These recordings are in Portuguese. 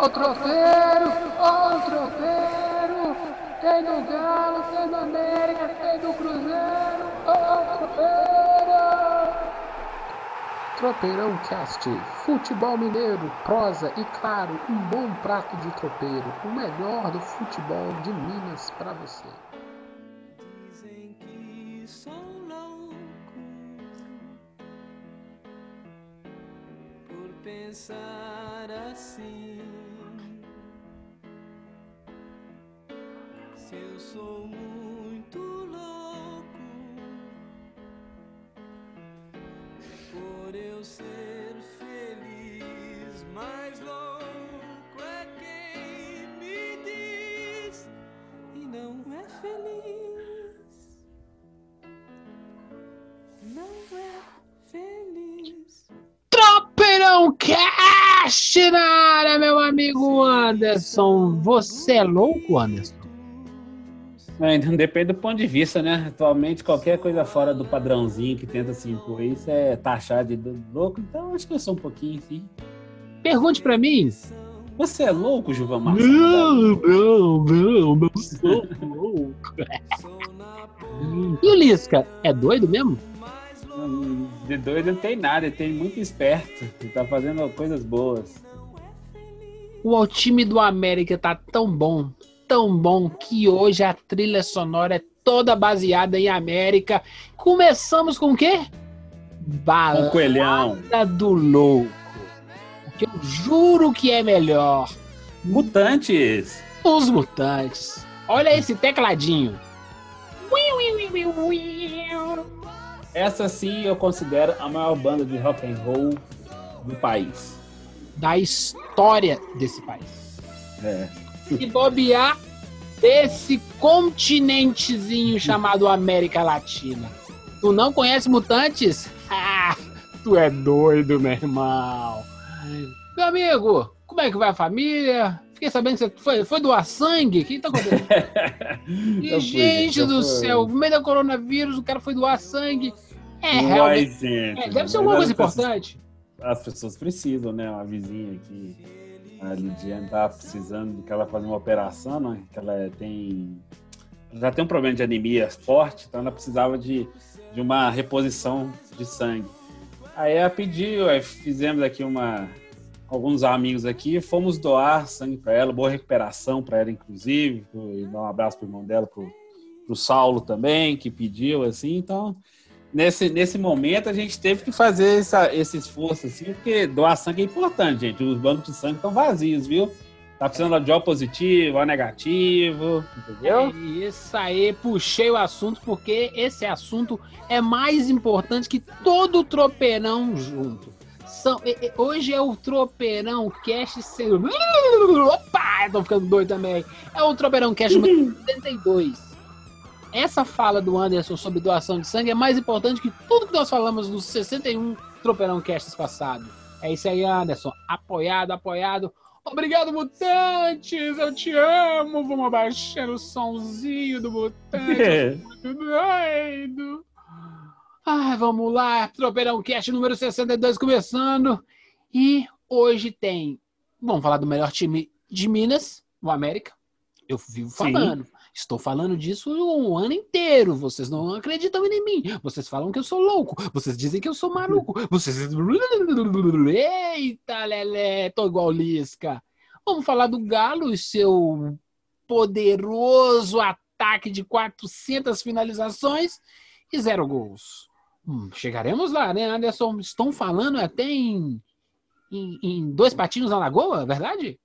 Ó o tropeiro, ó. Tem do Galo, tem do América, tem do Cruzeiro. Ó o. Tropeirão Cast, futebol mineiro, prosa e claro, um bom prato de tropeiro, o melhor do futebol de Minas para você. Dizem que sou louco por pensar assim. Se eu sou muito louco por eu ser feliz, mais louco é quem me diz e não é feliz. Não é feliz. Tropeirão Cast na área, meu amigo Anderson. Você é louco, Anderson? É, então depende do ponto de vista, né? Atualmente, qualquer coisa fora do padrãozinho que tenta se impor isso é taxado de louco, então acho que eu sou um pouquinho, sim. Pergunte pra mim. Você é louco, Gilvan Marcos? Não, não, não, não sou louco. E o Lisca, é doido mesmo? De doido não tem nada, ele tem muito esperto, ele tá fazendo coisas boas. O time do América tá tão bom, tão bom, que hoje a trilha sonora é toda baseada em América. Começamos com o quê? Balada Um coelhão. do Louco. Que eu juro que é melhor. Mutantes! Os Mutantes. Olha esse tecladinho. Essa sim eu considero a maior banda de rock and roll do país. Da história desse país. É. Se bobear desse continentezinho chamado América Latina. Tu não conhece Mutantes? Ah, tu é doido, meu irmão. Meu amigo, como é que vai a família? Fiquei sabendo que você foi, foi doar sangue? O que tá acontecendo? E, fui, gente do céu, no meio do coronavírus, o cara foi doar sangue. É, realmente. gente, é, deve ser alguma coisa importante. As pessoas precisam, né? Uma vizinha aqui, a Lidiane, tá precisando que ela fazer uma operação, né? Que ela tem. Já tem um problema de anemia forte, então ela precisava de, de uma reposição de sangue. Aí ela pediu, aí fizemos aqui uma. Alguns amigos aqui, fomos doar sangue para ela, boa recuperação para ela, inclusive. E dar um abraço pro irmão dela, pro, pro Saulo também, que pediu, assim. Então, nesse, nesse momento a gente teve que fazer essa- esse esforço, assim, porque doar sangue é importante, gente. Os bancos de sangue estão vazios, viu? Tá precisando de O positivo, O negativo, entendeu? É Isso aí, puxei o assunto porque esse assunto é mais importante que todo o tropeirão junto. São, hoje é o tropeirão cast. Opa, tô ficando doido também. É o tropeirão cast número 72. Essa fala do Anderson sobre doação de sangue é mais importante que tudo que nós falamos nos 61 tropeirão casts passados. É isso aí, Anderson. Apoiado, apoiado. Obrigado, Mutantes! Eu te amo! Vamos abaixar o somzinho do Mutante. Muito doido! Ai, vamos lá, Tropeirão Cast número 62 começando. E hoje tem. Vamos falar do melhor time de Minas, o América. Eu vivo Sim. Estou falando disso o ano inteiro. Vocês não acreditam em mim. Vocês falam que eu sou louco. Vocês dizem que eu sou maluco. Vocês. Eita, Lelé, tô igual Lisca. Vamos falar do Galo e seu poderoso ataque de 400 finalizações e zero gols. Hum, chegaremos lá, né, Anderson? Estão falando até em, em, em dois patinhos na lagoa, verdade?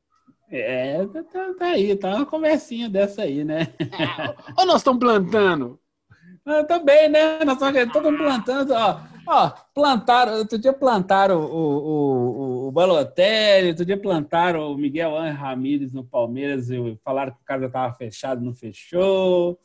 É, tá, tá- tá aí, tá uma conversinha dessa aí, né? É, ou nós estamos plantando? Ah, também, né? Nós estamos todo plantando, ó. Ó, plantaram, outro dia plantaram o, o, o, o Balotelli, outro dia plantaram o Miguel Ángel Ramírez no Palmeiras e falaram que o cara já estava fechado, não fechou.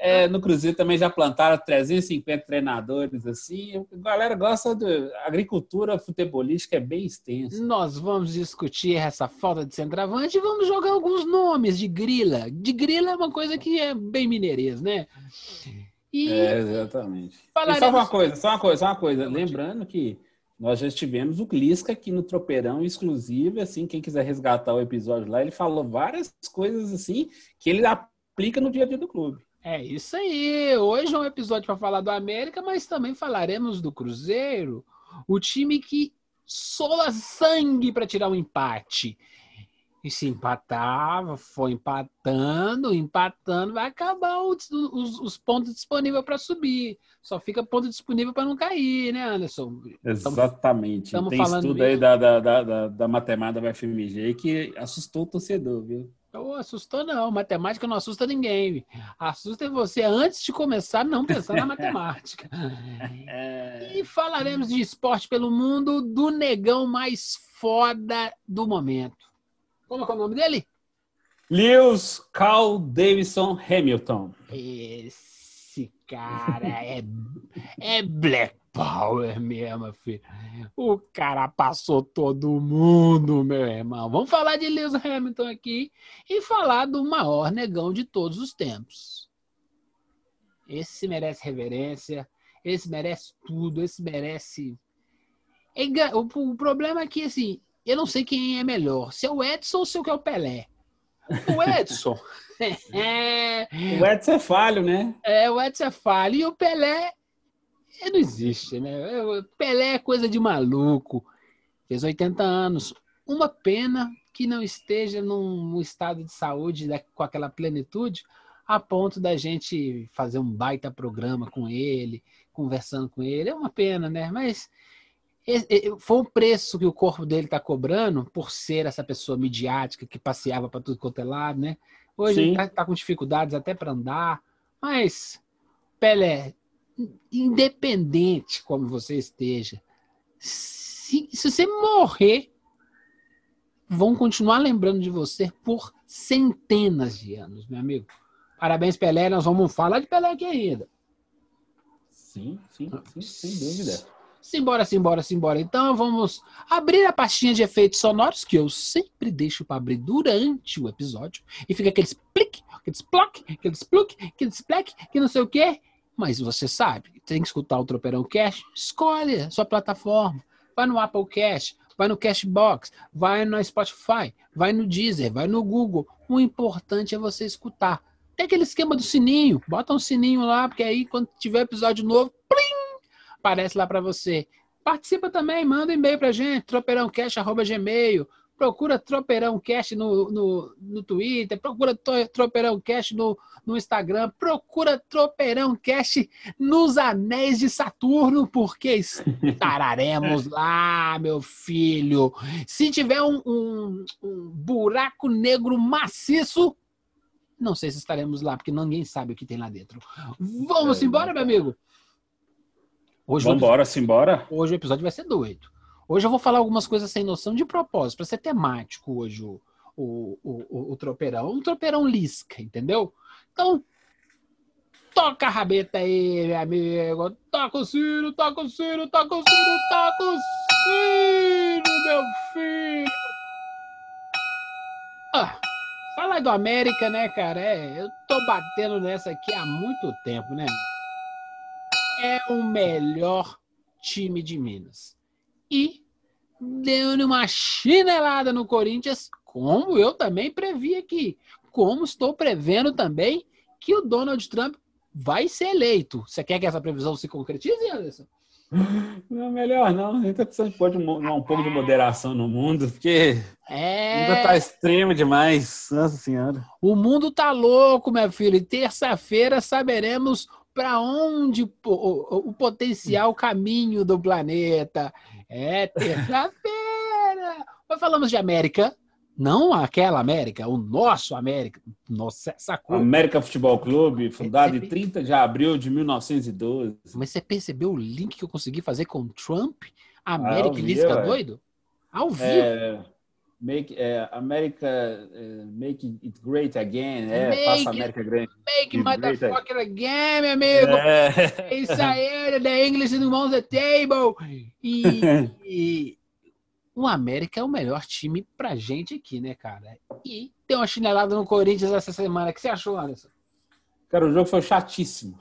É, no Cruzeiro também já plantaram 350 treinadores, assim. A galera gosta de agricultura futebolística, é bem extensa. Nós vamos discutir essa falta de centroavante e vamos jogar alguns nomes de grila. De grila é uma coisa que é bem mineirês, né? E É, exatamente. E falaremos... só uma coisa, só uma coisa, só uma coisa. Lembrando que nós já estivemos o Glisca aqui no Tropeirão exclusivo, assim, quem quiser resgatar o episódio lá, ele falou várias coisas assim que ele aplica no dia a dia do clube. É isso aí. Hoje é um episódio para falar do América, mas também falaremos do Cruzeiro, o time que sola sangue para tirar um empate. E se empatava, foi empatando, empatando, vai acabar os, os, os pontos disponíveis para subir. Só fica ponto disponível para não cair, né, Anderson? Exatamente. tamo Tem falando estudo aí isso. da, da, da, da, da matemática da FMG que assustou o torcedor, viu? Ô, assustou não, matemática não assusta ninguém. Assusta é você antes de começar a não pensar na matemática. É, E falaremos de esporte pelo mundo do negão mais foda do momento. Como é, é o nome dele? Lewis Carl Davidson Hamilton. Esse cara é, é Black Power mesmo, filho. O cara passou todo mundo, meu irmão. Vamos falar de Lewis Hamilton aqui e falar do maior negão de todos os tempos. Esse merece reverência, esse merece tudo, esse merece. É O, problema é que, assim, eu não sei quem é melhor, se é o Edson ou se é o Pelé. O Edson. é, O Edson é falho, né? é, o Edson é falho. E o Pelé não existe, né? O Pelé é coisa de maluco. Fez 80 anos. Uma pena que não esteja num estado de saúde com aquela plenitude a ponto da gente fazer um baita programa com ele, conversando com ele. É uma pena, né? Mas foi o preço que o corpo dele está cobrando por ser essa pessoa midiática que passeava para tudo quanto é lado, né? Hoje está tá com dificuldades até para andar, mas Pelé, independente como você esteja, se, se você morrer, vão continuar lembrando de você por centenas de anos, meu amigo. Parabéns, Pelé. Nós vamos falar de Pelé aqui ainda. Sim, sim, sim, sem dúvida. Simbora, simbora, simbora. Então vamos abrir a pastinha de efeitos sonoros que eu sempre deixo para abrir durante o episódio. E fica aqueles plic, aqueles ploc, aqueles pluc, aqueles plec, que não sei o quê. Mas você sabe, tem que escutar o Tropeirão Cash. Escolhe a sua plataforma. Vai no Apple Cash, vai no Cashbox, vai no Spotify, vai no Deezer, vai no Google. O importante é você escutar. Tem aquele esquema do sininho. Bota um sininho lá, porque aí quando tiver episódio novo, aparece lá para você. Participa também, manda um e-mail pra gente, tropeirãocast.gmail. Procura Tropeirão Cast no, no, no Twitter, procura Tropeirão Cast no, no Instagram, procura Tropeirão Cast nos Anéis de Saturno, porque estararemos lá, meu filho. Se tiver um, um- um buraco negro maciço, não sei se estaremos lá, porque ninguém sabe o que tem lá dentro. Vamos É, embora, meu amigo? Hoje o Vambora, simbora. Hoje o episódio vai ser doido. Hoje eu vou falar algumas coisas sem noção de propósito, para ser temático hoje o, o, o, o, tropeirão. Um tropeirão lisca, entendeu? Então, toca a rabeta aí, meu amigo. Toca o sino, toca o sino, toca o sino, toca o sino, meu filho. Ah, fala aí do América, né, cara? É, eu tô batendo nessa aqui há muito tempo, né? É o melhor time de Minas. E deu uma chinelada no Corinthians, como eu também previ aqui. Como estou prevendo também que o Donald Trump vai ser eleito. Você quer que essa previsão se concretize, Anderson? Não, melhor não. A gente tá precisando de um pouco de moderação no mundo, porque ainda É, tá extremo demais. Nossa senhora. o mundo tá louco, meu filho. E terça-feira saberemos para onde o, o- o potencial caminho do planeta. É terça-feira. Mas falamos de América, não aquela América, o nosso América. Nossa, sacou? América Futebol Clube, fundado em 30 de abril de 1912. Mas você percebeu o link que eu consegui fazer com o Trump? América Ah, e vi, Lisca ué. doido? Ao vivo. É, make, é, América, é, make it great again. É, Make faça a América grande. Make motherfucker again, meu amigo. É. É Isso aí, the English on the table. E, e o América é o melhor time pra gente aqui, né, cara? E tem uma chinelada no Corinthians essa semana. O que você achou, Anderson? Cara, o jogo foi chatíssimo.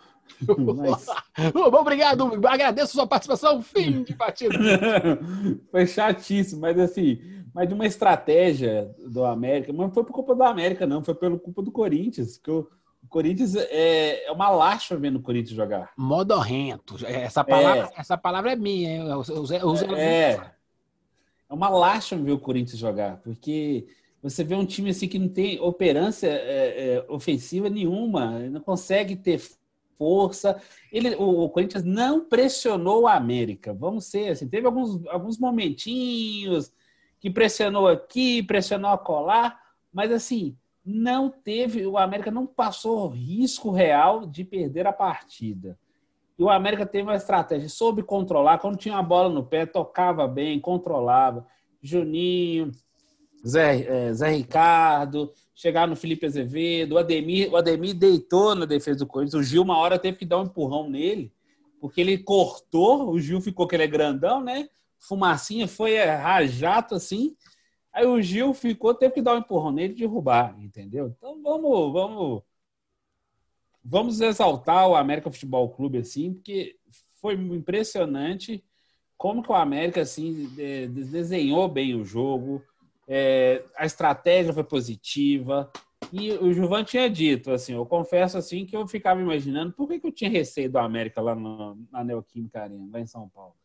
Mas Obrigado, agradeço sua participação. Fim de partida. foi chatíssimo, mas assim, mas de uma estratégia do América, mas não foi por culpa do América, não, foi pela culpa do Corinthians, que o, Corinthians é, é uma laxa vendo o Corinthians jogar. Modorrento. Essa palavra, essa palavra é minha. hein? Eu, eu, eu, eu- É. É uma lástima ver o Corinthians jogar, porque você vê um time assim que não tem operância é, é, ofensiva nenhuma, não consegue ter força. Ele, o, o Corinthians não pressionou o América. Vamos ser assim, teve alguns, alguns momentinhos que pressionou aqui, pressionou a colar, mas assim, não teve, o América não passou risco real de perder a partida. E o América teve uma estratégia, soube controlar, quando tinha a bola no pé, tocava bem, controlava. Juninho, Zé, eh, Zé Ricardo, chegar no Felipe Azevedo, o Ademir, o Ademir deitou na defesa do Corinthians, o Gil uma hora teve que dar um empurrão nele, porque ele cortou, o Gil ficou que ele é grandão, né? Fumacinha foi rajato assim. Aí o Gil ficou, teve que dar um empurrão nele e derrubar, entendeu? Então vamos, vamos vamos exaltar o América Futebol Clube assim, porque foi impressionante como que o América assim de- de- desenhou bem o jogo, é, a estratégia foi positiva e o Gilvan tinha dito assim, eu confesso assim que eu ficava imaginando por que, que eu tinha receio do América lá no, na Neoquímica Arena, lá em São Paulo.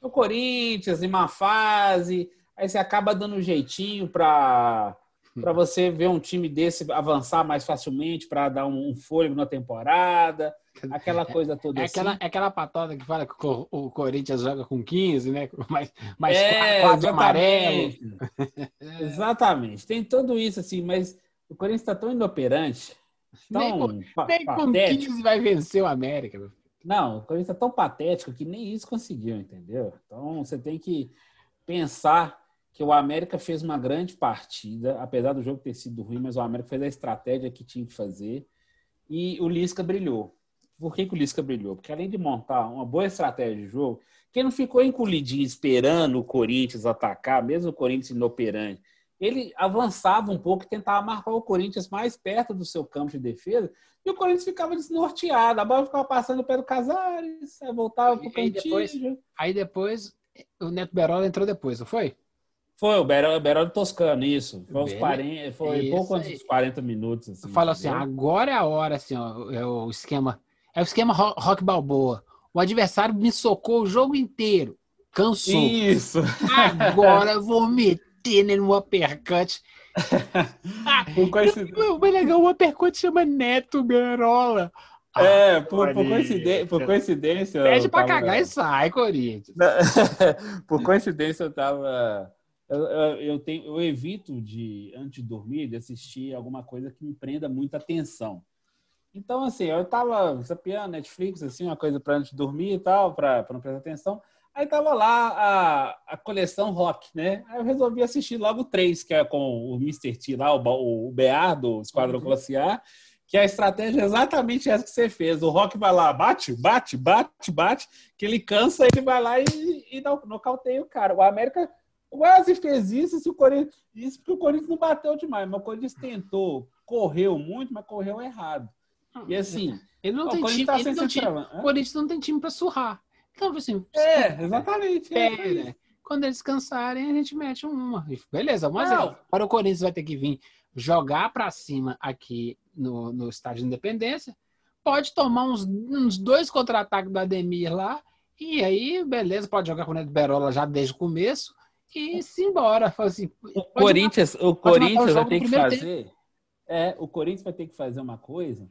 O Corinthians em uma fase, aí você acaba dando um jeitinho para para você ver um time desse avançar mais facilmente, para dar um, um fôlego na temporada, aquela coisa toda É assim. aquela, é aquela patota que fala que o o Corinthians joga com 15, né? Mais, mais É, quatro amarelo. exatamente. Exatamente. Tem tudo isso assim, mas o Corinthians está tão inoperante, Nem tão com, pa- nem com patético. 15 vai vencer o América. meu. Não, o Corinthians é tão patético que nem isso conseguiu, entendeu? Então você tem que pensar que o América fez uma grande partida, apesar do jogo ter sido ruim, mas o América fez a estratégia que tinha que fazer e o Lisca brilhou. Por que, que o Lisca brilhou? Porque além de montar uma boa estratégia de jogo, quem não ficou encolhidinho esperando o Corinthians atacar, mesmo o Corinthians inoperante, ele avançava um pouco e tentava marcar o Corinthians mais perto do seu campo de defesa e o Corinthians ficava desnorteado. A bola ficava passando do Casares, voltava pro E aí depois- cantinho. Aí depois, o Neto Berola entrou depois, não foi? Foi o Berol, o Berol Toscano, isso. Foi, uns Beleza. 40, foi Isso pouco antes dos 40 minutos. Assim, Eu falo assim, agora é a hora, assim, ó, é o esquema, é o esquema ro- rock balboa. O adversário me socou o jogo inteiro, cansou. Isso. Agora eu vou meter nele no uppercut. Por. O mais legal, o uppercut chama Neto Berola. É, por, por, olha coincidência, por coincidência. Pede pra tava- cagar e sai, Corinthians. por coincidência, eu tava. Eu, eu, eu tenho, eu evito de, antes de dormir, de assistir alguma coisa que me prenda muita atenção. Então, assim, eu tava sapiando Netflix, assim, uma coisa para antes de dormir e tal, para não prestar atenção. Aí tava lá a, a coleção rock, né? Aí eu resolvi assistir logo três, que é com o Mr. T lá, o, o BA do Esquadrão Uhum. Classe A, que a estratégia é exatamente essa que você fez. O Rock vai lá, bate, bate, bate, bate, que ele cansa, ele vai lá e, e no- nocauteia o cara. O América quase fez isso, se o Corinthians, isso porque o Corinthians não bateu demais, mas o Corinthians tentou, correu muito, mas correu errado. E assim, Ele não o tem Corinthians time, tá ele não o? Corinthians não tem time pra surrar. Então, assim, É, exatamente. é aí. espera. Quando eles cansarem, a gente mete uma. Beleza, mas Não. agora o Corinthians vai ter que vir jogar pra cima aqui no, no estádio de Independência. Pode tomar uns, uns dois contra-ataques do Ademir lá. E aí, beleza, pode jogar com o Neto Berola já desde o começo. E se embora. Assim, O Corinthians, o matar o Corinthians vai jogo ter que fazer. É, o Corinthians vai ter que fazer uma coisa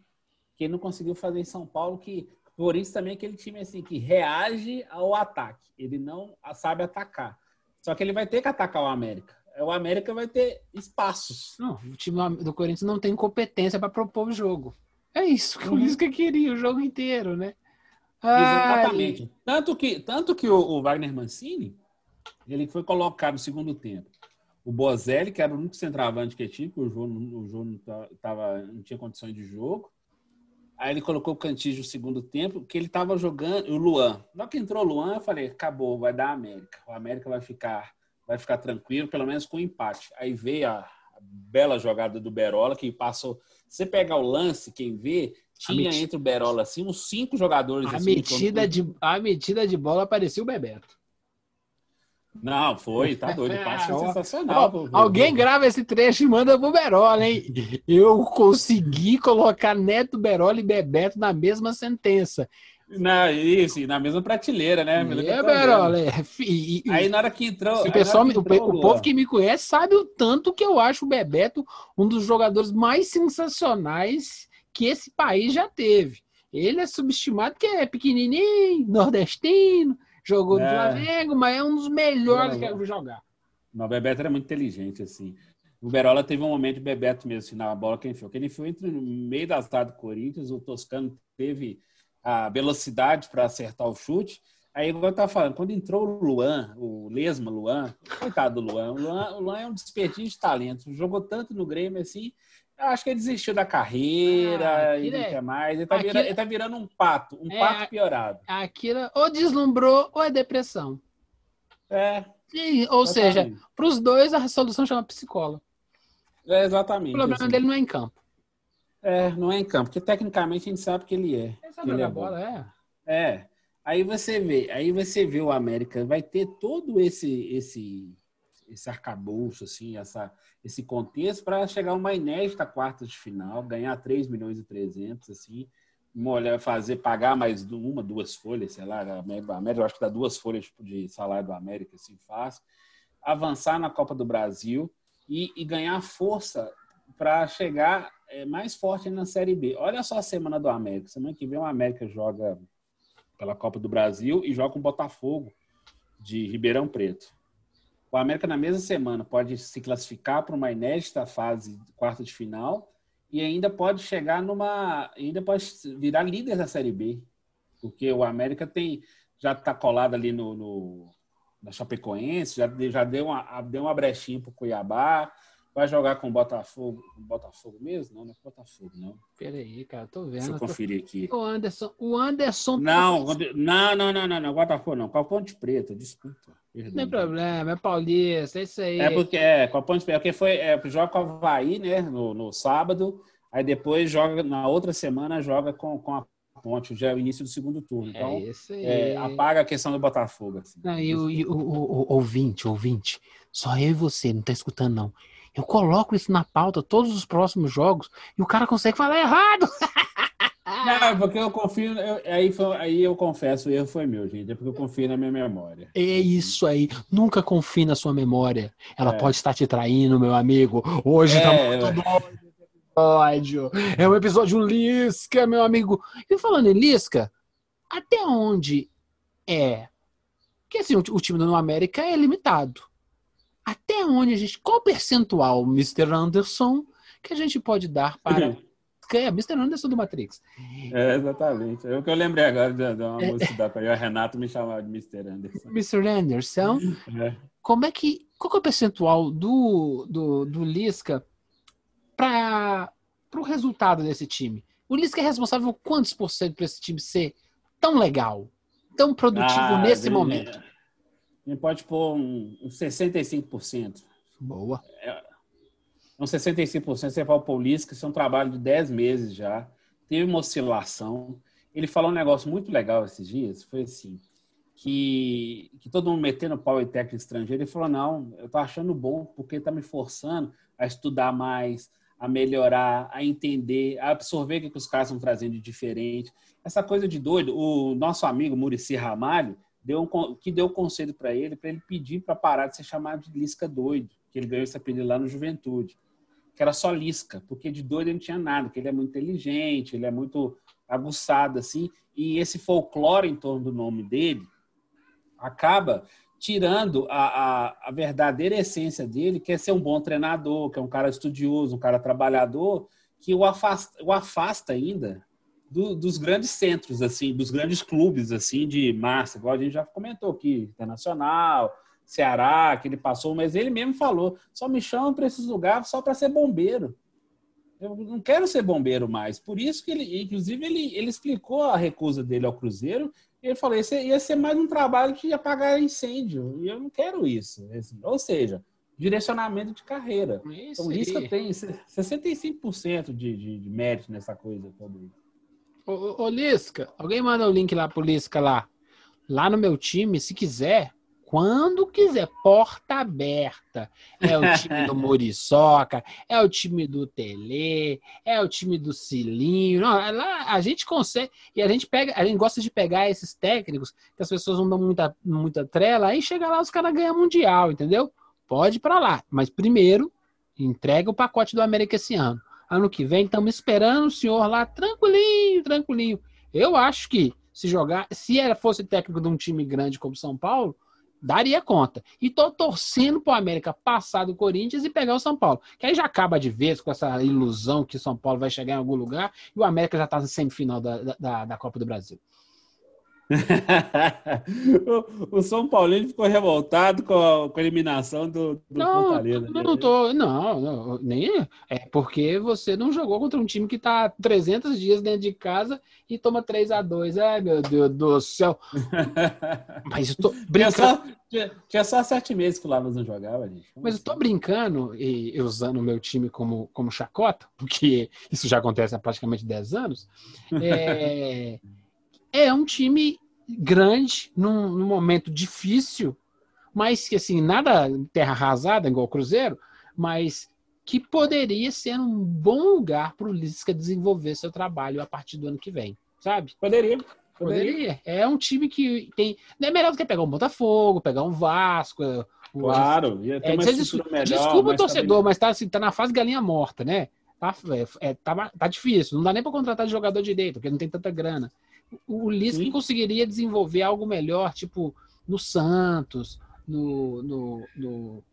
que ele não conseguiu fazer em São Paulo, que o Corinthians também é aquele time assim que reage ao ataque. Ele não sabe atacar. Só que ele vai ter que atacar o América. O América vai ter espaços. Não, o time do Corinthians não tem competência para propor o jogo. É isso, Uhum. isso que eu queria, o jogo inteiro, né? Ai, Exatamente. Tanto que, tanto que o, o Wagner Mancini, ele foi colocado no segundo tempo. O Bozelli, que era o único centroavante que tinha, porque o João, o João não, ta- tava, não tinha condições de jogo. Aí ele colocou o Cantígio no segundo tempo, que ele estava jogando, o Luan. Na hora que entrou o Luan, eu falei, acabou, vai dar América. O América vai ficar, vai ficar tranquilo, pelo menos com empate. Aí veio a, bela jogada do Berola, que passou. Você pegar o lance, quem vê, tinha entre o Berola assim, uns cinco jogadores. A assim, metida, de, a metida de bola parecia o Bebeto. Não, foi, tá doido. O passe Ó, ó, sensacional. pô. Alguém grava esse trecho e manda pro Berola, hein? Eu consegui colocar Neto, Berola e Bebeto na mesma sentença. Na, isso, na mesma prateleira, né? Que É. Berola. é, e- e- Aí na hora que entrou. O pessoal, que o, entrou o Luan- povo que me conhece sabe o tanto que eu acho o Bebeto um dos jogadores mais sensacionais que esse país já teve. Ele é subestimado porque é pequenininho, nordestino, jogou no É. Flamengo, mas é um dos melhores que eu vi jogar. Não, o Bebeto era muito inteligente, assim. O Berola teve um momento de Bebeto mesmo, assim, na bola que ele enfiou. Que ele enfiou entre no meio das latas do Corinthians, o Toscano teve a velocidade para acertar o chute. Aí, igual eu tava falando, quando entrou o Luan, o Lesma Luan, coitado do Luan, o Luan, o Luan é um desperdício de talento. Jogou tanto no Grêmio, assim, eu acho que ele desistiu da carreira Ah, e não é- quer mais. Ele tá, aquilo- virando, ele tá virando um pato, um É, pato piorado. Aquilo ou deslumbrou ou é depressão. É, E- ou seja, para os dois a solução chama psicólogo. É, O exatamente. problema assim. dele não é em campo. É, não é em campo, porque tecnicamente a gente sabe que ele é. Ele sabe ele é bola, é. É. Aí você vê, aí você vê o América vai ter todo esse esse esse arcabouço assim, essa esse contexto para chegar uma inédita quarta de final, ganhar 3 milhões e 300 assim, molhar, fazer pagar mais uma, duas folhas, sei lá, a América, eu acho que dá duas folhas de salário do América assim fácil, avançar na Copa do Brasil e, e ganhar força para chegar é, mais forte na Série B. Olha só a semana do América. Semana que vem o América joga pela Copa do Brasil e joga com o Botafogo de Ribeirão Preto. O América, na mesma semana, pode se classificar para uma inédita fase quarta de final e ainda pode chegar numa. ainda pode virar líder da Série B. Porque o América tem já está colado ali no, no na Chapecoense, já, já deu, uma, deu uma brechinha para o Cuiabá, vai jogar com o Botafogo. Com o Botafogo mesmo? Não, não é com o Botafogo, não. Peraí, cara, tô Deixa vendo. eu tô- conferir aqui. O Anderson, o Anderson. Não, não, não, não, não, não, Botafogo não. Com a Ponte Preta, desculpa. Não perdão. tem problema, é paulista, é isso aí. É porque é, com a Ponte Preta, porque foi, é, joga com o Havaí, né, no, no sábado, aí depois joga, na outra semana, joga com, com a Ponte, já é o início do segundo turno. Então, é isso aí. é, apaga a questão do Botafogo. Assim. Não, e o, e o- o- o- ouvinte, ouvinte, só eu e você, não tá escutando, não. Eu coloco isso na pauta, todos os próximos jogos, e o cara consegue falar errado. Não, é porque eu confio, eu- aí, foi- aí eu confesso, o erro foi meu, gente, é porque eu confio na minha memória. É isso aí. Nunca confie na sua memória. Ela É. pode estar te traindo, meu amigo. Hoje tá É, muito é. bom esse episódio. É um episódio Lisca, meu amigo. E falando em Lisca, até onde é? Porque assim, o, o time do América é limitado. Até onde a gente. Qual o percentual, Mr. Anderson, que a gente pode dar para. Que é Mr. Anderson do Matrix. É, exatamente. É o que eu lembrei agora de, de uma É. música da a Renato me chamava de Mr. Anderson. Mr. Anderson, É. como é que. Qual que é o percentual do, do, do Lisca para o resultado desse time? O Lisca é responsável quantos por cento para esse time ser tão legal, tão produtivo Ah, nesse ele- momento? A gente pode pôr um, um 65%. Boa. Um 65% você fala o Paulisca, isso é um trabalho de 10 meses já. Teve uma oscilação. Ele falou um negócio muito legal esses dias, foi assim, que, que todo mundo metendo pau em técnico estrangeiro, ele falou, não, eu tô achando bom, porque tá me forçando a estudar mais, a melhorar, a entender, a absorver o que, que os caras estão trazendo de diferente. Essa coisa de doido, o nosso amigo Murici Ramalho, deu que deu conselho para ele, para ele pedir para parar de ser chamado de Lisca doido, que ele ganhou esse apelido lá no Juventude, que era só Lisca, porque de doido ele não tinha nada, porque ele é muito inteligente, ele é muito aguçado assim, e esse folclore em torno do nome dele acaba tirando a, a, a verdadeira essência dele, que é ser um bom treinador, que é um cara estudioso, um cara trabalhador, que o afasta, o afasta ainda do- dos grandes centros, assim, dos grandes clubes, assim, de massa, igual a gente já comentou aqui, Internacional, Ceará, que ele passou, mas ele mesmo falou, só me chamam para esses lugares só para ser bombeiro. Eu não quero ser bombeiro mais. Por isso que ele, inclusive, ele, ele explicou a recusa dele ao Cruzeiro. E ele falou: esse ia ser mais um trabalho de apagar incêndio. E eu não quero isso. Esse- Ou seja, direcionamento de carreira. Isso Então, o Lisca aí. tem 65% de, de, de mérito nessa coisa toda. Ô, ô, ô, Lisca, alguém manda o link lá pro Lisca lá. Lá no meu time, se quiser, quando quiser, porta aberta. É o time do Muriçoca, é o time do Tele, é o time do Cilinho. Não, lá a gente consegue, e a gente pega, a gente gosta de pegar esses técnicos que as pessoas não dão muita, muita trela, aí chega lá os caras ganham mundial, entendeu? Pode ir pra lá, mas primeiro entrega o pacote do América esse ano. Ano que vem estamos esperando o senhor lá tranquilinho, tranquilinho. Eu acho que se jogar, se era fosse técnico de um time grande como São Paulo, daria conta. E tô torcendo pro América passar do Corinthians e pegar o São Paulo. Que aí já acaba de vez com essa ilusão que São Paulo vai chegar em algum lugar e o América já tá na semifinal da, da, da Copa do Brasil. o, São Paulo ele ficou revoltado com a, com a eliminação do, do Não, Fortaleza. não, não tô, não, não, nem é porque você não jogou contra um time que tá 300 dias dentro de casa e toma 3 a 2 Ai, meu Deus do céu. Mas eu tô Tinha brincando. só, tinha, tinha só sete meses que o Lavas não jogava, gente. Como Mas eu tô assim? brincando e e usando o meu time como, como chacota, porque isso já acontece há praticamente 10 anos. É, é um time grande, num, num momento difícil, mas que assim, nada terra arrasada, igual o Cruzeiro, mas que poderia ser um bom lugar para o Lisca desenvolver seu trabalho a partir do ano que vem, sabe? Poderia. Poderia. Poderia. É um time que tem. Não é melhor do que pegar um Botafogo, pegar um Vasco. um- Claro, ia ter é, uma estrutura melhor. desculpa o torcedor, mas tá, assim, tá na fase galinha morta, né? Tá, é, é, tá, tá difícil. Não dá nem para contratar de jogador direito, porque não tem tanta grana. O, Lisca conseguiria desenvolver algo melhor, tipo no Santos, no, no, no,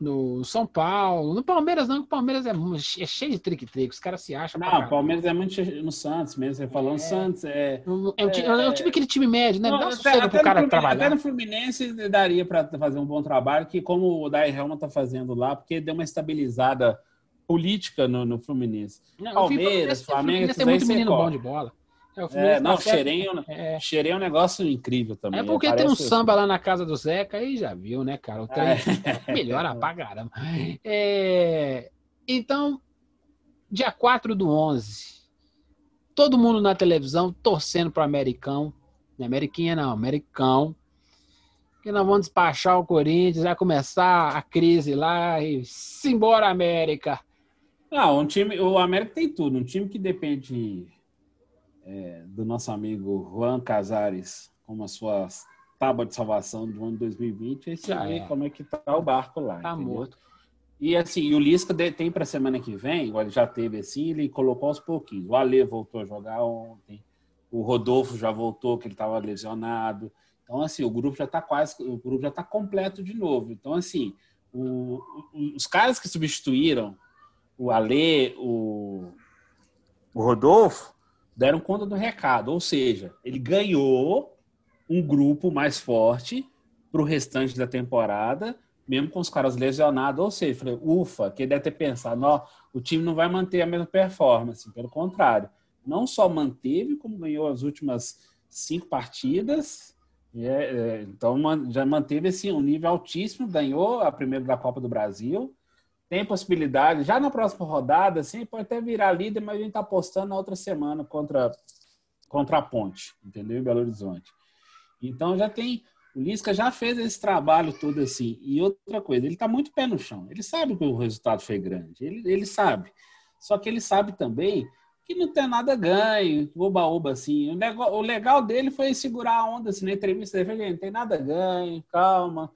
no São Paulo. No Palmeiras, não, o Palmeiras é, é cheio de trick-trick. Os caras se acham. Não, o. Palmeiras é muito no Santos mesmo. Você falou no Santos. É... É um, ti- é um time aquele time médio, né? Não, Dá um até- até pro no cara Fluminense- trabalhar. Até no Fluminense daria para fazer um bom trabalho, que como o Dai Helma está fazendo lá, porque deu uma estabilizada política no, no Fluminense. Não, Palmeiras, Fluminense- Flamengo, O Fluminense aí muito menino corre. bom de bola. É, o É, não, tá. Xerém, É, Xerém é um negócio incrível também. é porque tem um samba lá na casa do Zeca, aí já viu, né, cara? O trem É. melhora pra caramba. É, então, dia 4 do 11, todo mundo na televisão torcendo pro Americão. Não é Ameriquinha, não, Americão. Que nós vamos despachar o Corinthians, vai começar a crise lá e simbora, América. Não, um time, o América tem tudo. Um time que depende é, do nosso amigo Juan Casares como a sua tábua de salvação do ano 2020. Aí você Já vê é. como é que tá o barco lá. Tá entendeu? morto. E assim, o Lisca tem para semana que vem, ele já teve assim, ele colocou aos pouquinhos. O Ale voltou a jogar ontem, o Rodolfo já voltou, que ele estava lesionado. Então, assim, o grupo já está quase, o grupo já está completo de novo. Então, assim, o- os caras que substituíram o Ale, o, o Rodolfo, deram conta do recado. Ou seja, ele ganhou um grupo mais forte para o restante da temporada, mesmo com os caras lesionados. Ou seja, falei, ufa, que deve ter pensado, ó, o time não vai manter a mesma performance. Pelo contrário, não só manteve, como ganhou as últimas cinco partidas. É, é, então já manteve assim, um nível altíssimo, ganhou a primeira da Copa do Brasil. Tem possibilidade, já na próxima rodada, assim, pode até virar líder, mas a gente está apostando na outra semana contra, contra a Ponte, entendeu? Em Belo Horizonte. Então já tem. O Lisca já fez esse trabalho todo assim. E outra coisa, ele está muito pé no chão. Ele sabe que o resultado foi grande. Ele, ele sabe. Só que ele sabe também que não tem nada ganho, oba-oba assim. O, nego- o legal dele foi segurar a onda assim, na entrevista. Ele falou, "Gente, não tem nada ganho, calma,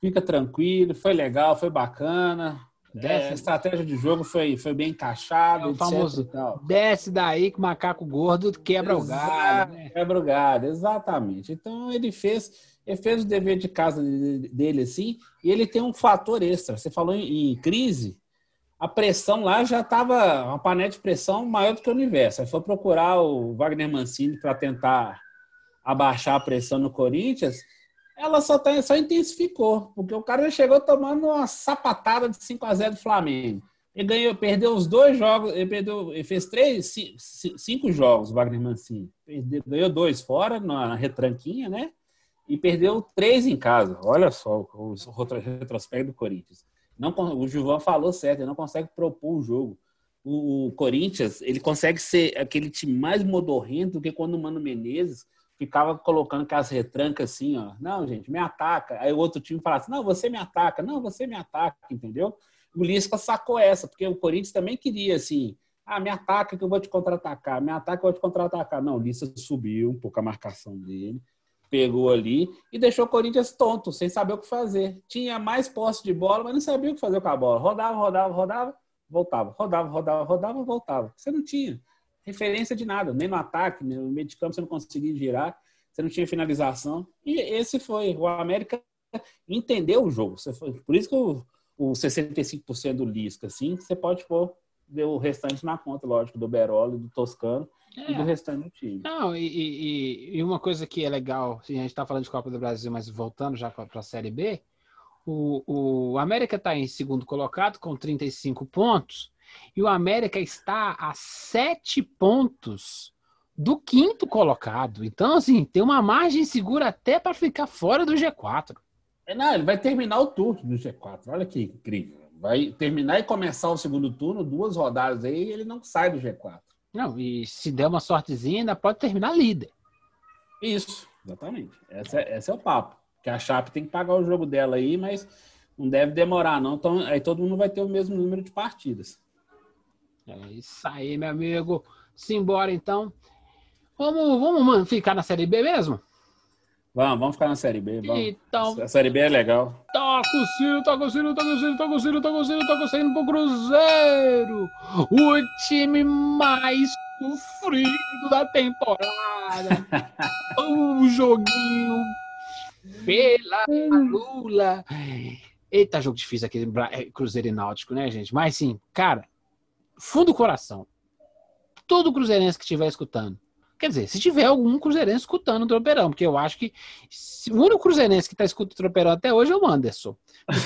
fica tranquilo, foi legal, foi bacana. É, a estratégia de jogo foi, foi bem encaixada, É o famoso. Desce daí que o macaco gordo quebra o galho, né? Quebra o galho, exatamente. Então ele fez, ele fez o dever de casa de- dele assim, e ele tem um fator extra. Você falou em, em crise, a pressão lá já estava uma panela de pressão maior do que o universo. Aí foi procurar o Wagner Mancini para tentar abaixar a pressão no Corinthians. Ela só, tá, só intensificou, porque o cara já chegou tomando uma sapatada de 5 a 0 do Flamengo. Ele ganhou, perdeu os dois jogos, ele, perdeu, ele fez três, ci- ci- cinco jogos, Wagner Mancini. Perdeu- ganhou dois fora, na retranquinha, né? e perdeu três em casa. Olha só o, o retrospecto do Corinthians. Não, o Gilvan falou certo, ele não consegue propor o jogo. O, o Corinthians, ele consegue ser aquele time mais modorrento do que quando o Mano Menezes ficava colocando aquelas retrancas assim, ó. Não, gente, me ataca. Aí o outro time fala assim, não, você me ataca. Não, você me ataca, entendeu? O Lisca sacou essa, porque o Corinthians também queria, assim, ah, me ataca que eu vou te contra-atacar, me ataca que eu vou te contra-atacar. Não, o Lisca subiu um pouco a marcação dele, pegou ali e deixou o Corinthians tonto, sem saber o que fazer. Tinha mais posse de bola, mas não sabia o que fazer com a bola. Rodava, rodava, rodava, voltava. Rodava, rodava, rodava, voltava. Você não tinha referência de nada, nem no ataque, nem no meio de campo você não conseguia girar, você não tinha finalização. E esse foi. O América entendeu o jogo. Por isso que o, o 65% do Lisca, assim, você pode pôr o restante na conta, lógico, do Berolo, do Toscano é. e do restante do time. Não, e, e, e, uma coisa que é legal, a gente está falando de Copa do Brasil, mas voltando já para a Série B, o, o América está em segundo colocado com 35 pontos e o América está a sete pontos do quinto colocado. Então, assim, tem uma margem segura até para ficar fora do G4. É, não, ele vai terminar o turno do G4. Olha que incrível. Vai terminar e começar o segundo turno, duas rodadas aí, ele não sai do G4. Não, e se der uma sortezinha, ainda pode terminar líder. Isso, exatamente. Esse é, esse é o papo. Que a Chape tem que pagar o jogo dela aí, mas não deve demorar, não. Então, aí todo mundo vai ter o mesmo número de partidas. É isso aí, meu amigo. Simbora então. Vamos, vamos ficar na Série B mesmo? Vamos, vamos ficar na Série B. Vamos. Então, a Série B é legal. Toca o sino, toca o sino, toca o sino, toca o sino, toca o sino, toca o sino pro Cruzeiro. O time mais sofrido da temporada. um joguinho pela Lula. Eita, jogo difícil aquele é, Cruzeiro e Náutico, né, gente? Mas sim, cara, fundo do coração, todo cruzeirense que estiver escutando, quer dizer, se tiver algum cruzeirense escutando o Tropeirão, porque eu acho que o único cruzeirense que está escutando o Tropeirão até hoje é o Anderson.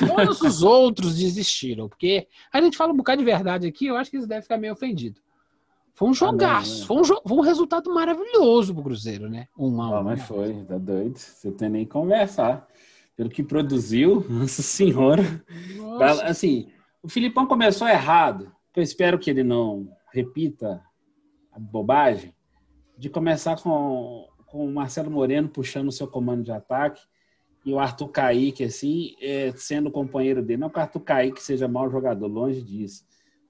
Todos os outros desistiram, porque a gente fala um bocado de verdade aqui, eu acho que eles devem ficar meio ofendidos. Foi um jogaço, ah, não, foi, um jo foi um resultado maravilhoso pro Cruzeiro, né? Um a um. Ah, mas foi, tá doido. Você tem nem que conversar. Pelo que produziu, nossa senhora. Nossa. Assim, o Filipão começou errado eu espero que ele não repita a bobagem de começar com, com o Marcelo Moreno puxando o seu comando de ataque e o Arthur Kaique, assim, é, sendo o companheiro dele. Não que o Arthur Kaique seja mau jogador, longe disso.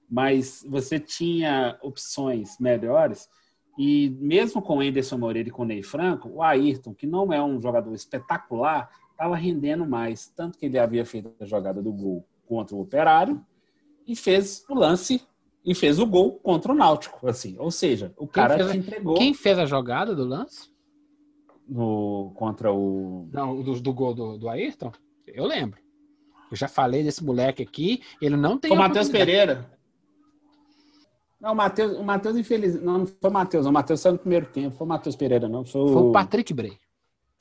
Mas você tinha opções melhores e mesmo com o Anderson Moreira e com o Ney Franco, o Ayrton, que não é um jogador espetacular, estava rendendo mais. Tanto que ele havia feito a jogada do gol contra o Operário e fez o lance e fez o gol contra o Náutico, assim. Ou seja, o cara te entregou. Quem fez a jogada do lance? No, contra o. Não, do, do gol do, do Ayrton? Eu lembro. Eu já falei desse moleque aqui, ele não tem. O Matheus Pereira. Não, o Matheus, o Matheus, infeliz. Não, não foi o Matheus, o Matheus saiu no primeiro tempo. Foi o Matheus Pereira, não. Foi o, foi o Patrick Bray.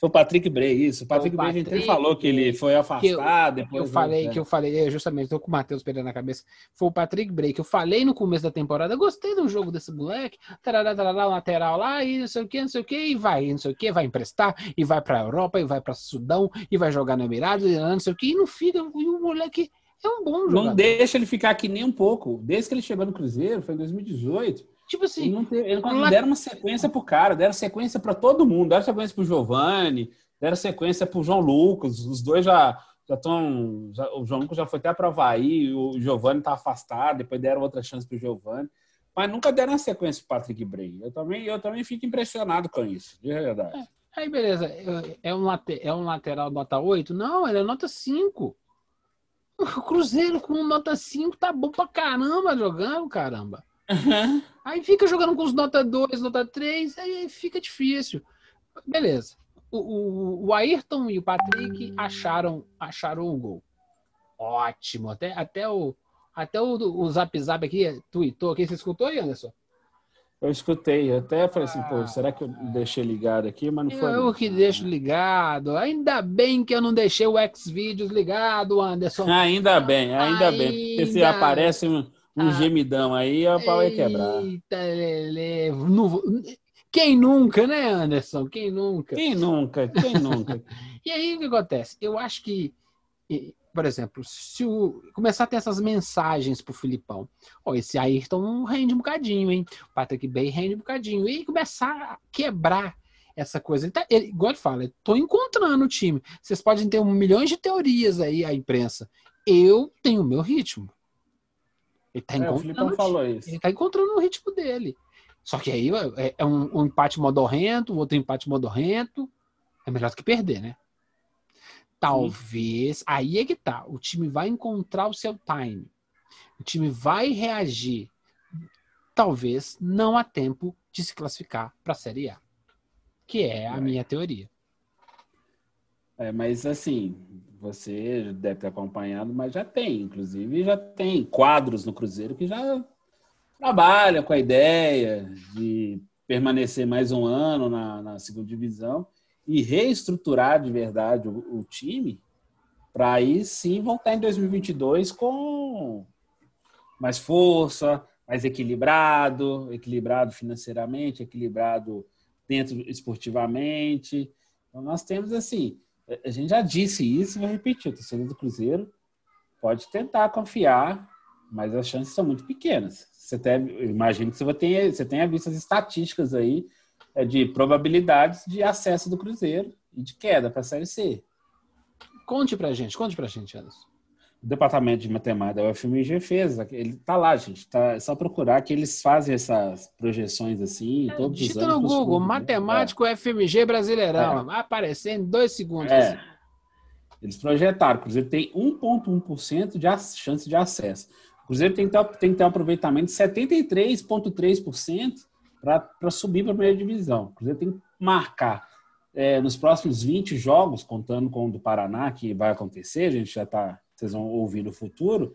Foi o Patrick Bray, isso. O Patrick, o Patrick Bray, a gente falou que ele foi afastado. Que eu, eu falei, que eu falei, justamente, estou com o Matheus Pereira na cabeça. Foi o Patrick Bray, que eu falei no começo da temporada, gostei do jogo desse moleque, tarará, tarará, lateral lá, e não sei o que, não sei o que, e vai, não sei o que, vai emprestar, e vai para a Europa, e vai para Sudão, e vai jogar no Emirados, e não sei o que, e não fica, e o moleque é um bom jogador. Não deixa ele ficar aqui nem um pouco. Desde que ele chegou no Cruzeiro, foi em 2018. Tipo assim, ele não, teve, ele não deram uma sequência pro cara, deram sequência para todo mundo, deram sequência pro Giovani, deram sequência para o João Lucas, os dois já já estão. O João Lucas já foi até para o Havaí, o Giovanni está afastado, depois deram outra chance para o Giovanni, mas nunca deram a sequência para o Patrick Bray. Eu também, eu também fico impressionado com isso, de verdade. É, aí, beleza. É um, é um lateral nota 8? Não, ele é nota 5. O Cruzeiro com nota 5 tá bom pra caramba jogando, caramba. Uhum. Aí fica jogando com os nota 2, nota 3, aí fica difícil. Beleza o, o, Ayrton e o Patrick acharam, acharam o gol. Ótimo. Até, até, o, até o, o Zap Zap aqui tweetou aqui. Você escutou aí, Anderson? Eu escutei, eu até falei assim, pô, será que eu deixei ligado aqui? Mas não foi. Eu que deixo ligado. Ainda bem que eu não deixei o Xvideos ligado, Anderson. Ainda bem, ainda, ainda bem. Porque se aparece um, um ah, gemidão aí, o pau é quebrar. Eita, Lele. Não, Quem nunca, né, Anderson? Quem nunca? Quem nunca? Quem nunca? E aí o que acontece? Eu acho que, por exemplo, se o, começar a ter essas mensagens pro Filipão, ó, esse Ayrton rende um bocadinho, hein? O Patrick Bay rende um bocadinho. E aí começar a quebrar essa coisa. Ele tá, ele, igual ele fala, tô encontrando o time. Vocês podem ter um milhões de teorias aí, a imprensa. Eu tenho o meu ritmo. Ele tá É, o encontrando Filipão o falou isso. ele tá encontrando o ritmo dele. Só que aí é, é um, um empate modorrento, outro empate modorrento. É melhor do que perder, né? Talvez. Aí é que tá. O time vai encontrar o seu time. O time vai reagir. Talvez não há tempo de se classificar para a Série A. Que é a Vai. minha teoria. É, mas assim, você deve ter acompanhado, mas já tem, inclusive já tem quadros no Cruzeiro que já trabalham com a ideia de permanecer mais um ano na, na segunda divisão e reestruturar de verdade o, o time para aí sim voltar em 2022 com mais força, mais equilibrado, equilibrado financeiramente, equilibrado dentro esportivamente. Então nós temos assim, a gente já disse isso e vou repetir, o torcedor do Cruzeiro pode tentar confiar, mas as chances são muito pequenas. Você eu imagino que você, ter, você tenha visto as estatísticas aí é, de probabilidades de acesso do Cruzeiro e de queda para a Série C. Conte pra gente, conte pra gente, Anderson. O departamento de matemática da UFMG fez, ele tá lá, gente. Tá, é só procurar que eles fazem essas projeções assim, todos os Digita anos. no Google, clubes, né? matemático FMG Brasileirão. Vai aparecer em dois segundos. É. Eles projetaram. O Cruzeiro tem 1,1% de chance de acesso. O Cruzeiro tem que ter, tem que ter um aproveitamento de 73,3% para subir para a primeira divisão. O Cruzeiro tem que marcar é, nos próximos 20 jogos, contando com o do Paraná, que vai acontecer, a gente já está, vocês vão ouvir no futuro,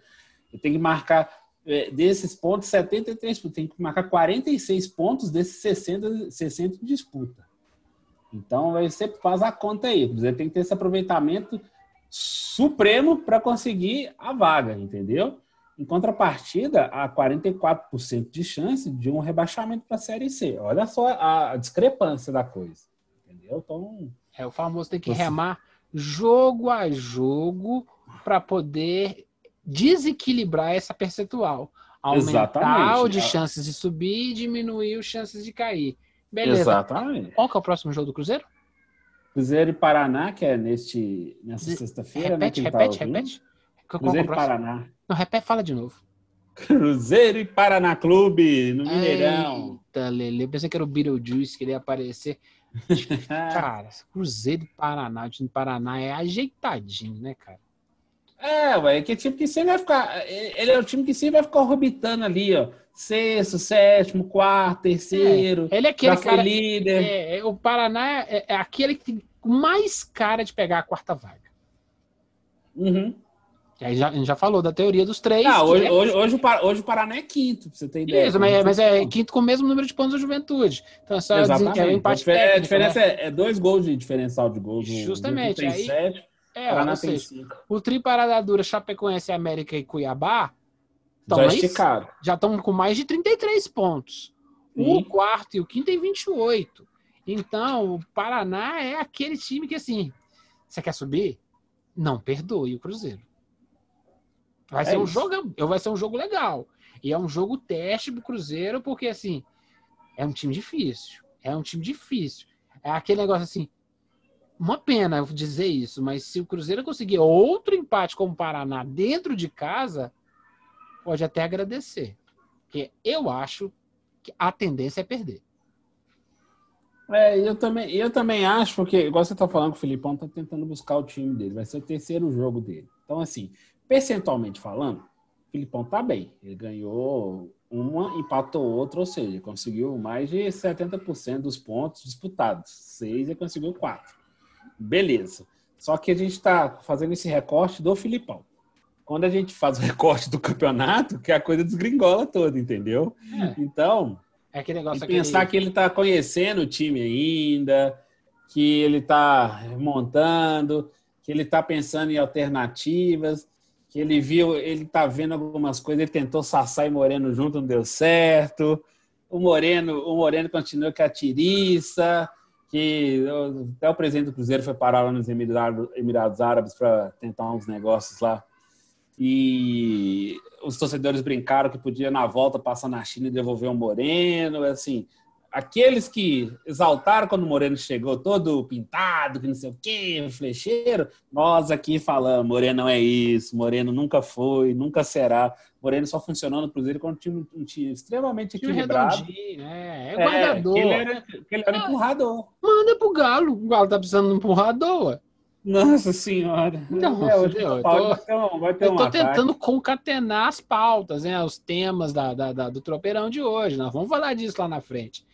ele tem que marcar é, desses pontos 73, tem que marcar 46 pontos desses 60, 60 de disputa. Então, aí você faz a conta aí. Cruzeiro tem que ter esse aproveitamento supremo para conseguir a vaga, entendeu? Em contrapartida, há 44% de chance de um rebaixamento para a Série C. Olha só a discrepância da coisa, entendeu? Então, É o famoso tem que Você- remar jogo a jogo para poder desequilibrar essa percentual. Aumentar Exatamente. o de chances de subir e diminuir os chances de cair. Beleza. exatamente. Qual que é o próximo jogo do Cruzeiro? Cruzeiro e Paraná, que é neste, nessa sexta-feira, né? repete, que ele tá repete, repete. É Cruzeiro e? Paraná. Não, repete, fala de novo. Cruzeiro e Paraná Clube, no Mineirão. Eita, Lele. Pensei que era o Beetlejuice que ele ia aparecer. Cara, Cruzeiro do Paraná, o time do Paraná é ajeitadinho, né, cara? É, ué, que time que sempre vai ficar. Ele é o time que sempre vai ficar orbitando ali, ó. Sexto, sétimo, quarto, terceiro. Ele é aquele cara. líder. É, é, o Paraná é, é aquele que tem mais cara de pegar a quarta vaga. Uhum. Aí já, a gente já falou da teoria dos três. Ah, que hoje, é- hoje, hoje, o hoje o Paraná é quinto, pra você ter ideia. Isso, mas, mas é quinto com o mesmo número de pontos da juventude. Então é só Exatamente. é um empate a técnico, diferença né? é, é dois gols de diferencial de gols. Justamente, tem aí- sete, É, o Paraná ou tem seja, cinco. o Tri Parada Dura, Chapecoense, América e Cuiabá Então, Já esticaram. já estão com mais de 33 pontos. Sim. O quarto e o quinto tem 28. Então, o Paraná é aquele time que, assim, você quer subir? Não perdoe o Cruzeiro. Vai, É ser um isso. jogo, vai ser um jogo legal. E é um jogo teste pro Cruzeiro, porque, assim, é um time difícil. É um time difícil. É aquele negócio assim. Uma pena eu dizer isso, mas se o Cruzeiro conseguir outro empate com o Paraná dentro de casa, pode até agradecer. Porque eu acho que a tendência é perder. É, eu também, eu também acho, porque, igual você tá falando, que o Filipão tá tentando buscar o time dele, vai ser o terceiro jogo dele. Então, assim, percentualmente falando, o Filipão tá bem. Ele ganhou uma, empatou outra, ou seja, conseguiu mais de 70% dos pontos disputados. Seis e conseguiu quatro. Beleza. Só que a gente tá fazendo esse recorte do Filipão. Quando a gente faz o recorte do campeonato, que a coisa desgringola toda, entendeu? É, Então, é aquele negócio pensar aquele- que ele está conhecendo o time ainda, que ele está montando, que ele está pensando em alternativas, que ele viu, ele está vendo algumas coisas, ele tentou Sassá e Moreno junto, não deu certo. o Moreno, o Moreno continua com a tiriça, que até o presidente do Cruzeiro foi parar lá nos Emirados, Emirados Árabes para tentar uns negócios lá. E os torcedores brincaram que podia, na volta, passar na China e devolver o Moreno. Assim, aqueles que exaltaram quando o Moreno chegou todo pintado, que não sei o quê, flecheiro, nós aqui falamos, Moreno não é isso, Moreno nunca foi, nunca será. Moreno só funcionou no Cruzeiro quando tinha um, um time extremamente Time equilibrado. né? É É, guardador. que ele era, ele era empurrador. Manda pro Galo. O Galo tá precisando de um empurrador. Nossa senhora. Não, é, hoje eu Paulo tô- vai ter um, vai ter Eu um tô ataque. tentando concatenar as pautas, né? Os temas da, da- da- do tropeirão de hoje. Nós vamos falar disso lá na frente.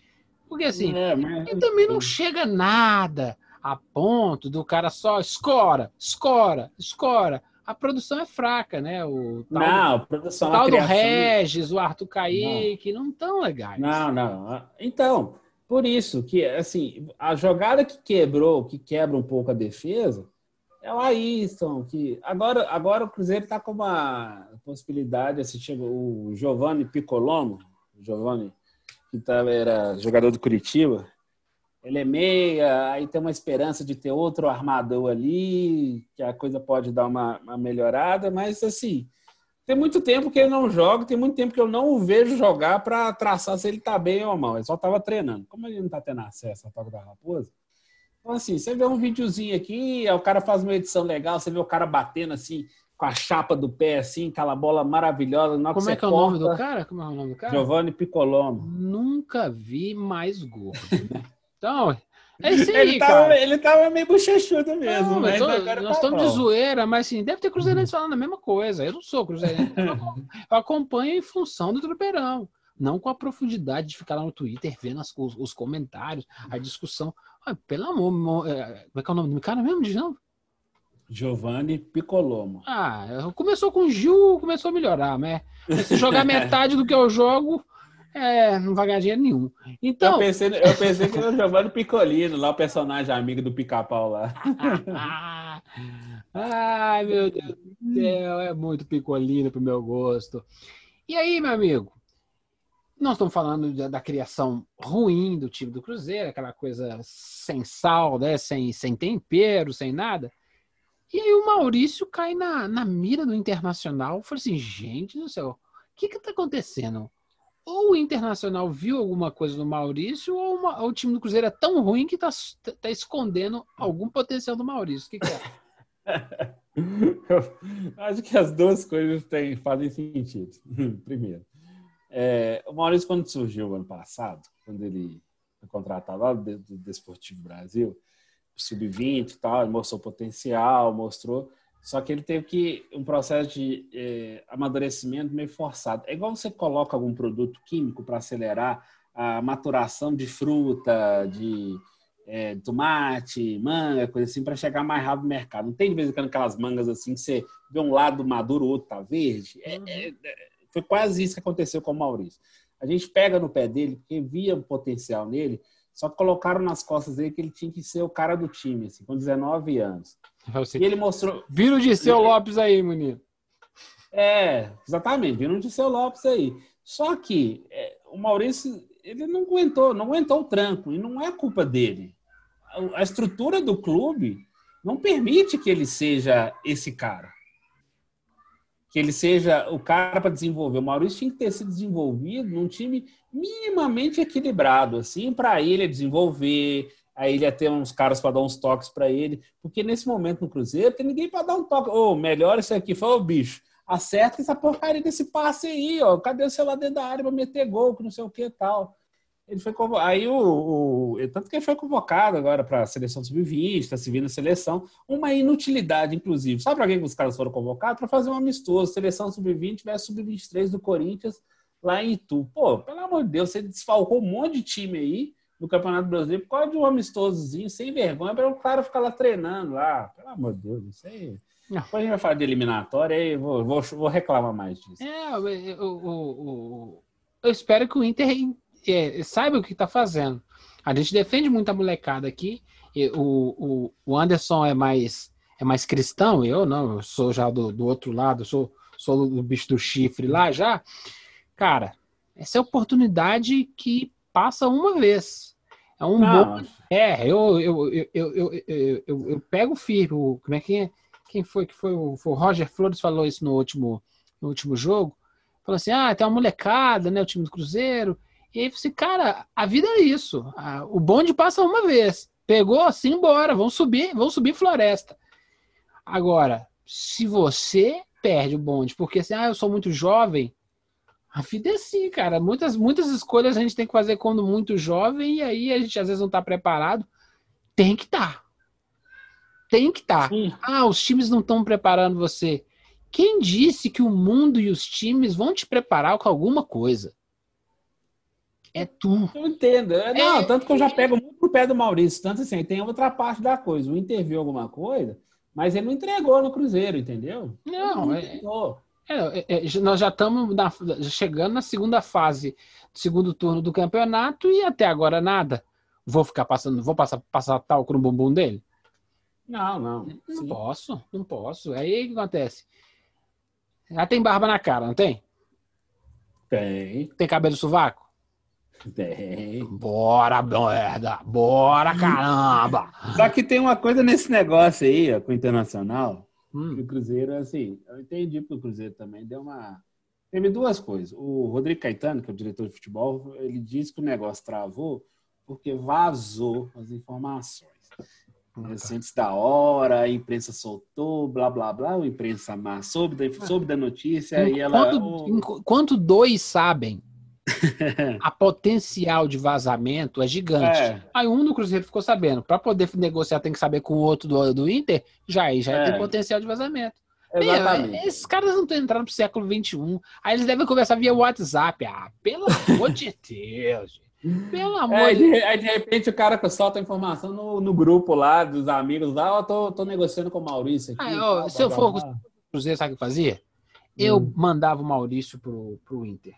Porque assim, É, mas- e também não chega nada a ponto do cara só escora, escora, escora. A produção é fraca, né? O tal, Não, do, produção, o a tal do Regis, o Arthur Kaique, não tão legais. Não, não. Então, por isso que, assim, a jogada que quebrou, que quebra um pouco a defesa, é o Ayrton, que agora, agora o Cruzeiro está com uma possibilidade, assim, chega o Giovanni Piccolomo, Giovanni, que tava, era jogador do Curitiba, ele é meia, aí tem uma esperança de ter outro armador ali, que a coisa pode dar uma, uma melhorada, mas assim, tem muito tempo que ele não joga, tem muito tempo que eu não o vejo jogar para traçar se ele tá bem ou mal. Ele só tava treinando. Como ele não tá tendo acesso à Toca da Raposa, então assim, você vê um videozinho aqui, o cara faz uma edição legal, você vê o cara batendo assim, com a chapa do pé, assim, aquela bola maravilhosa. Como é que é o nome do cara? Como é o nome do cara? Giovanni Piccolomo. Nunca vi mais gordo. Então, é isso aí, Ele cara. tava, ele tava meio bochechudo mesmo, Não, tô- nós tá estamos de zoeira, mas assim, deve ter cruzeirense falando a mesma coisa. Eu não sou cruzeirense, eu acom- eu acompanho em função do tropeirão. Não com a profundidade de ficar lá no Twitter vendo as- os, os comentários, a discussão. Ah, pelo amor, mo- é, como é que é o nome do cara mesmo? De novo? Giovanni Piccolomo. Ah, começou com o Gil, começou a melhorar, né? Se jogar metade do que eu jogo, é, não vai ganhar dinheiro nenhum. Eu Então, pensei, eu pensei que era o Giovanni Piccolino, lá o personagem amigo do pica-pau lá. Ai, meu Deus do céu, é muito picolino pro meu gosto. E aí, meu amigo? Nós estamos falando da, da criação ruim do time do Cruzeiro, aquela coisa sem sal, né? sem, sem tempero, sem nada. E aí o Maurício cai na, na mira do Internacional. Eu falei assim, gente do céu, o que que tá acontecendo? Ou o Internacional viu alguma coisa no Maurício, ou, uma- ou o time do Cruzeiro é tão ruim que tá, tá escondendo algum potencial do Maurício. O que, que é? Eu acho que as duas coisas têm, fazem sentido. Primeiro, é, o Maurício, quando surgiu ano passado, quando ele foi contratado lá do, do Desportivo Brasil, sub-20 e tal, mostrou potencial, mostrou. Só que ele teve que um processo de é, amadurecimento meio forçado. É igual você coloca algum produto químico para acelerar a maturação de fruta, de é, tomate, manga, coisa assim, para chegar mais rápido no mercado. Não tem de vez em quando aquelas mangas assim que você vê um lado maduro, o outro tá verde. É, é, é, foi quase isso que aconteceu com o Maurício. A gente pega no pé dele porque via um potencial nele, só que colocaram nas costas dele que ele tinha que ser o cara do time, assim, com 19 anos. E ele mostrou. Vira o Disseu Lopes aí, menino. É, exatamente, viram de seu Lopes aí. Só que é, o Maurício, ele não aguentou, não aguentou o tranco, e não é culpa dele. A estrutura do clube não permite que ele seja esse cara. Que ele seja o cara para desenvolver. O Maurício tinha que ter sido desenvolvido num time minimamente equilibrado, assim, para ele desenvolver, aí ele ia ter uns caras para dar uns toques para ele, porque nesse momento no Cruzeiro tem ninguém para dar um toque. Ô, melhor isso aqui, foi o bicho. Acerta essa porcaria desse passe aí, ó. Cadê o lá dentro da área para meter gol, que não sei o que e tal. Ele foi convo... aí o, o, tanto que ele foi convocado agora para a seleção sub-20, está se vindo a seleção, uma inutilidade inclusive. Sabe para que os caras foram convocados? Para fazer um amistoso, seleção sub-20 versus sub-23 do Corinthians lá em Itu. Pô, pelo amor de Deus, você desfalcou um monte de time aí no Campeonato Brasileiro por causa de um amistosozinho, sem vergonha, para o cara ficar lá treinando lá. Pelo amor de Deus, isso aí. Depois a gente vai falar de eliminatória aí, vou, vou, vou reclamar mais disso. É, eu, eu- eu- eu espero que o Inter é, saiba o que está fazendo. A gente defende muito a molecada aqui. o, o, o Anderson é mais, é mais cristão, eu não, eu sou já do, do outro lado, sou, sou do bicho do chifre lá já. Cara, Essa é a oportunidade que passa uma vez. É um bom. É, eu, eu, eu, eu, pego firme. Como é que é? Quem foi que foi? O, foi o Roger Flores falou isso no último, no último jogo. Falou assim: ah, tem uma molecada, né? O time do Cruzeiro. E aí eu falei assim, cara, a vida é isso. O bonde passa uma vez. Pegou, assim, embora. Vamos subir, vamos subir floresta. Agora, se você perde o bonde porque assim, ah, eu sou muito jovem, a vida é assim, cara. Muitas, muitas escolhas a gente tem que fazer quando muito jovem, e aí a gente às vezes não tá preparado. Tem que estar. Tem que estar. sim. Ah, os times não estão preparando você. Quem disse que o mundo e os times vão te preparar com alguma coisa? É tu. Eu entendo. É, Não, É. tanto que eu já pego muito no pé do Maurício. Tanto assim, tem outra parte da coisa. O Inter viu alguma coisa, mas ele não entregou no Cruzeiro, entendeu? Não, Ele é, entregou. É, é, é, nós já estamos na- chegando na segunda fase, segundo turno do campeonato e até agora nada. Vou ficar passando, vou passar, passar talco no bumbum dele? Não, não. Não Sim. posso, não posso. Aí o que acontece? Já tem barba na cara, não tem? Tem, Tem cabelo sovaco? Tem. Bora, merda! Bora, caramba! Só que tem uma coisa nesse negócio aí, ó, com o Internacional, que Hum, o Cruzeiro, assim, eu entendi que o Cruzeiro também deu uma. Teve duas coisas. O Rodrigo Caetano, que é o diretor de futebol, ele disse que o negócio travou porque vazou as informações. Assim, antes da hora, a imprensa soltou, blá blá blá, a imprensa má soube da, soube da notícia e ela. enquanto, enquanto dois sabem, a potencial de vazamento é gigante. É. Aí um do Cruzeiro ficou sabendo. Para poder negociar, tem que saber com o outro do, do Inter. Já aí já É. tem potencial de vazamento. Exatamente. Meu, esses caras não estão entrando pro século XXI. Aí eles devem conversar via WhatsApp. Ah, pelo amor de Deus. gente. Pelo amor É, de de, aí, de repente o cara solta a informação no, no grupo lá dos amigos lá, ó, tô, tô negociando com o Maurício aqui. Ah, ó, tal, se blá, eu for blá. Cruzeiro, sabe o que fazia? Eu Hum. mandava o Maurício pro, pro Inter.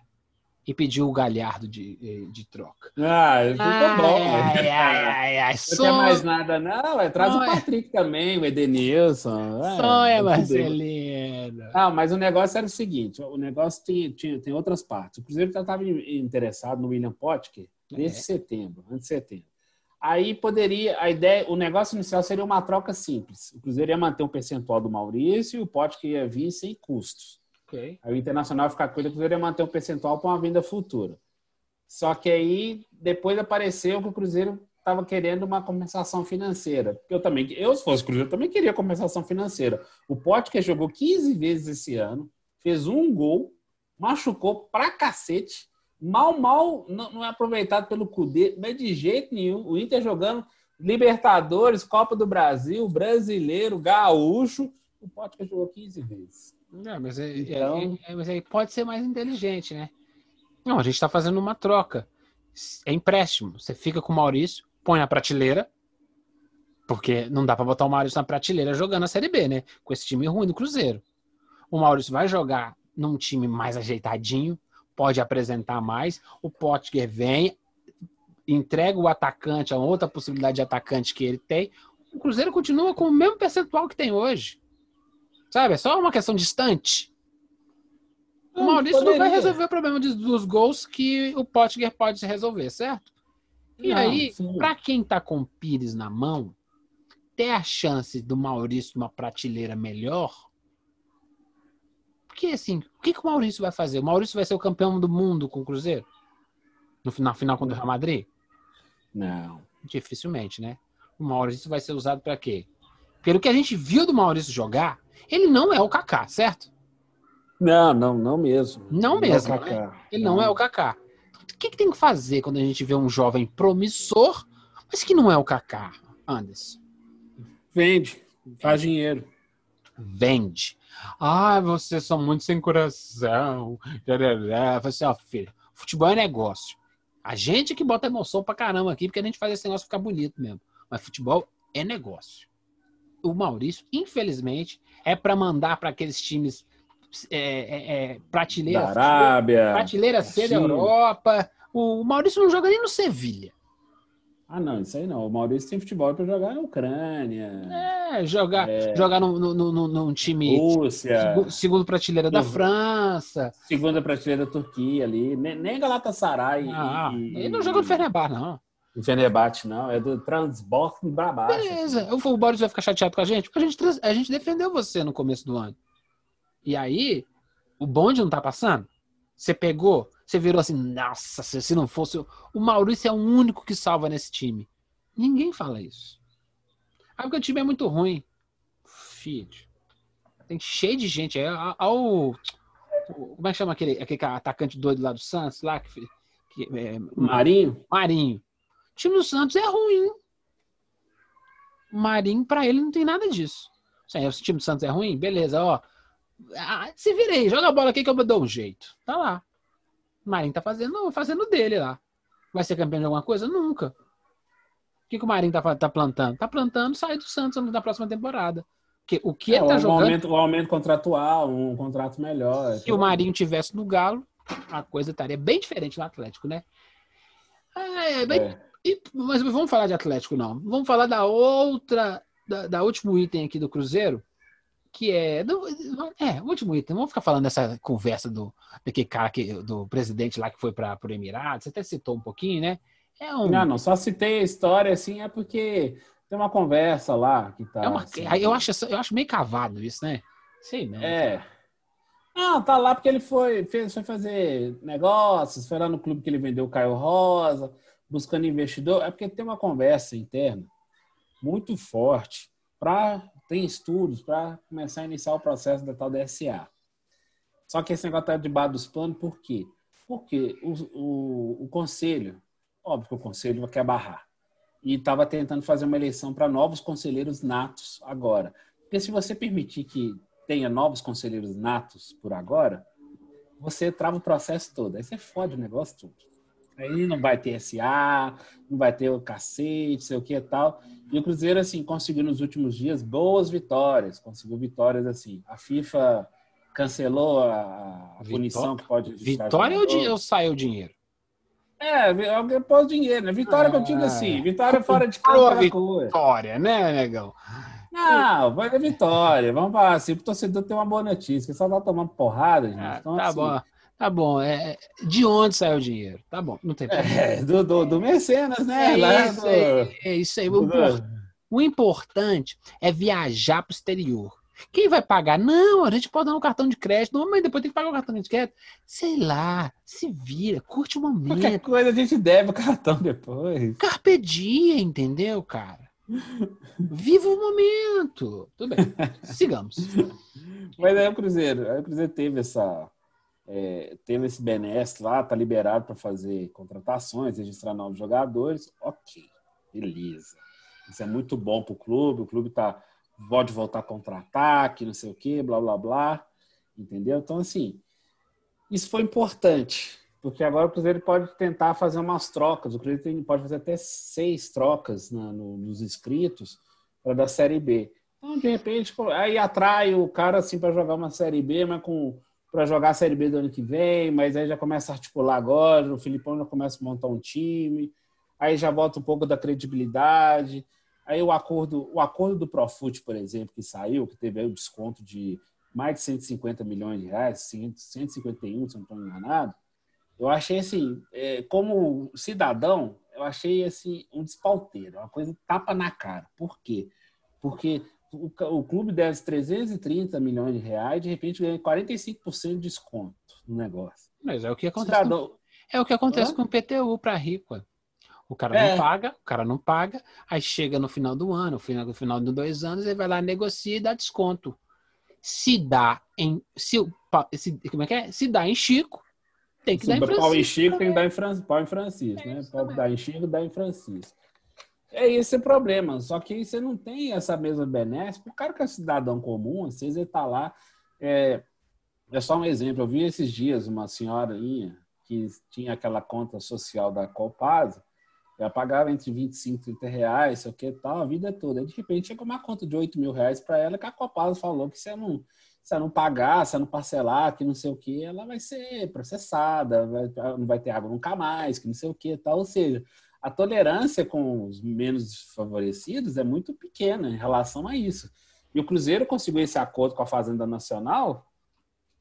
E pedia o Galhardo de, de troca. Ah, ficou bom. Ai, ai, ai, ai, Não quer mais nada, não. É, traz o é. Patrick também, o Edenilson. É, sonha, é tudo. Marcelino. Não, mas o negócio era o seguinte: o negócio tinha, tinha, tem outras partes. O Cruzeiro já estava interessado no William Potker desde É. setembro, antes de setembro. Aí poderia, a ideia, o negócio inicial seria uma troca simples. O Cruzeiro ia manter um percentual do Maurício e o Potker ia vir sem custos. Ok. Aí o Internacional ficar com ele, ia manter um percentual para uma venda futura. Só que aí depois apareceu que o Cruzeiro estava querendo uma compensação financeira. Eu também, eu se fosse Cruzeiro, também queria compensação financeira. O Potker jogou 15 vezes esse ano, fez um gol, machucou pra cacete, mal, mal não, não é aproveitado pelo Cudê, mas de jeito nenhum. O Inter jogando Libertadores, Copa do Brasil, Brasileiro, Gaúcho, o Potker jogou 15 vezes. Não, mas, é, é- Então- é- mas aí pode ser mais inteligente, né? Não, a gente está fazendo uma troca. É empréstimo. Você fica com o Maurício, põe na prateleira, porque não dá para botar o Maurício na prateleira jogando a Série B, né? Com esse time ruim do Cruzeiro. O Maurício vai jogar num time mais ajeitadinho, pode apresentar mais. O Potker vem, entrega o atacante, a outra possibilidade de atacante que ele tem. O Cruzeiro continua com o mesmo percentual que tem hoje. Sabe? É só uma questão distante. O Maurício não vai poderia. resolver o problema de- dos gols que o Potker pode resolver, certo? E Não, aí, pra quem tá com o Pires na mão, ter a chance do Maurício numa prateleira melhor. Porque assim, o que, que o Maurício vai fazer? O Maurício vai ser o campeão do mundo com o Cruzeiro? No final, final contra o Real Madrid? Não. Dificilmente, né? O Maurício vai ser usado pra quê? Pelo que a gente viu do Maurício jogar, ele não é o Kaká, certo? Não, não, não mesmo. Não é o mesmo, Kaká. Ele não é o Kaká. O que, que tem que fazer quando a gente vê um jovem promissor, mas que não é o Kaká, Anderson? Vende, faz dinheiro. Vende. Ah, vocês são muito sem coração. Falei assim, ó, filho, futebol é negócio. A gente que bota emoção pra caramba aqui, porque a gente faz esse negócio ficar bonito mesmo. Mas futebol é negócio. O Maurício, infelizmente, é pra mandar pra aqueles times é, é, é, prateleira Da Arábia. Prateleira C da. Europa. O Maurício não joga nem no Sevilha. Ah, não, isso aí não. O Maurício tem futebol para jogar na Ucrânia, É, jogar, É. jogar num, num, num, num time Rússia. segu- segundo prateleira da Uhum. França. Segunda prateleira da Turquia ali. Nem, nem Galatasaray. Ah, e, ele não joga no Fenerbahçe, não. O Fenerbahçe, não. É do Transborn pra baixo. Beleza. O Boris vai ficar chateado com a gente? A gente, trans- a gente defendeu você no começo do ano. E aí, o bonde não tá passando? Você pegou, você virou assim, nossa, se, se não fosse. o- Maurício é o único que salva nesse time. Ninguém fala isso. Ah, porque o time é muito ruim. Filho. Tem cheio de gente. É, ao, o- como é que chama aquele, aquele atacante doido lá do Santos? Lá, que, que, é, Marinho? Marinho. O time do Santos é ruim. O Marinho, pra ele, não tem nada disso. Assim, o time do Santos é ruim? Beleza, ó. Ah, se vira aí, joga a bola aqui que eu dou um jeito. Tá lá. O Marinho tá fazendo, fazendo dele lá. Vai ser campeão de alguma coisa? Nunca. O que, que o Marinho tá, tá plantando? Tá plantando sair do Santos na próxima temporada. Porque o que É, ele tá um, jogando, aumento, um aumento contratual, um contrato melhor. se o Marinho tivesse no Galo, a coisa estaria bem diferente no Atlético, né? É, bem, É. e- mas vamos falar de Atlético, não. Vamos falar da outra, da, da último item aqui do Cruzeiro, que é. do- é, último item. Vamos ficar falando dessa conversa do, daquele cara que, do presidente lá que foi para o Emirados. Você até citou um pouquinho, né? É um. Não, não, só citei a história assim, é porque tem uma conversa lá que tá. é uma assim, eu, acho, eu acho meio cavado isso, né? Sei não. É. Não, tá lá porque ele foi, fez, foi fazer negócios, foi lá no clube que ele vendeu o Caio Rosa, buscando investidor. É porque tem uma conversa interna muito forte para tem estudos para começar a iniciar o processo da tal DSA. Só que esse negócio está debaixo dos panos, por quê? Porque o, o, o conselho, óbvio que o conselho quer barrar, e estava tentando fazer uma eleição para novos conselheiros natos agora. Porque se você permitir que tenha novos conselheiros natos por agora, você trava o processo todo. Aí você fode o negócio todo. Aí não vai ter SA, não vai ter o cacete, sei o que e tal. E o Cruzeiro, assim, conseguiu nos últimos dias boas vitórias. Conseguiu vitórias, assim. A FIFA cancelou a, punição que pode... Vitória ou, ou saiu o dinheiro? É, alguém pôs dinheiro, né? Vitória que eu digo Ah. assim. Vitória fora de aquela coisa. Vitória, né, negão? Não, vai dar vitória. Vamos para assim, o torcedor tem uma boa notícia, que só tá tomando porrada, gente. Ah, Então, tá assim, bom. Tá bom. É, de onde saiu o dinheiro? Tá bom, não tem problema. É, do, do, do Mecenas, né? É Lá isso do- aí. É isso aí. O, o importante é viajar para o exterior. Quem vai pagar? Não, a gente pode dar um cartão de crédito. Não, mas depois tem que pagar o cartão de crédito. Sei lá, se vira, curte o Qualquer momento. coisa a gente deve o cartão depois. Carpe dia, entendeu, cara? Viva o momento. Tudo bem, sigamos. Mas aí o Cruzeiro, aí o Cruzeiro teve essa. É, esse benesse lá, tá liberado para fazer contratações, registrar novos jogadores. Ok, beleza. Isso é muito bom pro clube, o clube tá, pode voltar contra-ataque, não sei o quê, blá blá blá. Entendeu? Então, assim, isso foi importante, porque agora o Cruzeiro pode tentar fazer umas trocas. O Cruzeiro pode fazer até seis trocas na- no- nos inscritos para da Série B. Então, de repente, aí atrai o cara assim para jogar uma Série B, mas com para jogar a Série B do ano que vem, mas aí já começa a articular agora, o Filipão já começa a montar um time, aí já volta um pouco da credibilidade. Aí o acordo, o acordo do Profut, por exemplo, que saiu, que teve aí o desconto de mais de 150 milhões de reais, 100, 151, se não estou enganado, eu achei assim, é, como cidadão, eu achei assim um despauteiro, uma coisa tapa na cara. Por quê? Porque o, o clube deve 330 milhões de reais, de repente ganha 45% de desconto no negócio. Mas é o que acontece. Com, Cidadão, é o que acontece Hã? com o PTU para rico. O cara É. não paga, o cara não paga, aí chega no final do ano, no final do final de dois anos, ele vai lá, negocia e dá desconto. Se dá em. Se, se, como é que é? Se dá em Chico, tem que dar em Pau em Francisco. Chico tem que dar em, Fran... Pau em Francisco, É né? Pau também. dar em Chico, dá em Francisco. É esse o problema. Só que você não tem essa mesma benesse. O cara que é cidadão comum, às vezes ele tá lá. É, é só um exemplo. Eu vi esses dias uma senhorinha que tinha aquela conta social da Copasa, ela pagava entre 25 e 30 reais, sei o que tal, a vida toda. De repente chegou uma conta de 8 mil reais para ela, que a Copasa falou que se não, se não pagar, se não parcelar, que não sei o que, ela vai ser processada, vai- não vai ter água nunca mais, que não sei o que tal. Ou seja, a tolerância com os menos desfavorecidos é muito pequena em relação a isso. E o Cruzeiro conseguiu esse acordo com a Fazenda Nacional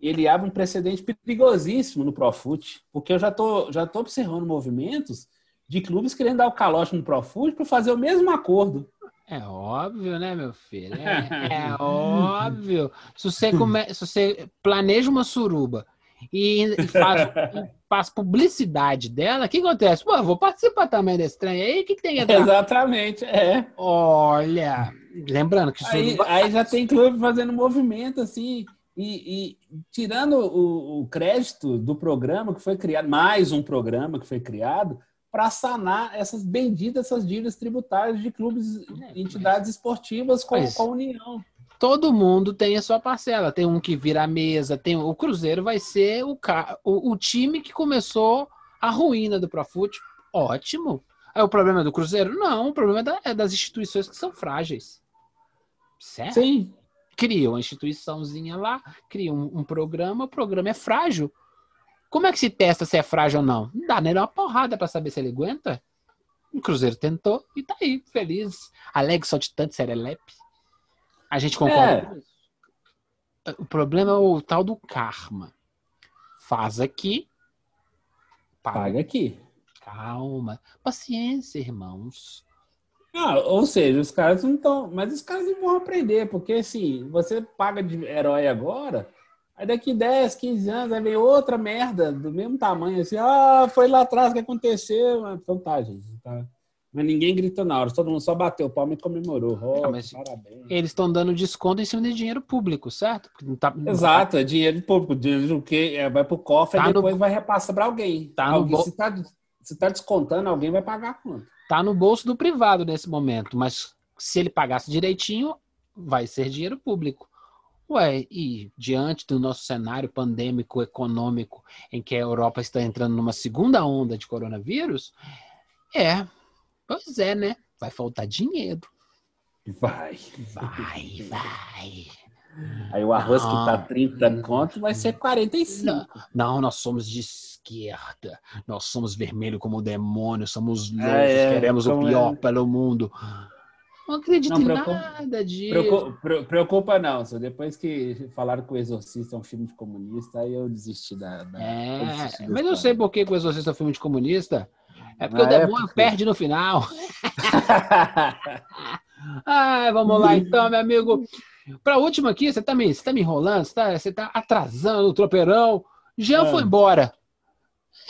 ele abre um precedente perigosíssimo no Profut, porque eu já tô, já tô observando movimentos de clubes querendo dar o calote no Profut para fazer o mesmo acordo. É óbvio, né, meu filho? É, é óbvio. Se você, come... Se você planeja uma suruba e, e faz, e faz publicidade dela, o que acontece? Pô, vou participar também desse trem aí, o que, que tem que entrar? Exatamente, é. Olha, lembrando que Aí, suruba... aí já tem clube fazendo movimento assim. E, e tirando o, o crédito do programa que foi criado, mais um programa que foi criado, para sanar essas benditas essas dívidas tributárias de clubes, É, entidades esportivas com, Mas- com a União. Todo mundo tem a sua parcela. Tem um que vira a mesa, tem o Cruzeiro vai ser o, ca- o, o time que começou a ruína do Profut. Ótimo. É o problema do Cruzeiro? Não, o problema é, da- é das instituições que são frágeis. Certo? Sim, Cria uma instituiçãozinha lá, cria um, um programa, o programa é frágil. Como é que se testa se é frágil ou não? Não dá nem uma porrada para saber se ele aguenta. O Cruzeiro tentou e tá aí, feliz. Alegre, saltitante, serelepe. A gente concorda É. isso. O problema é o tal do karma. Faz aqui, paga. paga aqui. Calma. Paciência, irmãos. Ah, ou seja, os caras não estão. Mas os caras não vão aprender, porque assim, você paga de herói agora, aí daqui 10, 15 anos, aí vem outra merda do mesmo tamanho, assim, ah, foi lá atrás que aconteceu. Ah, Então tá, gente. Tá. Mas ninguém gritou na hora, todo mundo só bateu o palmo e comemorou. Oh, mas- Parabéns. Eles estão dando desconto em cima de dinheiro público, certo? Não tá- não Exato, é dinheiro público, dinheiro que é, vai pro cofre Tá e no depois bo- vai repassar para alguém. Tá no alguém se, tá, se tá descontando, alguém vai pagar a conta. tá no bolso do privado nesse momento, mas se ele pagasse direitinho, vai ser dinheiro público. Ué, e diante do nosso cenário pandêmico econômico em que a Europa está entrando numa segunda onda de coronavírus, é, pois é, né? Vai faltar dinheiro. Vai. Vai, vai. Aí o arroz que tá Não. 30 conto vai ser 45. Não, não, nós somos de esquerda. Nós somos vermelho como o demônio, somos loucos, é, queremos o pior é. pelo mundo. Não acredito Não, em preocupa- nada disso. Preocupa, pre- preocupa não, só depois que falaram que o Exorcista é um filme de comunista, aí eu desisti da. da eu É, desisti da mas eu sei por que o Exorcista é um filme de comunista. É porque Ah, o é? demônio perde no final. Ai, vamos lá então, meu amigo. Pra última aqui, você tá me, você tá me enrolando, você tá, você tá atrasando o tropeirão. Jean Ah. foi embora.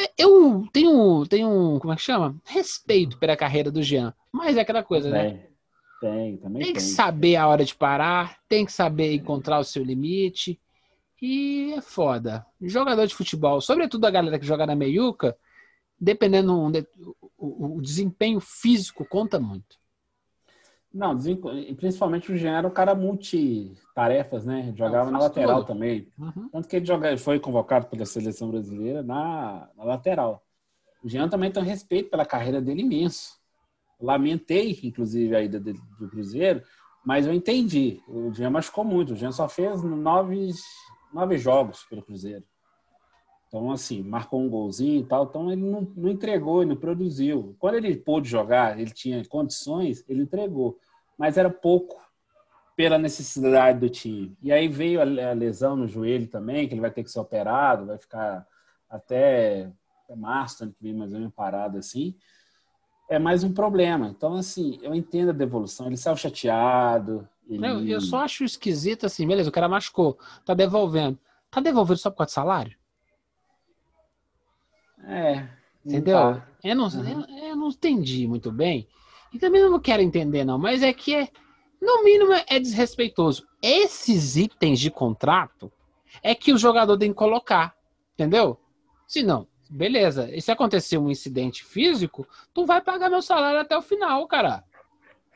É, Eu tenho, tenho, como é que chama? Respeito pela carreira do Jean. Mas é aquela coisa, né? Tem, tem, também Tem tem. que saber a hora de parar, tem que saber encontrar o seu limite. E é foda. Jogador de futebol, sobretudo a galera que joga na meiuca, dependendo do o, desempenho físico conta muito. Não, principalmente o Jean era um cara multitarefas, né? Jogava na lateral tudo. também. Uhum. Tanto que ele joga, foi convocado pela seleção brasileira na, na lateral. O Jean também tem um respeito pela carreira dele imenso. Lamentei, inclusive, a ida dele do Cruzeiro, mas eu entendi. O Jean machucou muito. O Jean só fez nove, nove jogos pelo Cruzeiro. Então, assim, marcou um golzinho e tal. Então, ele não, não entregou, ele não produziu. Quando ele pôde jogar, ele tinha condições, ele entregou. Mas era pouco pela necessidade do time. E aí veio a lesão no joelho também, que ele vai ter que ser operado, vai ficar até, até março, ano que vem, mais ou menos parado assim. É mais um problema. Então, assim, eu entendo a devolução. Ele saiu chateado. Ele... Eu, eu só acho esquisito assim, beleza, o cara machucou, tá devolvendo. Tá devolvendo só por causa de salário? É. Entendeu? tá. Eu, não, Uhum. eu, eu não entendi muito bem. E também não quero entender, não. Mas é que, é, no mínimo, é desrespeitoso. Esses itens de contrato é que o jogador tem que colocar. Entendeu? Se não, beleza. E se acontecer um incidente físico, tu vai pagar meu salário até o final, cara.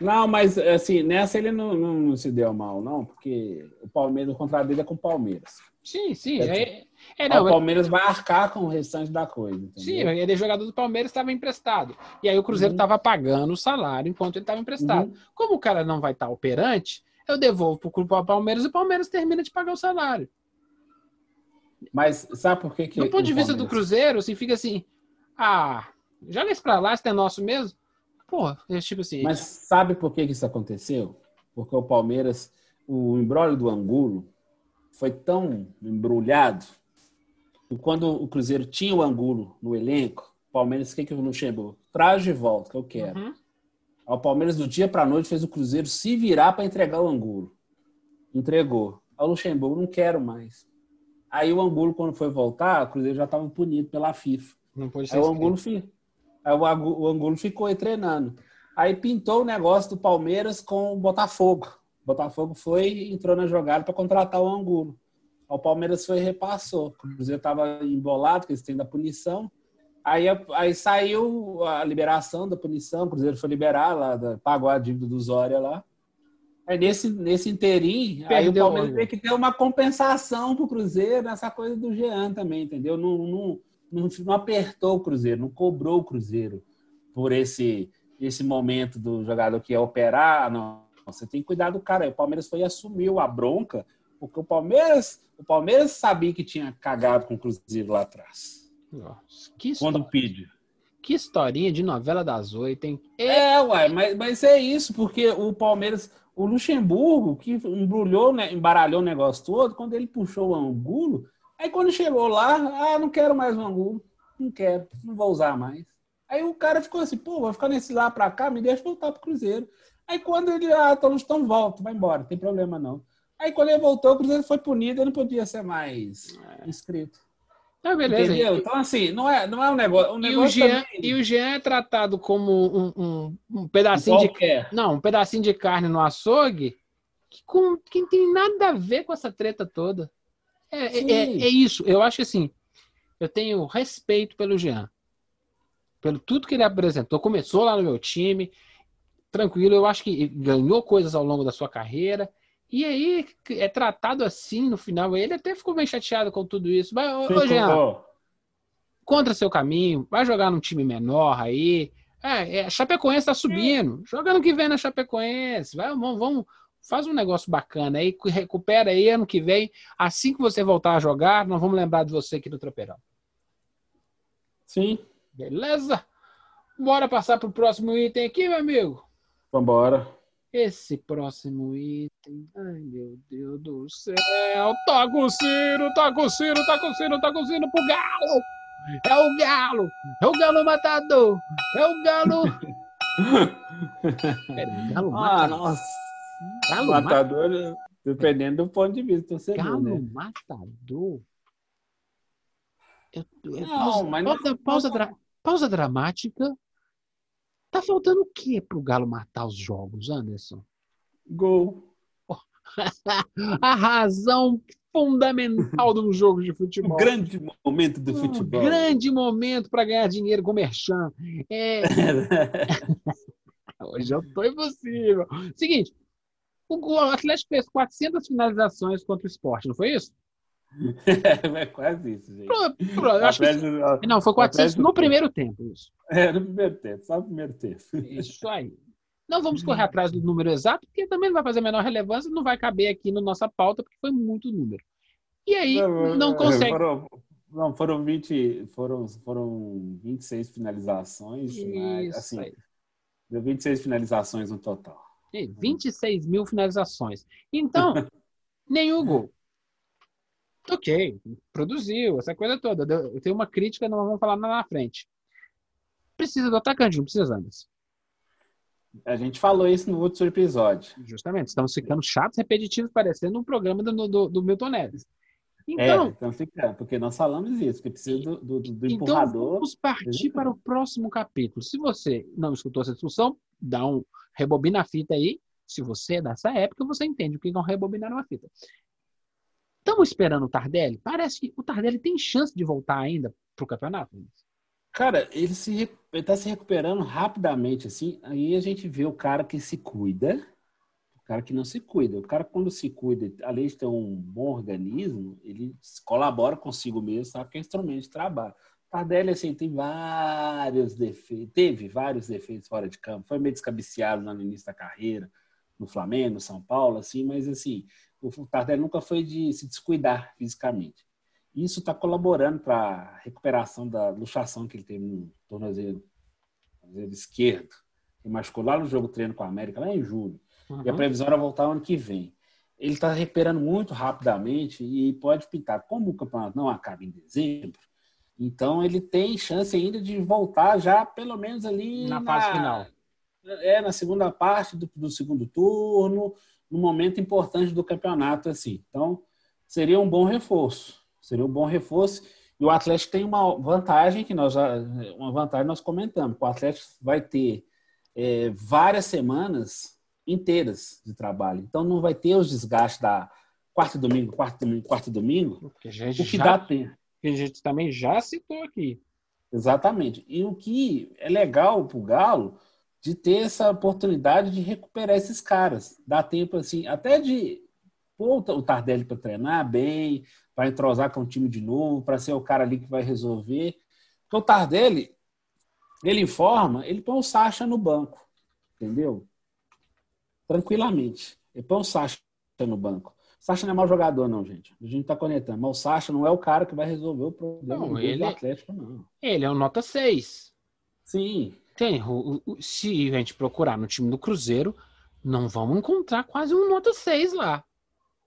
Não, mas assim, nessa ele não, não, não se deu mal, não, porque o Palmeiras, o contrato dele é com o Palmeiras. Sim, sim. É, É, é, não, o Palmeiras vai arcar com o restante da coisa. Entendeu? Sim, ele é jogador do Palmeiras, estava emprestado. E aí o Cruzeiro Uhum. estava pagando o salário enquanto ele estava emprestado. Uhum. Como o cara não vai estar operante, eu devolvo para o Palmeiras e o Palmeiras termina de pagar o salário. Mas sabe por que que Do ponto de vista do Palmeiras- Cruzeiro, assim, fica assim, ah, joga isso pra lá, isso é nosso mesmo. Pô, é tipo assim, Mas sabe por que isso aconteceu? Porque o Palmeiras, o embrólio do Angulo foi tão embrulhado que quando o Cruzeiro tinha o Angulo no elenco, o Palmeiras, o que, que o Luxemburgo? Traz de volta, que eu quero. Uhum. O Palmeiras, do dia para noite, fez o Cruzeiro se virar para entregar o Angulo. Entregou. Aí o Luxemburgo, não quero mais. Aí o Angulo, quando foi voltar, o Cruzeiro já estava punido pela FIFA. Não pode ser Aí o. Angulo, fi- aí o Angulo ficou aí treinando. Aí pintou o negócio do Palmeiras com o Botafogo. O Botafogo foi entrou na jogada para contratar o Angulo. O Palmeiras foi e repassou. O Cruzeiro estava embolado, que eles têm da punição. Aí, aí saiu a liberação da punição, o Cruzeiro foi liberar, lá, pagou a dívida do Zória lá. Aí nesse, nesse inteirinho, aí o Palmeiras teve que ter uma compensação pro Cruzeiro nessa coisa do Jean também, entendeu? Não, não, não, não apertou o Cruzeiro, não cobrou o Cruzeiro por esse, esse momento do jogador que ia operar. Não, você tem que cuidar do cara. O Palmeiras foi e assumiu a bronca, porque o Palmeiras, o Palmeiras sabia que tinha cagado com o Cruzeiro lá atrás. Nossa, que, Quando pediu. que historinha de novela das oito, hein? É, uai, mas, mas é isso, porque o Palmeiras, o Luxemburgo, que embrulhou, né, embaralhou o negócio todo, quando ele puxou o Angulo, aí quando chegou lá, ah, não quero mais o Angulo, não quero, não vou usar mais. Aí o cara ficou assim, pô, vou ficar nesse lá pra cá, me deixa voltar pro Cruzeiro. Aí quando ele, ah, tô então volta, vai embora, não tem problema não. Aí quando ele voltou, o Cruzeiro foi punido, ele não podia ser mais inscrito. Ah, beleza. Entendeu? Então, assim, não é, não é um negócio. Um E o, negócio Jean, também, e o Jean é tratado como um, um, um pedacinho de qualquer. Não, um pedacinho de carne no açougue que, com, que não tem nada a ver com essa treta toda. É, Sim. é, é isso. Eu acho que assim, eu tenho respeito pelo Jean. Pelo tudo que ele apresentou. Começou lá no meu time, tranquilo. Eu acho que ganhou coisas ao longo da sua carreira. E aí é tratado assim no final. Ele até ficou bem chateado com tudo isso. Mas, ô, ô, Jean, contra seu caminho, vai jogar num time menor aí. É, é, a Chapecoense tá subindo. Joga ano que vem na Chapecoense. Vai, vamos, vamos, faz um negócio bacana aí, recupera aí ano que vem. Assim que você voltar a jogar, nós vamos lembrar de você aqui no Tropeirão. Sim. Beleza? Bora passar pro próximo item aqui, meu amigo. Vambora. Esse próximo item. Ai, meu Deus do céu. Toca o sino, toca o sino, toca o sino, toca o sino pro galo. É o galo. É o galo matador. É o galo. Pera, o galo Ah, mata. nossa. Galo mata. Matador, dependendo do ponto de vista do torcedor, Galo né? matador. Eu, eu- Não, pausa, mas não- pausa, pausa, dra- pausa dramática. Tá faltando o que pro Galo matar os jogos, Anderson? Gol. A razão fundamental de um jogo de futebol. Um grande momento do Um futebol. grande momento para ganhar dinheiro com merchan. É, hoje eu tô impossível. Seguinte, o Atlético fez 400 finalizações contra o esporte, não foi isso? é quase isso, gente. Pro- pro- acho que, Atlético- não, foi 400 Atlético- no primeiro tempo. Isso. É, no primeiro tempo, só no primeiro tempo. Isso aí. Não vamos correr atrás do número exato, porque também não vai fazer a menor relevância, não vai caber aqui na nossa pauta, porque foi muito número. E aí, não consegue. Foram, não, foram 20, foram, foram 26 finalizações, mas, Isso assim, aí. deu 26 finalizações no total. E 26 mil finalizações. Então, nenhum gol. Ok, produziu, essa coisa toda. Eu tenho uma crítica, não vamos falar lá na frente. Precisa do atacante, não precisa antes. A gente falou isso no outro episódio. Justamente, estamos ficando chatos, repetitivos, parecendo um programa do, do, do Milton Neves. É, Então, então fica, porque nós falamos isso, que precisa do, do, do então empurrador. vamos partir para o próximo capítulo. Se você não escutou essa discussão, dá um rebobina a fita aí. Se você é dessa época, você entende o que é um rebobinar uma fita. Estamos esperando o Tardelli? Parece que o Tardelli tem chance de voltar ainda para o campeonato. Cara, ele se recu- ele tá se recuperando rapidamente, assim. Aí a gente vê o cara que se cuida, o cara que não se cuida. O cara, quando se cuida, além de ter um bom organismo, ele colabora consigo mesmo, sabe que é instrumento de trabalho. Tardelli, assim, tem vários defeitos, teve vários defeitos fora de campo. Foi meio descabiciado lá no início da carreira, no Flamengo, no São Paulo, assim, mas assim, o Tardelli nunca foi de se descuidar fisicamente. Isso está colaborando para a recuperação da luxação que ele teve no tornozelo, tornozelo esquerdo. Ele machucou lá no jogo treino com a América, lá em julho. E a Uhum. previsão era voltar ano que vem. ele está recuperando muito rapidamente e pode pintar. Como o campeonato não acaba em dezembro, então ele tem chance ainda de voltar já pelo menos ali Na fase final. É, na segunda parte do, do segundo turno, no momento importante do campeonato, assim. Então, seria um bom reforço. Seria um bom reforço. E o Atlético tem uma vantagem que nós já, uma vantagem nós comentamos. O Atlético vai ter é, várias semanas inteiras de trabalho. Então não vai ter os desgastes da quarta e domingo, quarta e domingo, quarta e domingo. Porque O que já, dá tempo. Que a gente também já citou aqui. Exatamente. E o que é legal para o Galo de ter essa oportunidade de recuperar esses caras. Dá tempo, assim, até de pôr o Tardelli para treinar bem, para entrosar com o time de novo, para ser o cara ali que vai resolver. Porque o Tardelli, ele informa, ele põe o Sacha no banco, entendeu? Tranquilamente. Ele põe o Sacha no banco. O Sacha não é mau jogador, não, gente. A gente tá conectando. Mas o Sacha não é o cara que vai resolver o problema Não, do ele- é- Atlético, não. Ele é um nota 6. Sim. Tem, o- o- se a gente procurar no time do Cruzeiro, não vamos encontrar quase um nota 6 lá.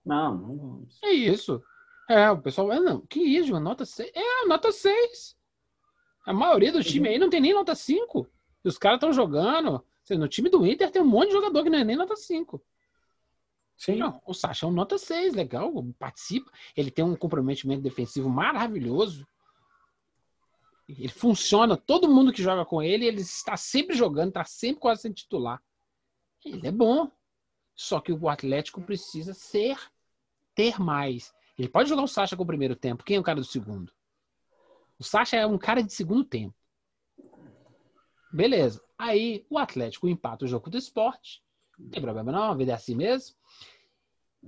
Não, não vamos. É isso. É, o pessoal, é, não, que isso, uma nota 6. É, nota 6. A maioria do time aí não tem nem nota 5. E os caras estão jogando. No time do Inter tem um monte de jogador que não é nem nota 5. Sim. Não, o Sacha é um nota 6, legal, participa. Ele tem um comprometimento defensivo maravilhoso. Ele funciona, todo mundo que joga com ele, ele está sempre jogando, está sempre quase sendo titular. Ele é bom. Só que o Atlético precisa ser, ter mais. Ele pode jogar o Sacha com o primeiro tempo. Quem é o cara do segundo? O Sacha é um cara de segundo tempo. Beleza. Aí o Atlético empata o jogo do esporte. Não tem problema não, a vida é assim mesmo.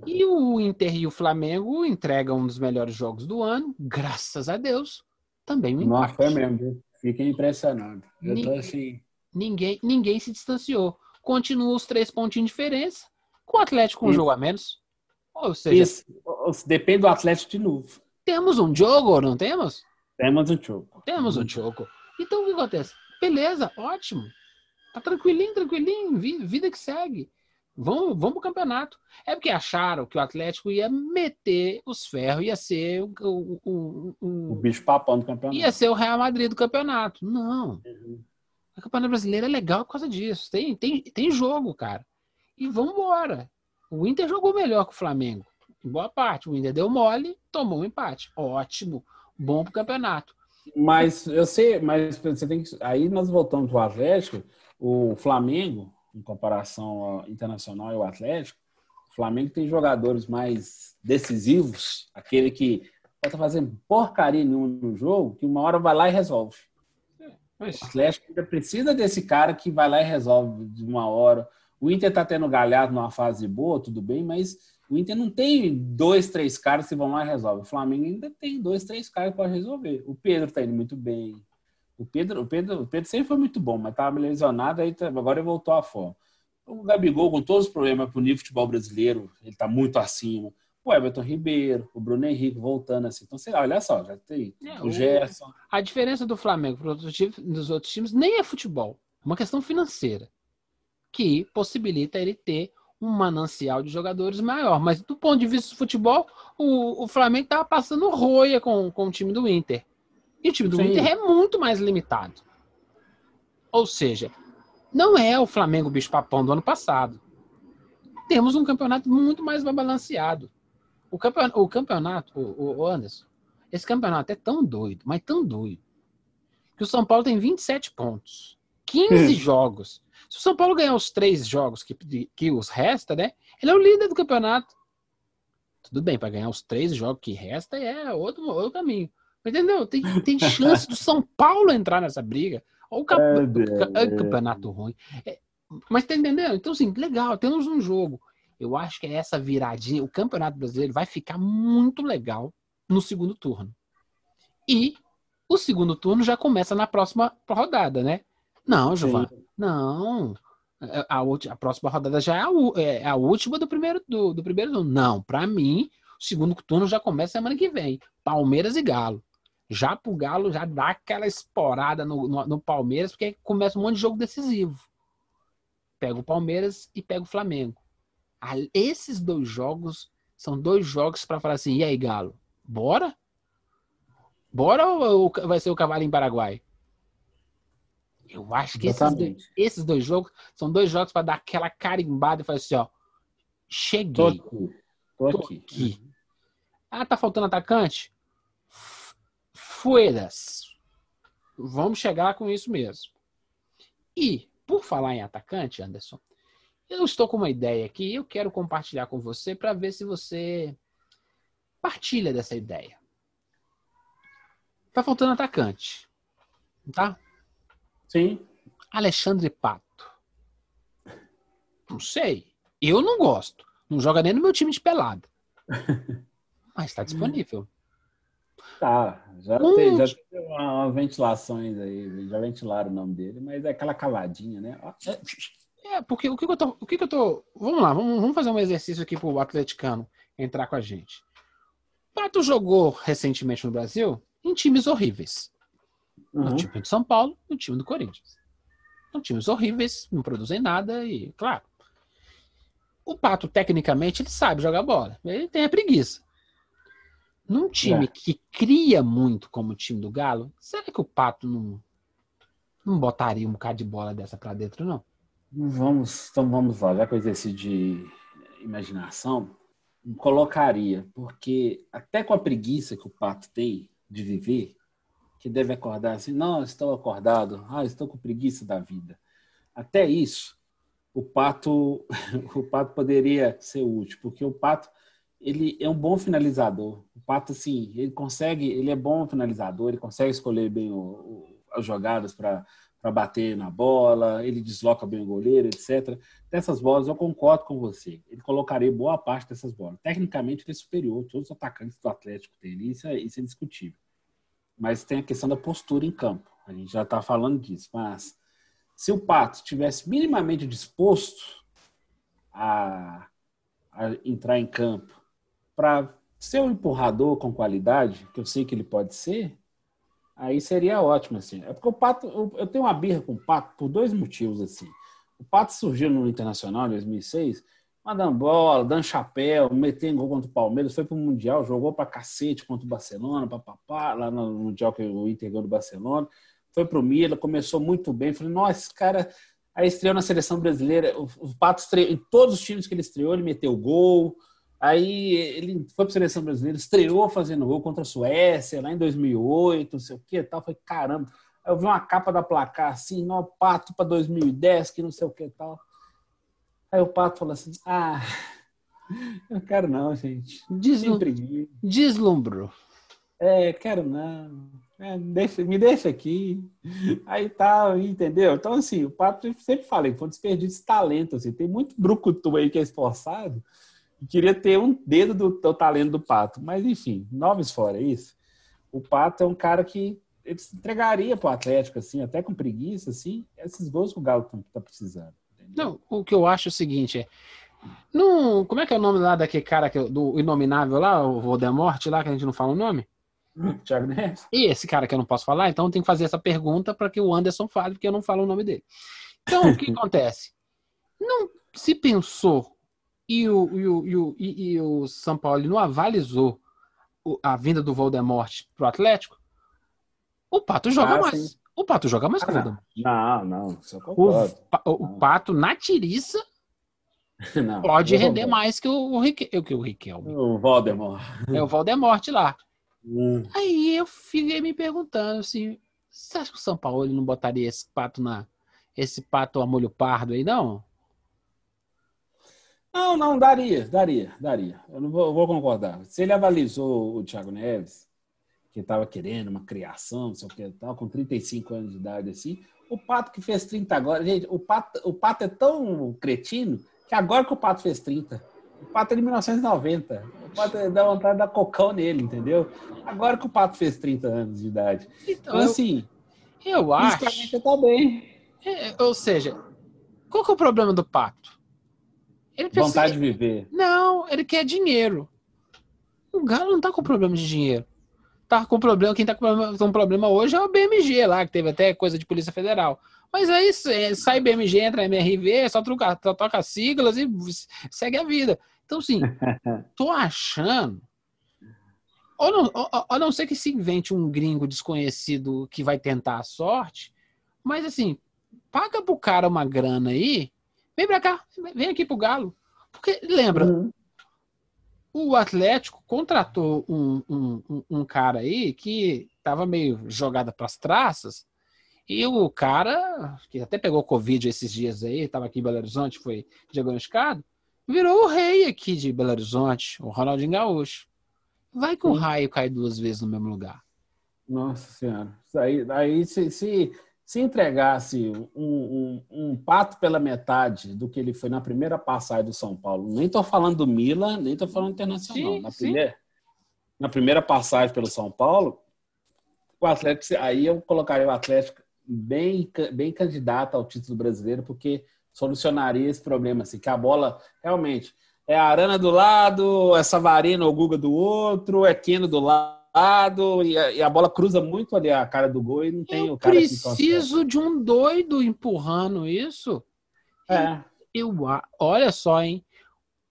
E o Inter e o Flamengo entregam um dos melhores jogos do ano, graças a Deus. Também um Nossa, empate. foi mesmo. Fiquei impressionado. Eu tô Ni- assim. Ninguém, ninguém se distanciou. Continua os três pontinhos de diferença, com o Atlético um Isso. jogo a menos. Ou seja, Isso. Depende do Atlético de novo. temos um jogo não temos? Temos um jogo. Temos um jogo. Então o que acontece? Beleza, ótimo. Tá tranquilinho, tranquilinho, vi- vida que segue. Vamos, vamos pro campeonato. É porque acharam que o Atlético ia meter os ferros, ia ser o, o, o- o- O bicho papão do campeonato. ia ser o Real Madrid do campeonato. Não. O campeonato brasileiro é legal por causa disso. Tem, tem, tem jogo, cara. E vamos embora. O Inter jogou melhor que o Flamengo. Em boa parte. O Inter deu mole, tomou um empate. Ótimo. Bom pro campeonato. Mas eu sei, mas você tem que. Aí nós voltamos para o Atlético. O Flamengo, em comparação ao internacional e o Atlético, o Flamengo tem jogadores mais decisivos, aquele que pode estar fazendo porcaria nenhuma no jogo, que uma hora vai lá e resolve. Mas, O Atlético ainda precisa desse cara que vai lá e resolve de uma hora. O Inter tá tendo galhado numa fase boa, tudo bem, mas o Inter não tem dois, três caras que vão lá e resolvem. O Flamengo ainda tem dois, três caras que podem resolver. O Pedro tá indo muito bem. O Pedro, o Pedro, o Pedro sempre foi muito bom, mas estava lesionado, aí tá- agora ele voltou à forma. O Gabigol, com todos os problemas pro nível de futebol brasileiro, ele tá muito acima. O Everton Ribeiro, o Bruno Henrique voltando assim. Então, sei lá, olha só, já tem É, o o- Gerson. a diferença do Flamengo para dos outros times nem é futebol. É uma questão financeira. Que possibilita ele ter um manancial de jogadores maior. Mas do ponto de vista do futebol, o, o Flamengo estava passando roia com, com o time do Inter. E o time do Sim. Inter é muito mais limitado. Ou seja, não é o Flamengo bicho papão do ano passado. Temos um campeonato muito mais balanceado. O campeonato, o campeonato o, o- o Anderson, esse campeonato é tão doido, mas tão doido, que o São Paulo tem 27 pontos, 15 Hum. jogos. Se o São Paulo ganhar os três jogos que, que os resta, né? Ele é o líder do campeonato. Tudo bem, para ganhar os três jogos que resta é outro, outro caminho. Entendeu? Tem, tem chance do São Paulo entrar nessa briga. Ou o, É, é, campeonato ruim. É, mas tá entendendo? Então, assim, legal, temos um jogo. Eu acho que é essa viradinha, o Campeonato Brasileiro vai ficar muito legal no segundo turno. E o segundo turno já começa na próxima rodada, né? Não, Giovanni. Não. A, a ulti- a próxima rodada já é a, u- é a última do primeiro do, do primeiro turno. Não, para mim, o segundo turno já começa semana que vem. Palmeiras e Galo. Já pro Galo já dá aquela esporada no, no, no Palmeiras, porque começa um monte de jogo decisivo. Pega o Palmeiras e pega o Flamengo. A- Esses dois jogos são dois jogos para falar assim: e aí, Galo, bora? Bora ou ou vai ser o Cavalinho Paraguai? Eu acho que esses dois, esses dois jogos são dois jogos para dar aquela carimbada e falar assim: ó, Tô cheguei, aqui. Tô tô aqui. aqui. Ah, tá faltando atacante? Fueras. Vamos chegar com isso mesmo. E, por falar em atacante, Anderson, eu estou com uma ideia aqui e eu quero compartilhar com você para ver se você partilha dessa ideia. Tá faltando atacante. Tá? Sim. Alexandre Pato. Não sei. Eu não gosto. Não joga nem no meu time de pelada. Mas está disponível. Tá. Já Hum. tem, já tem uma- umas ventilações aí. Já ventilaram o nome dele, mas é aquela cavadinha, né? Ó, É, porque o que, que eu tô. O que, que eu tô. Vamos lá, vamos, vamos fazer um exercício aqui pro atleticano entrar com a gente. Pato jogou recentemente no Brasil em times horríveis. No uhum. time de São Paulo, no time do Corinthians. São times horríveis, não produzem nada e, claro. O Pato, tecnicamente, ele sabe jogar bola. Ele tem a preguiça. Num time É. que cria muito como o time do Galo, será que o Pato não, não botaria um bocado de bola dessa pra dentro, não? Vamos, então vamos lá, já que exercício de imaginação, colocaria, porque até com a preguiça que o pato tem de viver, que deve acordar assim, não, estou acordado, ah, estou com preguiça da vida. Até isso, o pato, o pato poderia ser útil, porque o pato ele é um bom finalizador. O pato, assim, ele consegue, ele é bom finalizador, ele consegue escolher bem o- o- as jogadas para bater na bola, ele desloca bem o goleiro, etc. Dessas bolas eu concordo com você. Ele colocaria boa parte dessas bolas. Tecnicamente ele é superior, todos os atacantes do Atlético têm, isso é, isso é indiscutível. Mas tem a questão da postura em campo. A gente já está falando disso. Mas se o Pato estivesse minimamente disposto a, a entrar em campo para ser um empurrador com qualidade, que eu sei que ele pode ser, aí seria ótimo, assim. É porque o Pato, eu, eu tenho uma birra com o Pato por dois motivos, assim. O Pato surgiu no Internacional em 2006, mandando bola, dando chapéu, metendo gol contra o Palmeiras, foi pro Mundial, jogou pra cacete contra o Barcelona, papapá, lá no Mundial que o Inter ganhou do Barcelona, foi pro Milan, começou muito bem, falei, nossa, esse cara... Aí estreou na seleção brasileira, o, o Pato estreou, em todos os times que ele estreou, ele meteu gol, Aí ele foi para a seleção brasileira, estreou fazendo gol contra a Suécia lá em 2008, não sei o que e tal. Falei, caramba. Aí eu vi uma capa da placar assim, não, Pato para 2010, que não sei o que tal. Aí o Pato falou assim: ah, eu quero não, gente. Deslum-. Deslumbrou. É, quero não. É, deixa, me deixa aqui. Aí tal, entendeu? Então, assim, o Pato sempre falei, foi um desperdício de talento. Assim. Tem muito brucutu aí que é esforçado e queria ter um dedo do, do talento do Pato. Mas, enfim, nomes fora isso. O Pato é um cara que ele se entregaria pro Atlético, assim, até com preguiça, assim, esses gols que o Galo tá, tá precisando. entendeu? Não, o que eu acho é o seguinte, é. Não, como é que é o nome lá daquele cara que, do Inominável lá, o Voldemort lá, que a gente não fala o nome? Thiago Neves? E esse cara que eu não posso falar, então eu tenho que fazer essa pergunta para que o Anderson fale, porque eu não falo o nome dele. Então, o que acontece? Não se pensou e o, e o, e o, e- o São Paulo não avalizou a vinda do Voldemort pro Atlético, o Pato joga Ah, mais. sim. O Pato joga mais que o Ah, Voldemort. não, não, O, o Pato, na tiriça, Não, pode render mais que o, o, Rique, que o Riquelme. O Voldemort. É o Voldemort lá. Hum. Aí eu fiquei me perguntando assim, você acha que o São Paulo não botaria esse pato na esse pato a molho pardo aí não? Não, não, daria, daria, daria. Eu não vou, eu vou concordar. Se ele avalizou o Thiago Neves, que estava querendo uma criação, não sei o que e tal, com 35 anos de idade assim, o Pato que fez 30 agora, gente, o Pato, o Pato é tão cretino que agora que o Pato fez 30. O Pato é de 1990. O Pato dá vontade de dar cocão nele, entendeu? Agora que o Pato fez 30 anos de idade. Então, Então, assim, eu, eu acho. tá bem. é, ou seja, qual que é o problema do pato? Ele precisa- Vontade de viver. Não, ele quer dinheiro. O Galo não tá com problema de dinheiro. Tá com problema, quem tá com problema, com problema hoje é o BMG lá, que teve até coisa de Polícia Federal. Mas aí cê- sai BMG, entra MRV, só troca, toca siglas e segue a vida. Então, assim, tô achando. Ou não, ou- ou não sei que se invente um gringo desconhecido que vai tentar a sorte, mas assim, paga pro cara uma grana aí, vem pra cá, vem aqui pro Galo. Porque, lembra, Uhum. o Atlético contratou um, um, um- cara aí que tava meio jogado pras traças, e o cara, que até pegou Covid esses dias aí, tava aqui em Belo Horizonte, foi diagnosticado, virou o rei aqui de Belo Horizonte, o Ronaldinho Gaúcho. Vai que o raio cai duas vezes no mesmo lugar. Nossa Senhora. Isso aí, aí se, se, se entregasse um, um, um pato pela metade do que ele foi na primeira passagem do São Paulo, nem tô falando do Milan, nem tô falando internacional. Sim, na, sim. primeira, na primeira passagem pelo São Paulo, o Atlético, aí eu colocaria o Atlético bem, bem candidato ao título brasileiro, porque solucionaria esse problema, assim, que a bola realmente é a Arana do lado, é Savarino ou Guga do outro, é Keno do lado, e a, e a bola cruza muito ali a cara do gol e não tem Eu o cara que preciso de um doido empurrando isso. É. Eu, olha só, hein?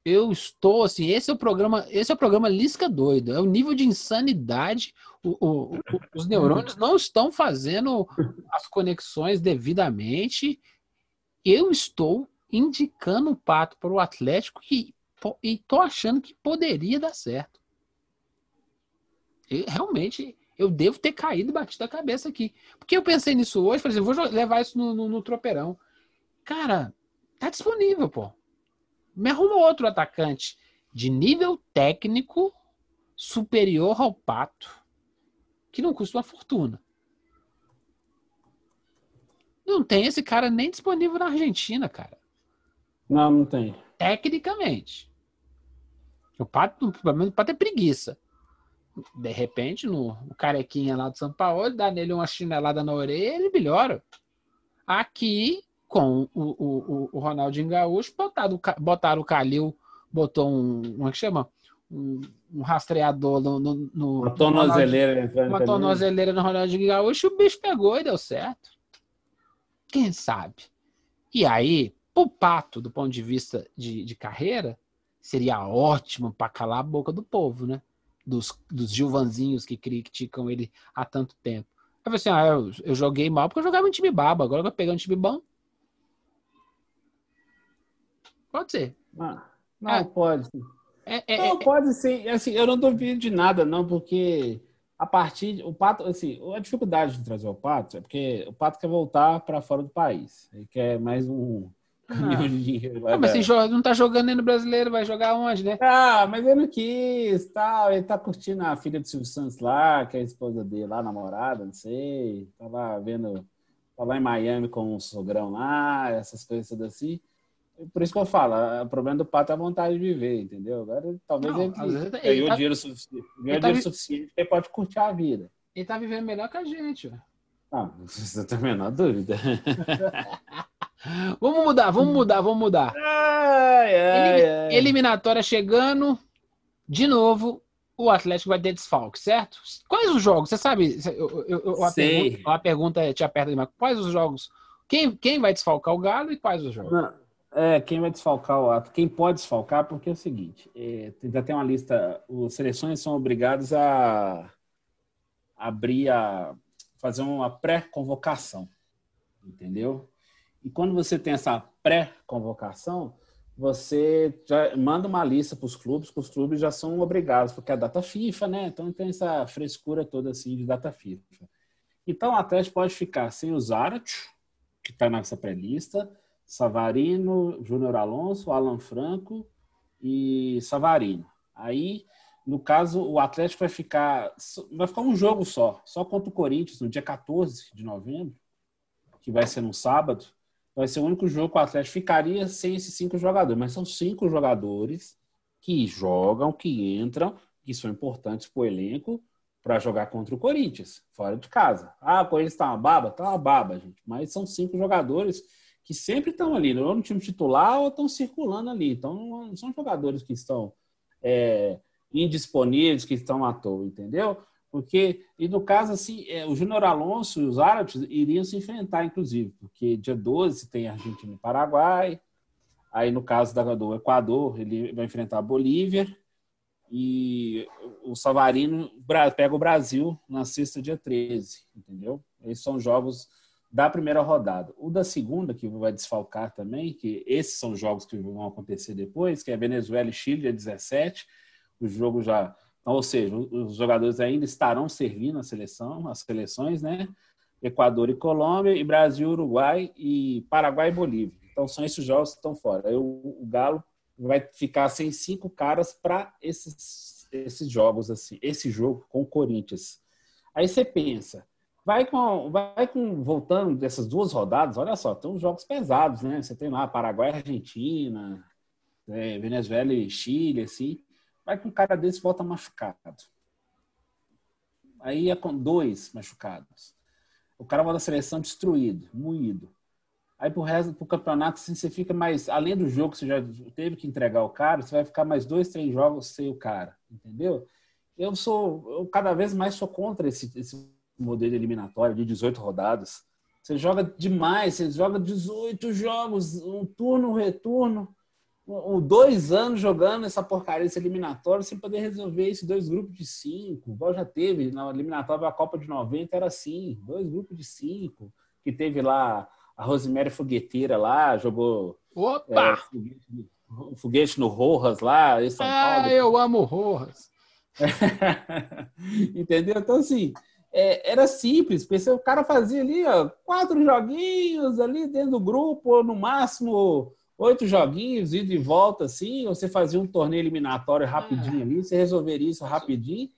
Eu estou assim, esse é o programa, esse é o programa Lisca doido. É o nível de insanidade. O- o- o- os neurônios não estão fazendo as conexões devidamente. Eu estou indicando o pato para o Atlético e e tô achando que poderia dar certo. Eu, realmente, eu devo ter caído e batido a cabeça aqui. Porque eu pensei nisso hoje, falei assim, vou levar isso no, no, no tropeirão. Cara, tá disponível, pô. Me arruma outro atacante de nível técnico superior ao Pato, que não custa uma fortuna. Não tem esse cara nem disponível na Argentina, cara. Não, não tem. Tecnicamente. O Pato, o problema do Pato é preguiça. De repente, no o carequinha lá do São Paulo, dá nele uma chinelada na orelha, ele melhora. Aqui, com o, o, o, Ronaldinho Gaúcho, botaram, botaram o Calil, botou um. Como é que chama? Um, um rastreador no. no, no Uma no tornozeleira entrando uma tornozeleira no Ronaldinho Gaúcho, o bicho pegou e deu certo. Quem sabe? E aí, pro Pato, do ponto de vista de, de carreira, seria ótimo para calar a boca do povo, né? Dos, dos Gilvanzinhos que criticam ele há tanto tempo. Eu falei assim: ah, eu, eu joguei mal porque eu jogava em time baba, agora eu vou pegar um time bom. Pode ser. Ah, não, É. pode. É, é, Não, é, pode sim. Assim, eu não duvido de nada, não, porque a partir o pato, assim, a dificuldade de trazer o pato é porque o pato quer voltar para fora do país. Ele quer mais um caminhão de dinheiro. Ah, mas se joga- não tá jogando nem no brasileiro, vai jogar onde, né? Ah, mas ele não quis, tal. Ele tá curtindo a filha do Silvio Santos lá, que é a esposa dele lá, namorada, não sei. Tá lá vendo, tá lá em Miami com o sogrão lá, essas coisas assim. Por isso que eu falo, o problema do pato é a vontade de viver, entendeu? Agora, talvez Não, ele, ele ganhou tá- dinheiro suficiente, ganhou ele tá dinheiro vi- suficiente que ele pode curtir a vida. Ele tá vivendo melhor que a gente, ó. Ah, você tem a menor dúvida. Vamos mudar, vamos mudar, vamos mudar. Ai, ai. Eliminatória chegando. De novo, o Atlético vai ter desfalque, certo? Quais os jogos? Você sabe? Eu, eu, eu, a, pergunta, a pergunta te aperta demais. Quais os jogos? Quem, quem vai desfalcar o Galo e quais os jogos? Não, é, quem vai desfalcar o ato? Quem pode desfalcar, porque é o seguinte, é, tem- já tem uma lista, as seleções são obrigadas a abrir a fazer uma pré-convocação, entendeu? E quando você tem essa pré-convocação, você manda uma lista para os clubes, que os clubes já são obrigados, porque é a data FIFA, né? Então tem essa frescura toda assim de data FIFA. Então o Atlético pode ficar sem o Zarat, que está nessa pré-lista, Savarino, Júnior Alonso, Alan Franco e Savarino. Aí, no caso, o Atlético vai ficar vai ficar um jogo só, só contra o Corinthians no dia 14 de novembro, que vai ser no sábado. Vai ser o único jogo que o Atlético ficaria sem esses cinco jogadores, mas são cinco jogadores que jogam, que entram, que são importantes para o elenco para jogar contra o Corinthians, fora de casa. Ah, o Corinthians está uma baba? Tá uma baba, gente. Mas são cinco jogadores que sempre estão ali, ou no time titular ou estão circulando ali. Então, não são jogadores que estão é, indisponíveis, que estão à toa, entendeu? Porque, e no caso, assim, é, o Júnior Alonso e os árabes iriam se enfrentar, inclusive, porque dia 12 tem Argentina e Paraguai, aí no caso da, do Equador, ele vai enfrentar a Bolívia, e o Savarino pega o Brasil na sexta, dia 13, entendeu? Esses são jogos da primeira rodada. O da segunda, que vai desfalcar também, que esses são jogos que vão acontecer depois, que é Venezuela e Chile, dia 17. O jogo já. Então, ou seja, os jogadores ainda estarão servindo a seleção, as seleções, né? Equador e Colômbia, e Brasil, Uruguai e Paraguai e Bolívia. Então, são esses jogos que estão fora. Aí o, Galo vai ficar sem cinco caras para esses, esses jogos, assim, esse jogo com o Corinthians. Aí você pensa, vai com, vai com, voltando dessas duas rodadas, olha só, tem uns jogos pesados, né? Você tem lá Paraguai Argentina, é, Venezuela e Chile, assim. Vai com um cara desse volta machucado. Aí é com dois machucados. O cara volta da seleção destruído, moído. Aí pro resto, pro campeonato, assim, você fica mais. Além do jogo que você já teve que entregar o cara, você vai ficar mais dois, três jogos sem o cara. Entendeu? Eu sou. Eu cada vez mais sou contra esse, esse modelo eliminatório de 18 rodadas. Você joga demais, você joga 18 jogos, um turno, um retorno, um, dois anos jogando essa porcaria, esse eliminatório, sem poder resolver isso, dois grupos de cinco. Igual já teve na eliminatória da Copa de 90, era assim, dois grupos de cinco, que teve lá a Rosemary Fogueteira lá, jogou é, Opa! foguete, no- foguete no Rojas lá, em São Paulo. ah, eu amo Rojas. Entendeu? Então, assim, é, era simples, o cara fazia ali, ó, quatro joguinhos ali dentro do grupo, ou no máximo oito joguinhos, ida e volta, assim, você fazia um torneio eliminatório rapidinho ali, você resolveria isso rapidinho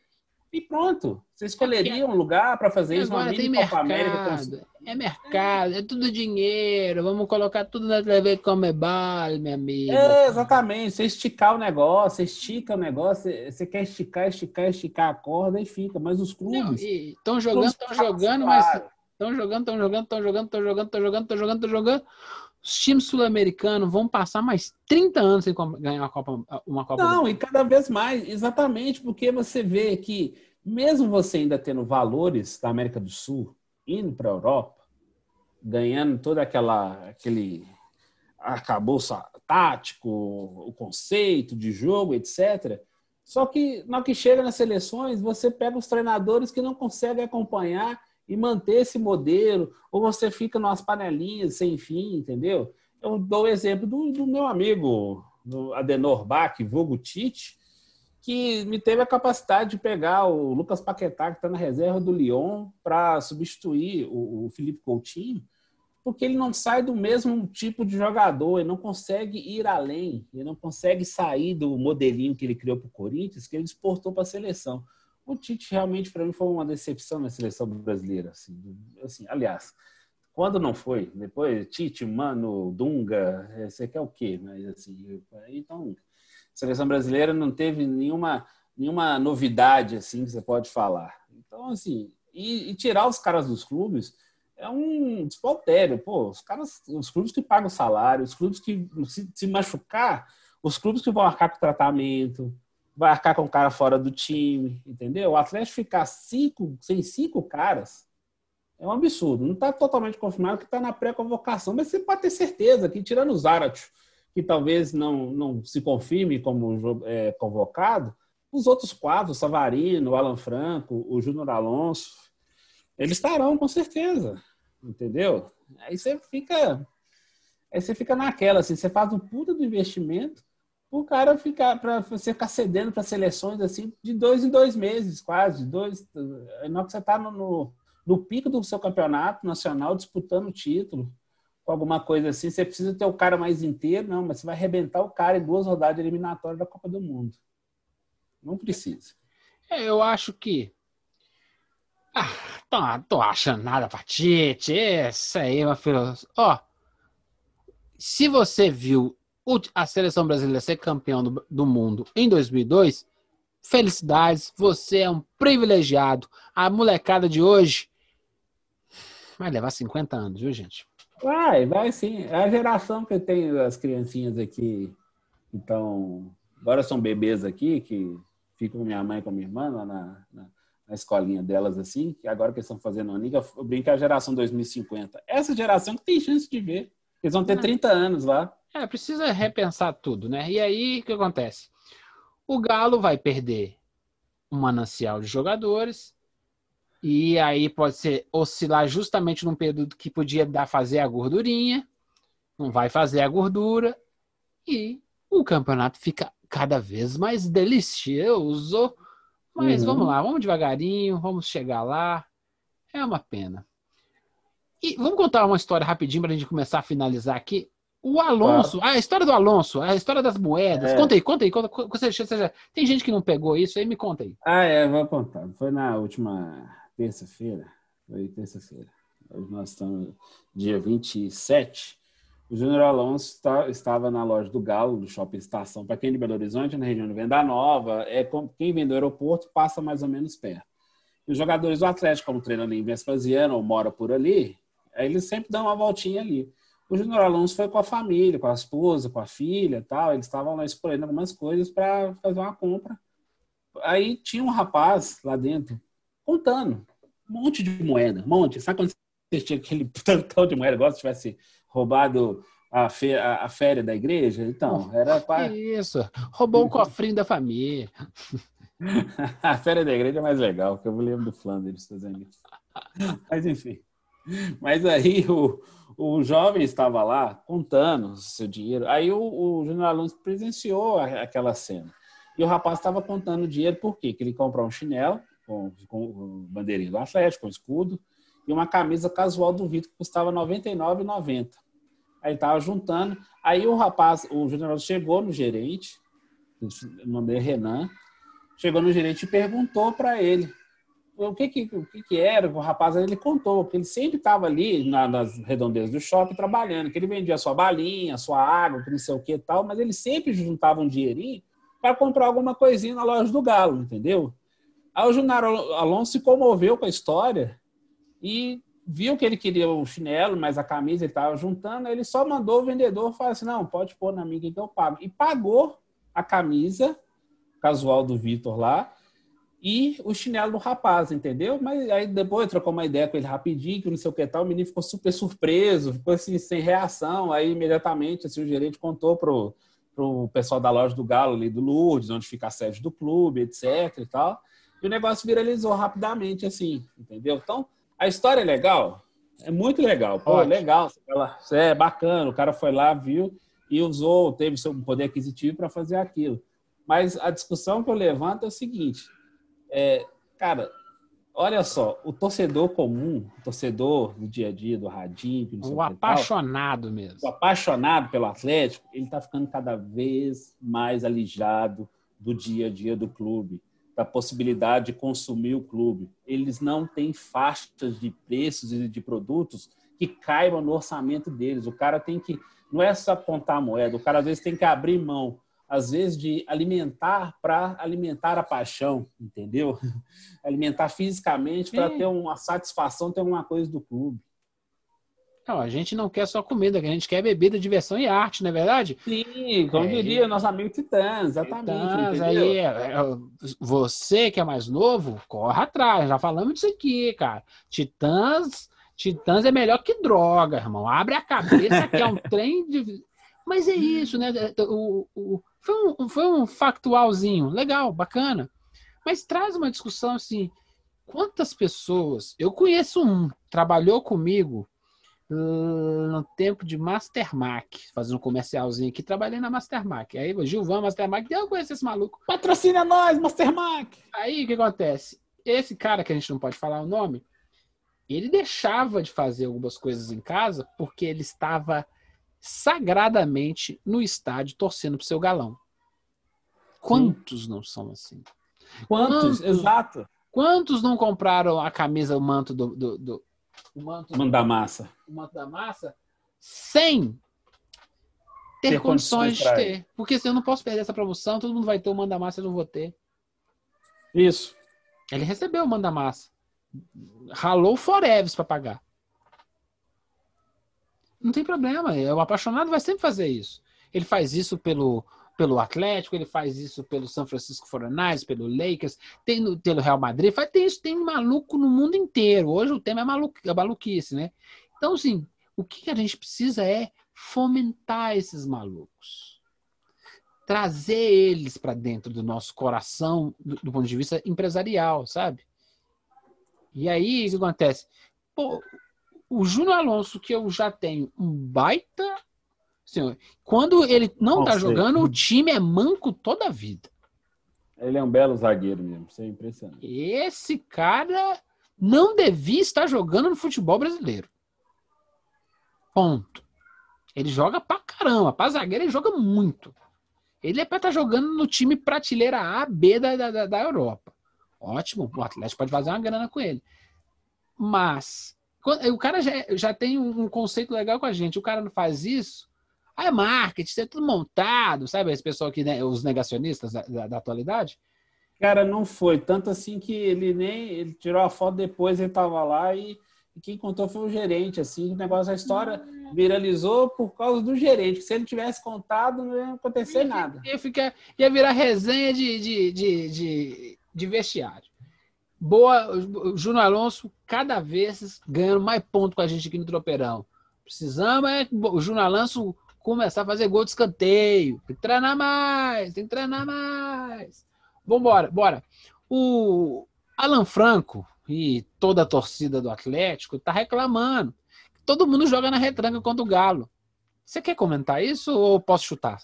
e pronto. Você escolheria um lugar para fazer isso, uma Agora tem mini Copa América. com- mercado. É mercado, é tudo dinheiro. Vamos colocar tudo na TV Comebol, minha amiga. É, exatamente. Você esticar o negócio, você estica o negócio, você- você quer esticar, esticar, esticar a corda e fica. Mas os clubes. Estão jogando, estão jogando, mas estão jogando, estão jogando, estão jogando, estão jogando, estão jogando, estão jogando, estão jogando. Os times sul-americanos vão passar mais 30 anos sem ganhar uma Copa, uma Copa Não, e cada vez mais, exatamente, porque você vê que, mesmo você ainda tendo valores da América do Sul, indo para a Europa, ganhando toda aquela aquele arcabouço tático, o conceito de jogo, etc. Só que na hora que chega nas seleções, você pega os treinadores que não conseguem acompanhar e manter esse modelo, ou você fica nas panelinhas sem fim, entendeu? Eu dou o exemplo do, do meu amigo do Adenor Bach, vulgo Tite, que me teve a capacidade de pegar o Lucas Paquetá, que está na reserva do Lyon, para substituir o, o Felipe Coutinho, porque ele não sai do mesmo tipo de jogador, ele não consegue ir além, ele não consegue sair do modelinho que ele criou para o Corinthians, que ele exportou para a seleção. O Tite realmente, para mim, foi uma decepção na seleção brasileira. Assim, assim, aliás, quando não foi, depois Tite, Mano, Dunga, eh, você quer o quê? Mas assim, então, seleção brasileira não teve nenhuma, nenhuma novidade assim que você pode falar. Então, assim, e, e tirar os caras dos clubes é um despautério. Pô, os caras, os clubes que pagam salário, os clubes que se, se machucar, os clubes que vão arcar com tratamento, vai arcar com o cara fora do time, entendeu? O Atlético ficar cinco, sem cinco caras é um absurdo. Não está totalmente confirmado que está na pré-convocação, mas você pode ter certeza que, tirando o Zarat, que talvez não, não se confirme como é, convocado, os outros quatro, o Savarino, o Alan Franco, o Júnior Alonso, eles estarão com certeza, entendeu? Aí você fica, aí você fica naquela, assim, você faz um puta do investimento o cara ficar para você ficar cedendo para seleções assim de dois em dois meses, quase dois. Hora que você está no, no, no, pico do seu campeonato nacional disputando o título, com alguma coisa assim, você precisa ter o cara mais inteiro, não, mas você vai arrebentar o cara em duas rodadas eliminatórias da Copa do Mundo. Não precisa. É, eu acho que. Ah, tô, tô achando nada pra Tite. Isso aí é uma filosofia. Ó, se você viu a seleção brasileira ser campeão do, do, mundo em 2002, felicidades, você é um privilegiado. A molecada de hoje vai levar 50 anos, viu, gente? Vai, vai sim. É a geração que tem as criancinhas aqui, então, agora são bebês aqui, que ficam com minha mãe e com minha irmã lá na, na, na escolinha delas, assim, que agora que eles estão fazendo a Liga, eu brinco é a geração 2050. Essa geração que tem chance de ver. Eles vão ter Ah. 30 anos lá. É, precisa repensar tudo, né? E aí, o que acontece? O Galo vai perder um manancial de jogadores, e aí pode ser oscilar justamente num período que podia dar fazer a gordurinha, não vai fazer a gordura, e o campeonato fica cada vez mais delicioso. Mas Uhum. vamos lá, vamos devagarinho, vamos chegar lá. É uma pena. E vamos contar uma história rapidinho para a gente começar a finalizar aqui. O Alonso, a história do Alonso, a história das moedas. É. Conta aí, conta aí. Conta, tem gente que não pegou isso aí, me conta aí. Ah, é, vou contar. Foi na última terça-feira. Foi terça-feira. Hoje nós estamos dia 27. O Júnior Alonso tá- estava na loja do Galo, do Shopping Estação. Para quem é de Belo Horizonte, na região de Venda Nova, é quem vem do aeroporto passa mais ou menos perto. E os jogadores do Atlético, como treinam ali em Vespasiano ou mora por ali, eles sempre dão uma voltinha ali. O Júnior Alonso foi com a família, com a esposa, com a filha e tal. Eles estavam lá escolhendo algumas coisas para fazer uma compra. Aí tinha um rapaz lá dentro contando um monte de moeda, um monte. Sabe quando você tinha aquele tantão de moeda, igual se tivesse roubado a, fe a, a férias da igreja? Então, era para. Isso, roubou o cofrinho da família. a férias da igreja é mais legal, porque eu lembro do Flanders fazendo isso. Mas enfim. Mas aí o, o jovem estava lá contando seu dinheiro. Aí o, o Júnior Alonso presenciou a- aquela cena. E o rapaz estava contando o dinheiro por quê? Que ele comprou um chinelo com, com bandeirinho do Atlético, com escudo, e uma camisa casual do Vitor que custava R$ 99,90. Aí estava juntando. Aí o rapaz, o Júnior Alonso chegou no gerente, é Renan, chegou no gerente e perguntou para ele o que que, o que que era, o rapaz ele contou, que ele sempre estava ali na- nas redondezas do shopping trabalhando, que ele vendia sua balinha, sua água, que não sei o que tal, mas ele sempre juntava um dinheirinho para comprar alguma coisinha na loja do Galo, entendeu? Aí o Júnior Alonso se comoveu com a história e viu que ele queria o chinelo, mas a camisa ele estava juntando, aí ele só mandou o vendedor falar assim, não, pode pôr na minha que eu pago. E pagou a camisa casual do Vitor lá e o chinelo do rapaz, entendeu? Mas aí depois trocou uma ideia com ele rapidinho, que não sei o que tal, o menino ficou super surpreso, ficou assim, sem reação, aí imediatamente assim, o gerente contou pro, pro pessoal da loja do Galo ali do Lourdes, onde fica a sede do clube, etc e tal, e o negócio viralizou rapidamente, assim, entendeu? Então, a história é legal, é muito legal, pô, Ótimo. legal, é bacana, o cara foi lá, viu e usou, teve seu poder aquisitivo para fazer aquilo. Mas a discussão que eu levanto é o seguinte, é, cara, olha só, o torcedor comum, o torcedor do dia a dia, do radinho, O tal, apaixonado mesmo. o apaixonado pelo Atlético, ele está ficando cada vez mais alijado do dia a dia do clube, da possibilidade de consumir o clube. Eles não têm faixas de preços e de produtos que caibam no orçamento deles. O cara tem que, não é só apontar a moeda, o cara às vezes tem que abrir mão, às vezes de alimentar para alimentar a paixão, entendeu? Alimentar fisicamente para ter uma satisfação, ter alguma coisa do clube. Não, a gente não quer só comida, a gente quer bebida, diversão e arte, não é verdade? Sim, como É, diria nosso amigo Titã, exatamente. Titãs, aí, é, é, você que é mais novo, corre atrás. Já falamos disso aqui, cara. Titãs, Titãs é melhor que droga, irmão. Abre a cabeça que é um trem de. Mas é isso, né? O, o- foi, um, foi um factualzinho, legal, bacana. Mas traz uma discussão assim: quantas pessoas. Eu conheço um, trabalhou comigo hum, no tempo de Mastermac, fazendo um comercialzinho aqui, trabalhei na Mastermac. Aí, o Gilvan, Mastermac, eu conheço esse maluco. Patrocina nós, Mastermac! Aí, o que acontece? Esse cara, que a gente não pode falar o nome, ele deixava de fazer algumas coisas em casa porque ele estava sagradamente no estádio torcendo pro seu galão. Quantos não são assim? Quantos? Quantos? Exato. Quantos não compraram a camisa, o manto do, do, do- o manto, Manda massa. o manto da massa sem ter, Ter condições condições de ter? Porque se eu não posso perder essa promoção, todo mundo vai ter o manda massa, eu não vou ter. Isso. Ele recebeu o manda massa. Ralou forever para pagar. Não tem problema. O apaixonado vai sempre fazer isso. Ele faz isso pelo pelo Atlético, ele faz isso pelo San Francisco 49ers, pelo Lakers, tem no, pelo Real Madrid, faz, tem isso, tem maluco no mundo inteiro. Hoje o tema é, maluco, é maluquice, né? Então, assim, o que a gente precisa é fomentar esses malucos. Trazer eles para dentro do nosso coração, do, do ponto de vista empresarial, sabe? E aí, o que acontece? Pô, o Júnior Alonso, que eu já tenho um baita. Assim, quando ele não Nossa, tá jogando, o time é manco toda a vida. Ele é um belo zagueiro mesmo, isso é impressionante. Esse cara não devia estar jogando no futebol brasileiro. Ponto. Ele joga pra caramba. Pra zagueiro, ele joga muito. Ele é pra estar jogando no time prateleira A, B da, da, da Europa. Ótimo. O Atlético pode fazer uma grana com ele. Mas o cara já, já tem um conceito legal com a gente. O cara não faz isso. Ah, é marketing, isso é tudo montado, sabe? Esse pessoal que, né, os negacionistas da, da- da atualidade. Cara, não foi tanto assim que ele nem ele tirou a foto depois, ele tava lá e, e quem contou foi o gerente, assim, o negócio da história viralizou por causa do gerente, se ele tivesse contado não ia acontecer nada. Ia, ficar, ia virar resenha de, de, de, de, de vestiário. Boa, o Júnior Alonso cada vez ganhando mais ponto com a gente aqui no Tropeirão. Precisamos é que o Júnior Alonso começar a fazer gol de escanteio. Tem que treinar mais, tem que treinar mais. Vambora, bora. O Alan Franco e toda a torcida do Atlético tá reclamando. Todo mundo joga na retranca contra o Galo. Você quer comentar isso ou posso chutar?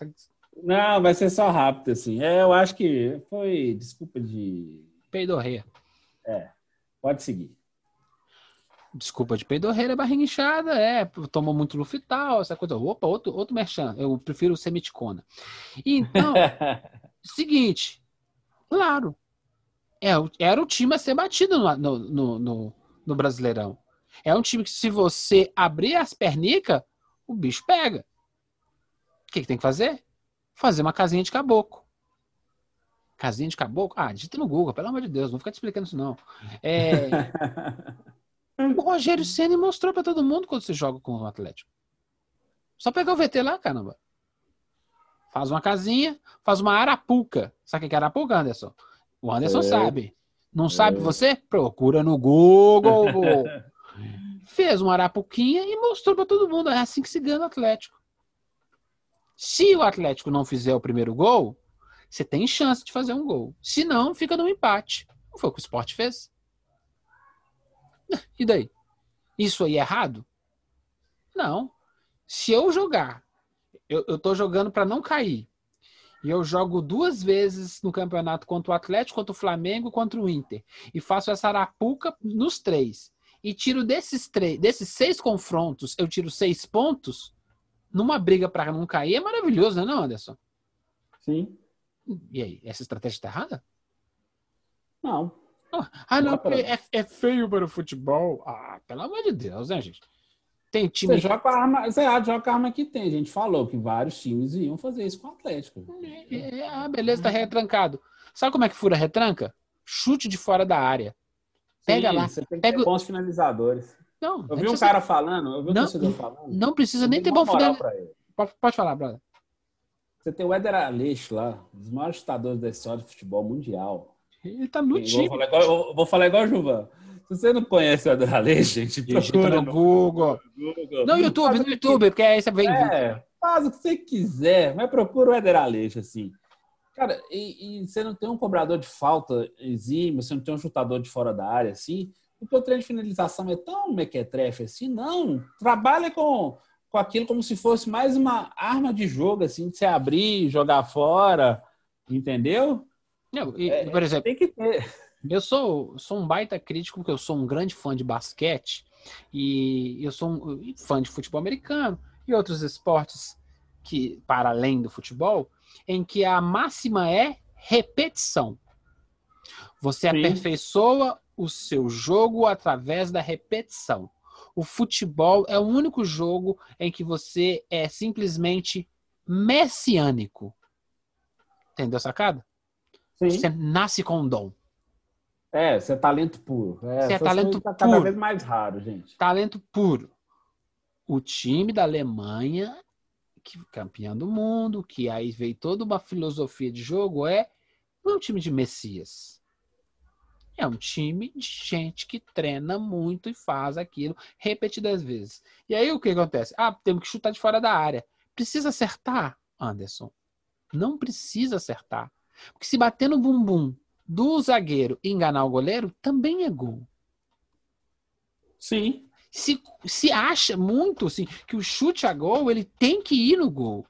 Não, vai ser só rápido, assim. É, eu acho que foi desculpa de. Peidorreia. Pode seguir. Desculpa de peidorreira, barriga inchada, é, tomou muito lufital, essa coisa. Opa, outro, outro merchan, eu prefiro semiticona. Então, seguinte, claro, é, era o time a ser batido no, no, no, no- no Brasileirão. É um time que, se você abrir as pernicas, o bicho pega. O que, que tem que fazer? Fazer uma casinha de caboclo. Casinha de caboclo? Ah, digita no Google, pelo amor de Deus, não fica te explicando isso, não. É. O Rogério Ceni mostrou pra todo mundo quando você joga com o Atlético. Só pegar o VT lá, caramba. Faz uma casinha, faz uma arapuca. Sabe o que é arapuca, Anderson? O Anderson Sei. sabe. Não sabe É. você? Procura no Google. Fez uma arapuquinha e mostrou pra todo mundo. É assim que se ganha o Atlético. Se o Atlético não fizer o primeiro gol, você tem chance de fazer um gol. Se não, fica no empate. Não foi o que o Sport fez? E daí? Isso aí é errado? Não. Se eu jogar, eu, eu tô jogando para não cair. E eu jogo duas vezes no campeonato contra o Atlético, contra o Flamengo, contra o Inter. E faço essa arapuca nos três. E tiro desses três, desses seis confrontos, eu tiro seis pontos. Numa briga para não cair é maravilhoso, não, é, Anderson? Sim. E aí, essa estratégia tá errada? Não. Ah, não, Dá pra- porque é, é feio para o futebol. Ah, pelo amor de Deus, né, gente? Tem time. Você joga a arma, você joga a arma que tem. A gente falou que vários times iam fazer isso com o Atlético. É, ah, beleza, tá retrancado. Sabe como é que fura a retranca? Chute de fora da área. Pega Sim, lá, Você tem que pega bons finalizadores. Não, Eu não vi um cara falando, eu vi um Não, torcedor falando. não precisa nem ter bom moral final. pra ele. Pode, pode falar, brother. Você tem o Éder Aleixo lá, um dos maiores chutadores da história do futebol mundial. Ele tá no Eu time. vou falar igual, eu vou falar igual o Juvan. Se você não conhece o Éder Aleixo, gente, procura no Google. Google. Não, YouTube, no YouTube, porque aí você vem. É, faz o que você quiser, mas procura o Éder Aleixo, assim. Cara, e, e você não tem um cobrador de falta exímio, você não tem um chutador de fora da área, assim, o treino de finalização é tão mequetrefe assim, não. Trabalha com, com aquilo como se fosse mais uma arma de jogo, assim, de você abrir, jogar fora, entendeu? Não, e, É, por exemplo, Tem que ter. Eu sou, sou um baita crítico, porque eu sou um grande fã de basquete e eu sou um fã de futebol americano e outros esportes que para além do futebol, em que a máxima é repetição. Você Sim. aperfeiçoa o seu jogo através da repetição. O futebol é o único jogo em que você é simplesmente messiânico. Entendeu a sacada? Sim. Você nasce com um dom. É, você é talento puro. É, Você é talento tá cada puro. vez mais raro, gente. talento puro. O time da Alemanha que campeão do mundo, que aí veio toda uma filosofia de jogo, é não é um time de Messias. É um time de gente que treina muito e faz aquilo repetidas vezes. E aí o que acontece? Ah, temos que chutar de fora da área. Precisa acertar, Anderson. Não precisa acertar. Porque se bater no bumbum do zagueiro e enganar o goleiro, também é gol. Sim. Se, se acha muito assim, que o chute a gol, ele tem que ir no gol.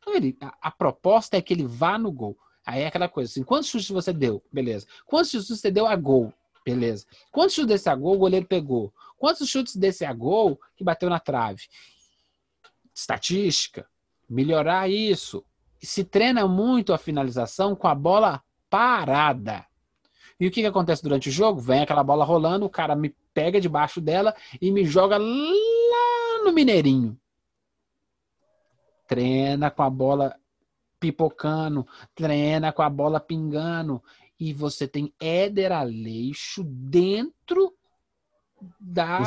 Então, ele, a, a proposta é que ele vá no gol. Aí é aquela coisa assim, quantos chutes você deu? Beleza. Quantos chutes você deu a gol? Beleza. Quantos chutes desse a gol o goleiro pegou? Quantos chutes desse a gol que bateu na trave? Estatística. Melhorar isso. Se treina muito a finalização com a bola parada. E o que, que acontece durante o jogo? Vem aquela bola rolando, o cara me pega debaixo dela e me joga lá no Mineirinho. Treina com a bola pipocando, treina com a bola pingando. E você tem Éder Aleixo dentro da,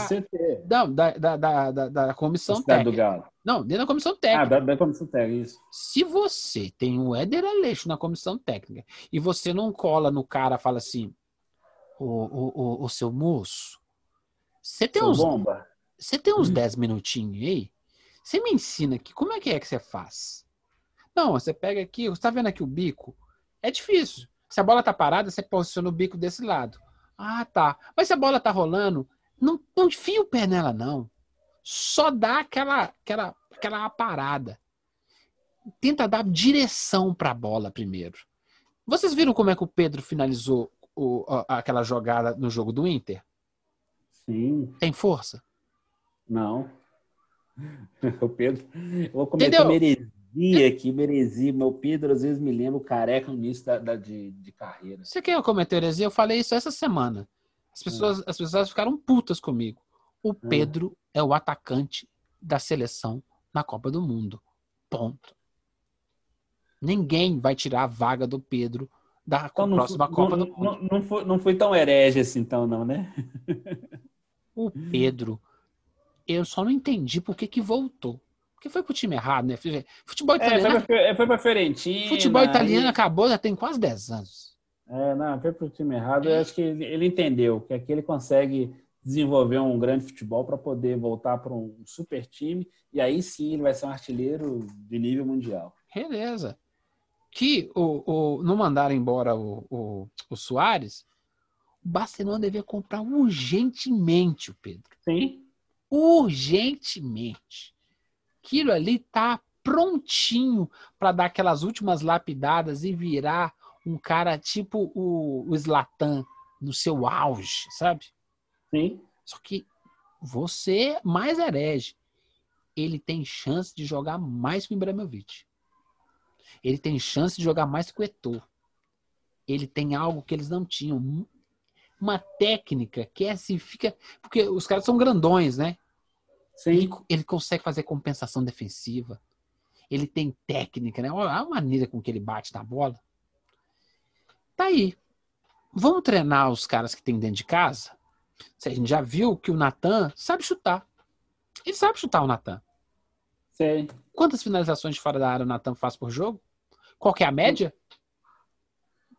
não, da, da, da, da, comissão técnica. Não, dentro da comissão Ah, técnica. da, da comissão técnica, isso. Se você tem o Éder Aleixo na comissão técnica e você não cola no cara fala assim, o, o, o, o seu moço, você tem uns, bomba. você tem uns 10 minutinhos aí? Você me ensina aqui, como é que é que você faz? Não, você pega aqui, você tá vendo aqui o bico? É difícil. Se a bola tá parada, você posiciona o bico desse lado. Ah, tá. Mas se a bola tá rolando, não, não enfia o pé nela, não. Só dá aquela, aquela, aquela parada. Tenta dar direção pra bola primeiro. Vocês viram como é que o Pedro finalizou o- a- aquela jogada no jogo do Inter? Sim. Tem força? Não. O Pedro. Eu vou cometer Entendeu? Meresia aqui, meresia. Meu Pedro às vezes me lembra o careca no início da, da- de, de carreira. Você quer cometer heresia? Eu falei isso essa semana. As pessoas, as pessoas ficaram putas comigo. O Pedro é o atacante da seleção na Copa do Mundo. Ponto. Ninguém vai tirar a vaga do Pedro da Então, próxima Copa não, do Mundo. não, não foi, não foi tão herege assim, então, não, né? O Pedro, eu só não entendi por que, que voltou. Porque foi pro time errado, né? Futebol É, italiano, foi, pra, foi pra Fiorentina. futebol italiano aí- acabou já tem quase 10 anos. É, não, foi pro time errado. Eu acho que ele, ele entendeu que aqui ele consegue desenvolver um grande futebol para poder voltar para um super time e aí sim ele vai ser um artilheiro de nível mundial. Beleza. Que o, o, não mandaram embora o, o, o Soares, o Barcelona devia comprar urgentemente o Pedro. Sim. Urgentemente. Aquilo ali tá prontinho para dar aquelas últimas lapidadas e virar um cara tipo o, o Zlatan no seu auge, sabe? Sim. Só que você mais herege. Ele tem chance de jogar mais que o Ibrahimovic. Ele tem chance de jogar mais que o Eto'o. Ele tem algo que eles não tinham. Uma técnica que é assim, fica. Porque os caras são grandões, né? Ele, Sim. ele consegue fazer compensação defensiva. Ele tem técnica, né? Olha a maneira com que ele bate na bola. Tá aí. Vamos treinar os caras que tem dentro de casa? A gente já viu que o Natan sabe chutar. Ele sabe chutar o Natan. Sei. Quantas finalizações de fora da área o Natan faz por jogo? Qual que é a média?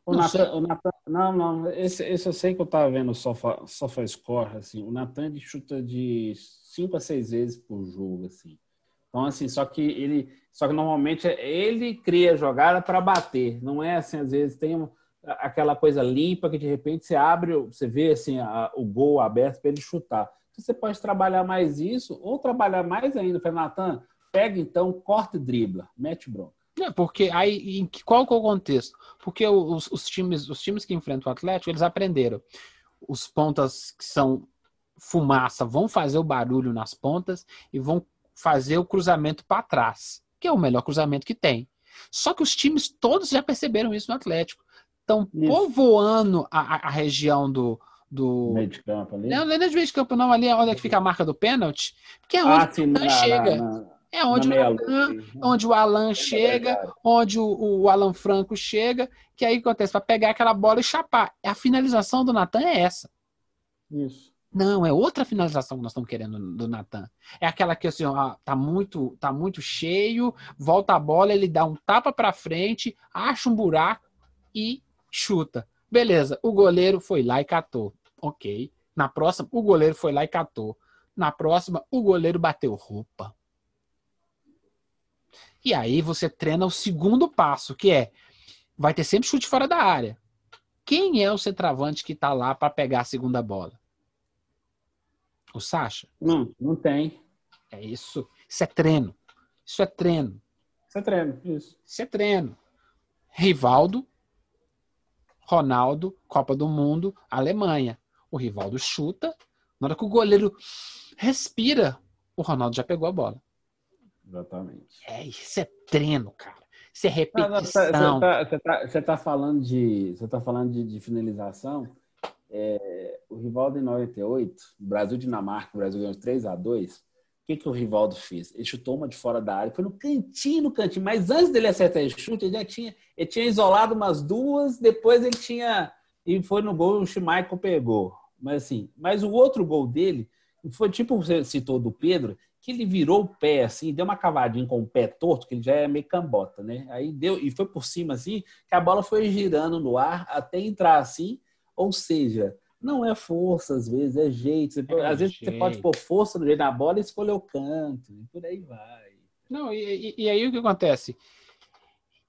O. Natan, o Natan, não, não, esse, esse eu sei que eu tava vendo o Sofa, Sofa Score, assim, o Natan ele chuta de 5 a 6 vezes por jogo, assim. Então, assim, só que ele, só que normalmente ele cria jogada para bater, não é assim, às vezes tem aquela coisa limpa que de repente você abre, você vê assim a- o gol aberto para ele chutar. Então, você pode trabalhar mais isso ou trabalhar mais ainda, Fala, Natan, pega então, corta e dribla, mete bronca. É, porque aí, em qual que é o contexto? Porque os, os times, os times que enfrentam o Atlético, eles aprenderam. Os pontas que são fumaça vão fazer o barulho nas pontas e vão fazer o cruzamento para trás, que é o melhor cruzamento que tem. Só que os times todos já perceberam isso no Atlético. Estão povoando a, a- região do. do... Meio de campo ali. Não, não é de meio de campo, não. Ali é onde é que fica a marca do pênalti. Que é onde Ah, sim, o na, Natan chega. na, na, é onde o onde o Alan É chega, verdade. onde o, o Alan Franco chega, que aí acontece para pegar aquela bola e chapar. A finalização do Natan é essa. Isso. Não, é outra finalização que nós estamos querendo do Natan. É aquela que assim, ó, tá muito, tá muito cheio, volta a bola, ele dá um tapa para frente, acha um buraco e chuta. Beleza, o goleiro foi lá e catou. OK. Na próxima, o goleiro foi lá e catou. Na próxima, o goleiro bateu roupa. E aí você treina o segundo passo, que é vai ter sempre chute fora da área. Quem é o centroavante que tá lá para pegar a segunda bola? O Sacha? Não, não tem. É isso. Isso é treino. Isso é treino. Isso é treino, isso. Isso é treino. Rivaldo, Ronaldo, Copa do Mundo, Alemanha. O Rivaldo chuta. Na hora que o goleiro respira, o Ronaldo já pegou a bola. Exatamente. É, isso é treino, cara. Isso é repetição. Você tá, você tá- tá falando de, você tá falando de, de finalização. É, o Rivaldo em 98, Brasil e Dinamarca, o Brasil ganhou 3 a 2 O que, que o Rivaldo fez? Ele chutou uma de fora da área, foi no cantinho, no cantinho. Mas antes dele acertar esse chute, ele já tinha, ele tinha isolado umas duas, depois ele tinha. E foi no gol, o Schmeichel pegou. Mas assim, mas o outro gol dele foi tipo você citou do Pedro, que ele virou o pé assim, deu uma cavadinha com o pé torto, que ele já é meio cambota, né? Aí deu e foi por cima assim, que a bola foi girando no ar até entrar assim, ou seja, não é força às vezes, é jeito. Você- É às vezes você pode pôr força no jeito na bola e escolher o canto, e por aí vai. Não, e, e- e aí o que acontece?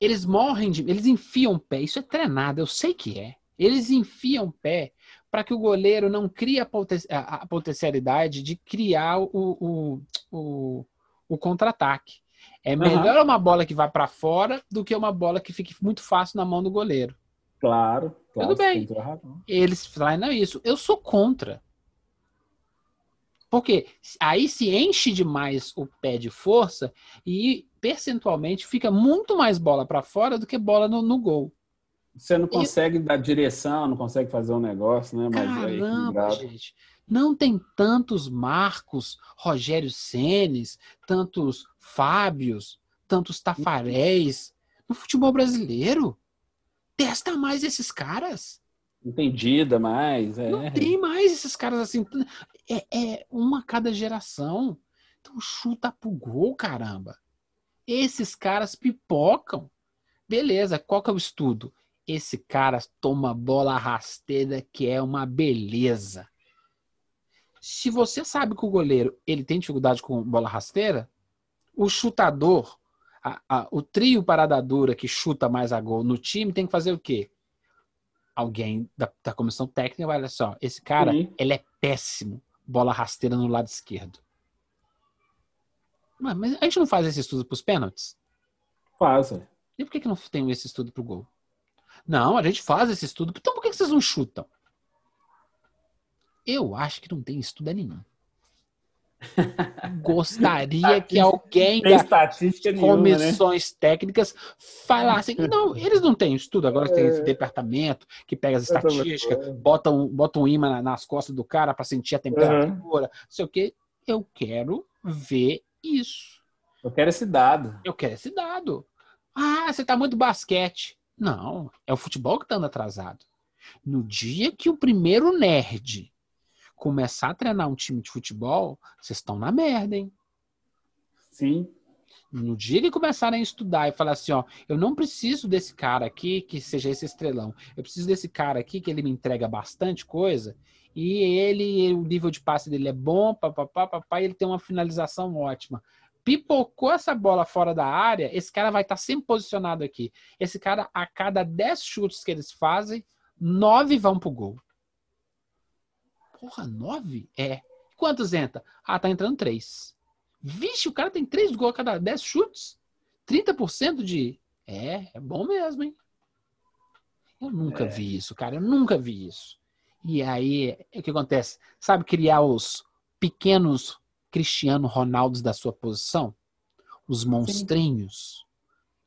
Eles morrem de. Eles enfiam o pé. Isso é treinado, eu sei que é. Eles enfiam o pé para que o goleiro não crie a, poten- a- potencialidade de criar o, o, o, o contra-ataque. É melhor uma bola que vá para fora do que uma bola que fique muito fácil na mão do goleiro. Claro, claro. Tudo bem. Eles falam isso. Eu sou contra. Porque aí se enche demais o pé de força e percentualmente fica muito mais bola para fora do que bola no, no gol. Você não consegue dar direção, não consegue fazer um negócio, né? Mas é Caramba, equilibrado. gente. Não tem tantos Marcos, Rogério Senes, tantos Fábios, tantos Tafaréis no futebol brasileiro. Testa mais esses caras. Entendida mais, é. Não tem mais esses caras assim. É, é uma a cada geração. Então chuta pro gol, caramba. Esses caras pipocam. Beleza, qual que é o estudo? Esse cara toma bola rasteira que é uma beleza. Se você sabe que o goleiro ele tem dificuldade com bola rasteira, o chutador, a- a- o trio parada dura que chuta mais a gol no time tem que fazer o quê? Alguém da, da comissão técnica vai olhar só, esse cara, Sim. ele é péssimo, bola rasteira no lado esquerdo. Mas, mas a gente não faz esse estudo para os pênaltis? Faz, é. E por que, que não tem esse estudo pro gol? Não, a gente faz esse estudo. Então por que, que vocês não chutam? Eu acho que não tem estudo nenhum. Gostaria que alguém da estatística nenhuma, né? comissões técnicas falassem. Não, eles não têm estudo. Agora tem esse departamento que pega as tô estatísticas, bota um, bota um imã na- nas costas do cara para sentir a temperatura, não sei o quê. Eu quero ver isso. Eu quero esse dado. Eu quero esse dado. Ah, você tá muito basquete. Não, é o futebol que tá andando atrasado. No dia que o primeiro nerd começar a treinar um time de futebol, vocês estão na merda, hein? Sim. No dia que começarem a estudar e falar assim, ó, eu não preciso desse cara aqui que seja esse estrelão. Eu preciso desse cara aqui que ele me entrega bastante coisa e ele, o nível de passe dele é bom, papapá, papá, e ele tem uma finalização ótima. Pipocou essa bola fora da área, esse cara vai estar sempre posicionado aqui. Esse cara, a cada 10 chutes que eles fazem, 9 vão pro gol. Porra, 9? É. Quantos entra? Ah, tá entrando 3. Vixe, o cara tem 3 gols a cada 10 chutes? 30% de. É, é bom mesmo, hein? Eu nunca É. vi isso, cara. Eu nunca vi isso. E aí, o que acontece? Sabe criar os pequenos Cristiano Ronaldos da sua posição? Os monstrinhos?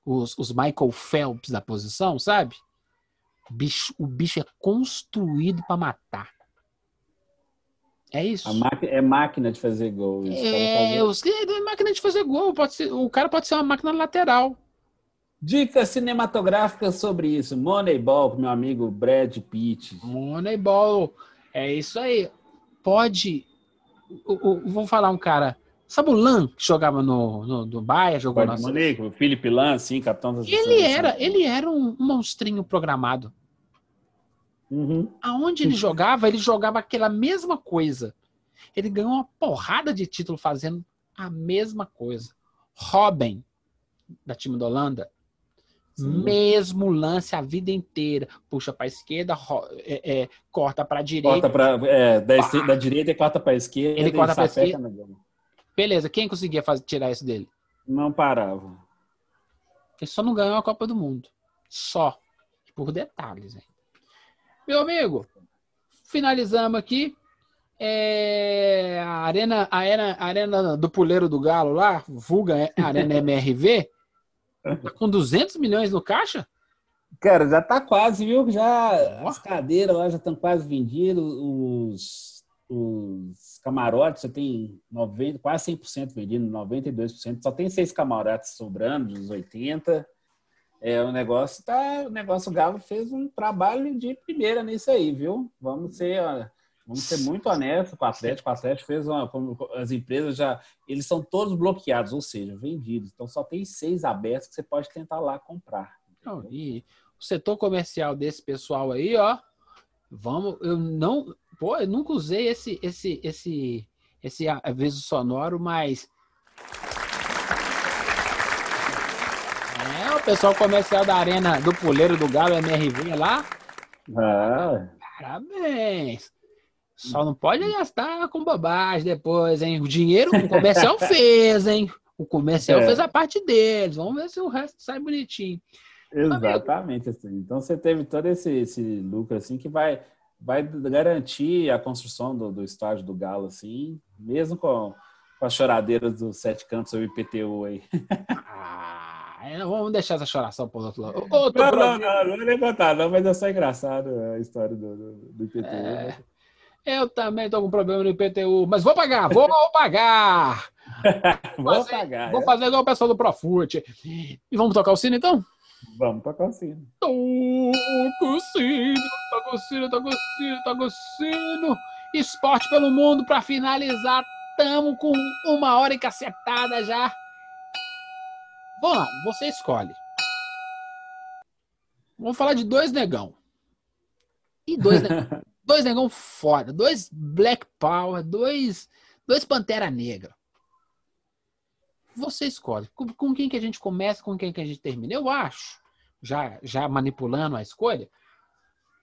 Os, os Michael Phelps da posição, sabe? Bicho, o bicho é construído pra matar. É isso. A máquina, é máquina de fazer gol. É, cara, os, é máquina de fazer gol. Pode ser, o cara pode ser uma máquina lateral. Dicas cinematográficas sobre isso. Moneyball, meu amigo Brad Pitt. Moneyball. É isso aí. pode. O- o- vou falar um cara. Sabe o Lan, que jogava no, no, no Bahia, jogou Bayern na de Munique, o Felipe Lan, sim, capitão da Ele era, ele era um, um monstrinho programado. Uhum. Aonde ele jogava, ele jogava aquela mesma coisa. Ele ganhou uma porrada de título fazendo a mesma coisa. Robin, da time da Holanda, Sim. mesmo lance a vida inteira. Puxa para a esquerda, é, é, corta para a direita. Corta pra, é, da, da direita e corta para a esquerda. Ele corta sapeca esquerda. Beleza, quem conseguia fazer, tirar isso dele? Não parava. Ele só não ganhou a Copa do Mundo. Só. Por detalhes, hein? Meu amigo, finalizamos aqui. É, a, arena, a, arena, a arena do Puleiro do Galo lá, vulga Arena MRV, com 200 milhões no caixa? Cara, já tá quase, viu? Já as cadeiras lá já estão quase vendidas, os, os camarotes já tem 90, quase 100% vendido, 92%. Só tem seis camarotes sobrando dos 80. É, o negócio tá, o negócio o Galo fez um trabalho de primeira nisso aí, viu? Vamos ser, ó, vamos ser muito honestos com o Atlético. O Atlético fez uma, as empresas já, eles são todos bloqueados, ou seja, vendidos. Então só tem seis abertos que você pode tentar lá comprar. Não, e o setor comercial desse pessoal aí, ó, vamos, eu não, pô, eu nunca usei esse, esse, esse, esse aviso sonoro, mas é o pessoal comercial da arena do Puleiro do Galo MRV lá, Ah, parabéns. Só não pode gastar com bobagem depois, hein? O dinheiro o comercial fez, hein? O comercial É. fez a parte deles. Vamos ver se o resto sai bonitinho. Exatamente assim. Então você teve todo esse, esse lucro assim que vai, vai garantir a construção do, do estádio do Galo assim, mesmo com, com as choradeiras dos sete cantos sobre IPTU aí. Ah, vamos deixar essa choração pro outro lado. Outro Não, não, não, não vou nem contar, não, mas é só engraçado a história do, do, do IPTU. É. Eu também tô com problema no IPTU, mas vou pagar, vou pagar. Vou fazer- pagar. Vou é. fazer igual o pessoal do Profute. E vamos tocar o sino então? Vamos pra cocina. Toca o sino, toca o sino, toca o sino, toca o sino. Esporte pelo mundo para finalizar. Tamo com uma hora e cacetada já. Vamos lá, você escolhe. Vamos falar de dois negão. E dois negão, dois negão foda, dois Black Power, dois, dois Pantera Negra. Você escolhe. Com, com quem que a gente começa, com quem que a gente termina? Eu acho, já, já manipulando a escolha,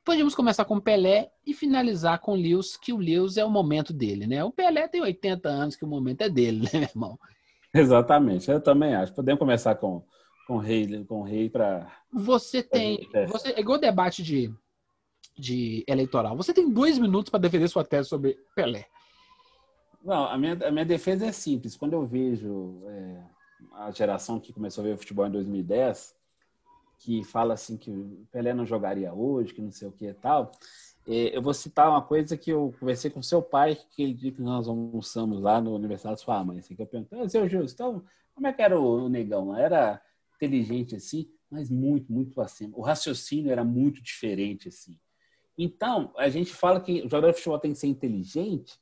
podemos começar com Pelé e finalizar com Lewis, que o Lewis é o momento dele, né? O Pelé tem 80 anos, que o momento é dele, né, meu irmão? Exatamente, eu também acho. Podemos começar com, com o rei, com o rei para. Você tem. É. Você, é igual debate de, de eleitoral. Você tem dois minutos para defender sua tese sobre Pelé. Não, a minha, a minha defesa é simples. Quando eu vejo é, a geração que começou a ver futebol em 2010, que fala assim que Pelé não jogaria hoje, que não sei o que e tal, é, eu vou citar uma coisa que eu conversei com seu pai, que ele disse que nós almoçamos lá no aniversário da sua mãe. Assim, que eu perguntei, ah, seu Justo, então, como é que era o, o negão? Era inteligente assim, mas muito, muito acima. O raciocínio era muito diferente assim. Então, a gente fala que o jogador de futebol tem que ser inteligente,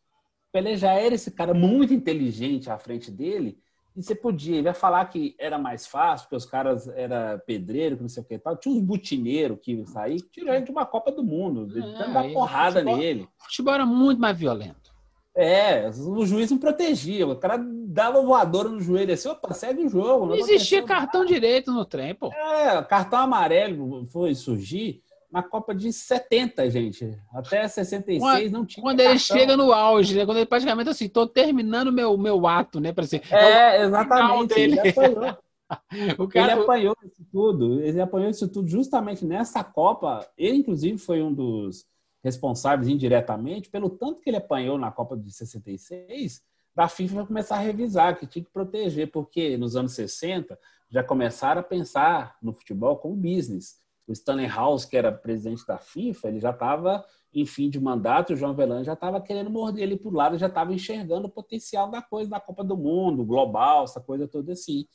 Pelé já era esse cara muito inteligente à frente dele, e você podia, ele ia falar que era mais fácil, porque os caras era pedreiro, que não sei o que e tal. Tinha uns butineiros que saíam, tirou ele de uma Copa do Mundo, É, dar aí, porrada futebol- nele. O futebol era muito mais violento. É, o juiz não protegia, o cara dava voadora no joelho assim, opa, segue o jogo. Não existia aconteceu cartão direito no trem, pô. é, cartão amarelo foi surgir na Copa de 70, gente. Até 66 Quando- não tinha Quando ele cartão. chega no auge, né? Quando ele praticamente assim, tô terminando meu, meu ato, né? Pra ser. É, exatamente. dele. Ele apanhou. o Ele cara, apanhou isso tudo. Ele apanhou isso tudo justamente nessa Copa. Ele, inclusive, foi um dos responsáveis indiretamente pelo tanto que ele apanhou na Copa de 66. Da FIFA vai começar a revisar, que tinha que proteger, porque nos anos 60 já começaram a pensar no futebol como business. O Stanley House, que era presidente da FIFA, ele já estava em fim de mandato, o João Velan já estava querendo morder ele por lado, já estava enxergando o potencial da coisa da Copa do Mundo, global, essa coisa toda assim.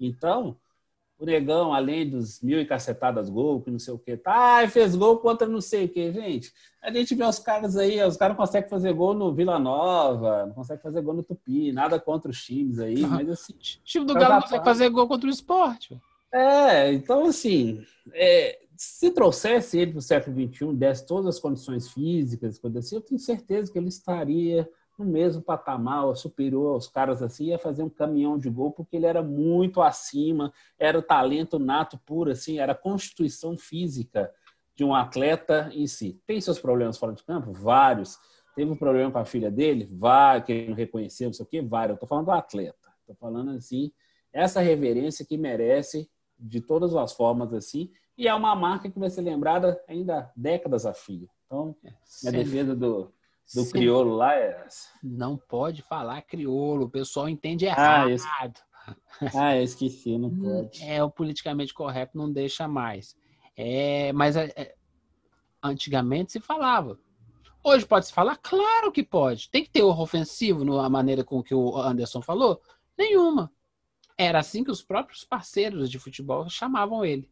Então, o Negão, além dos mil e cacetadas gol, que não sei o que, tá, fez gol contra não sei o que, gente. A gente vê os caras aí, os caras não conseguem fazer gol no Vila Nova, não conseguem fazer gol no Tupi, nada contra os times aí, mas assim. O time do Mas Galo não consegue fazer gol contra o esporte. É, então assim, é, se trouxesse ele para o século XXI, desse todas as condições físicas, assim, eu tenho certeza que ele estaria no mesmo patamar, ou superior aos caras assim, ia fazer um caminhão de gol, porque ele era muito acima, era o talento nato puro, assim, era a constituição física de um atleta em si. Tem seus problemas fora de campo? Vários. Teve um problema com a filha dele? Vários, que não reconheceu, não sei o quê? Vários. Eu tô falando do atleta. Tô falando, assim, essa reverência que merece de todas as formas, assim, e é uma marca que vai ser lembrada ainda décadas a fio. Então, minha Sempre- defesa do, do crioulo lá é essa. Não pode falar crioulo, o pessoal entende Ah, errado. isso. Ah, eu esqueci, não pode. É, o politicamente correto não deixa mais. É, mas é, é, antigamente se falava. Hoje pode se falar? Claro que pode. Tem que ter o ofensivo na maneira com que o Anderson falou? Nenhuma. Era assim que os próprios parceiros de futebol chamavam ele.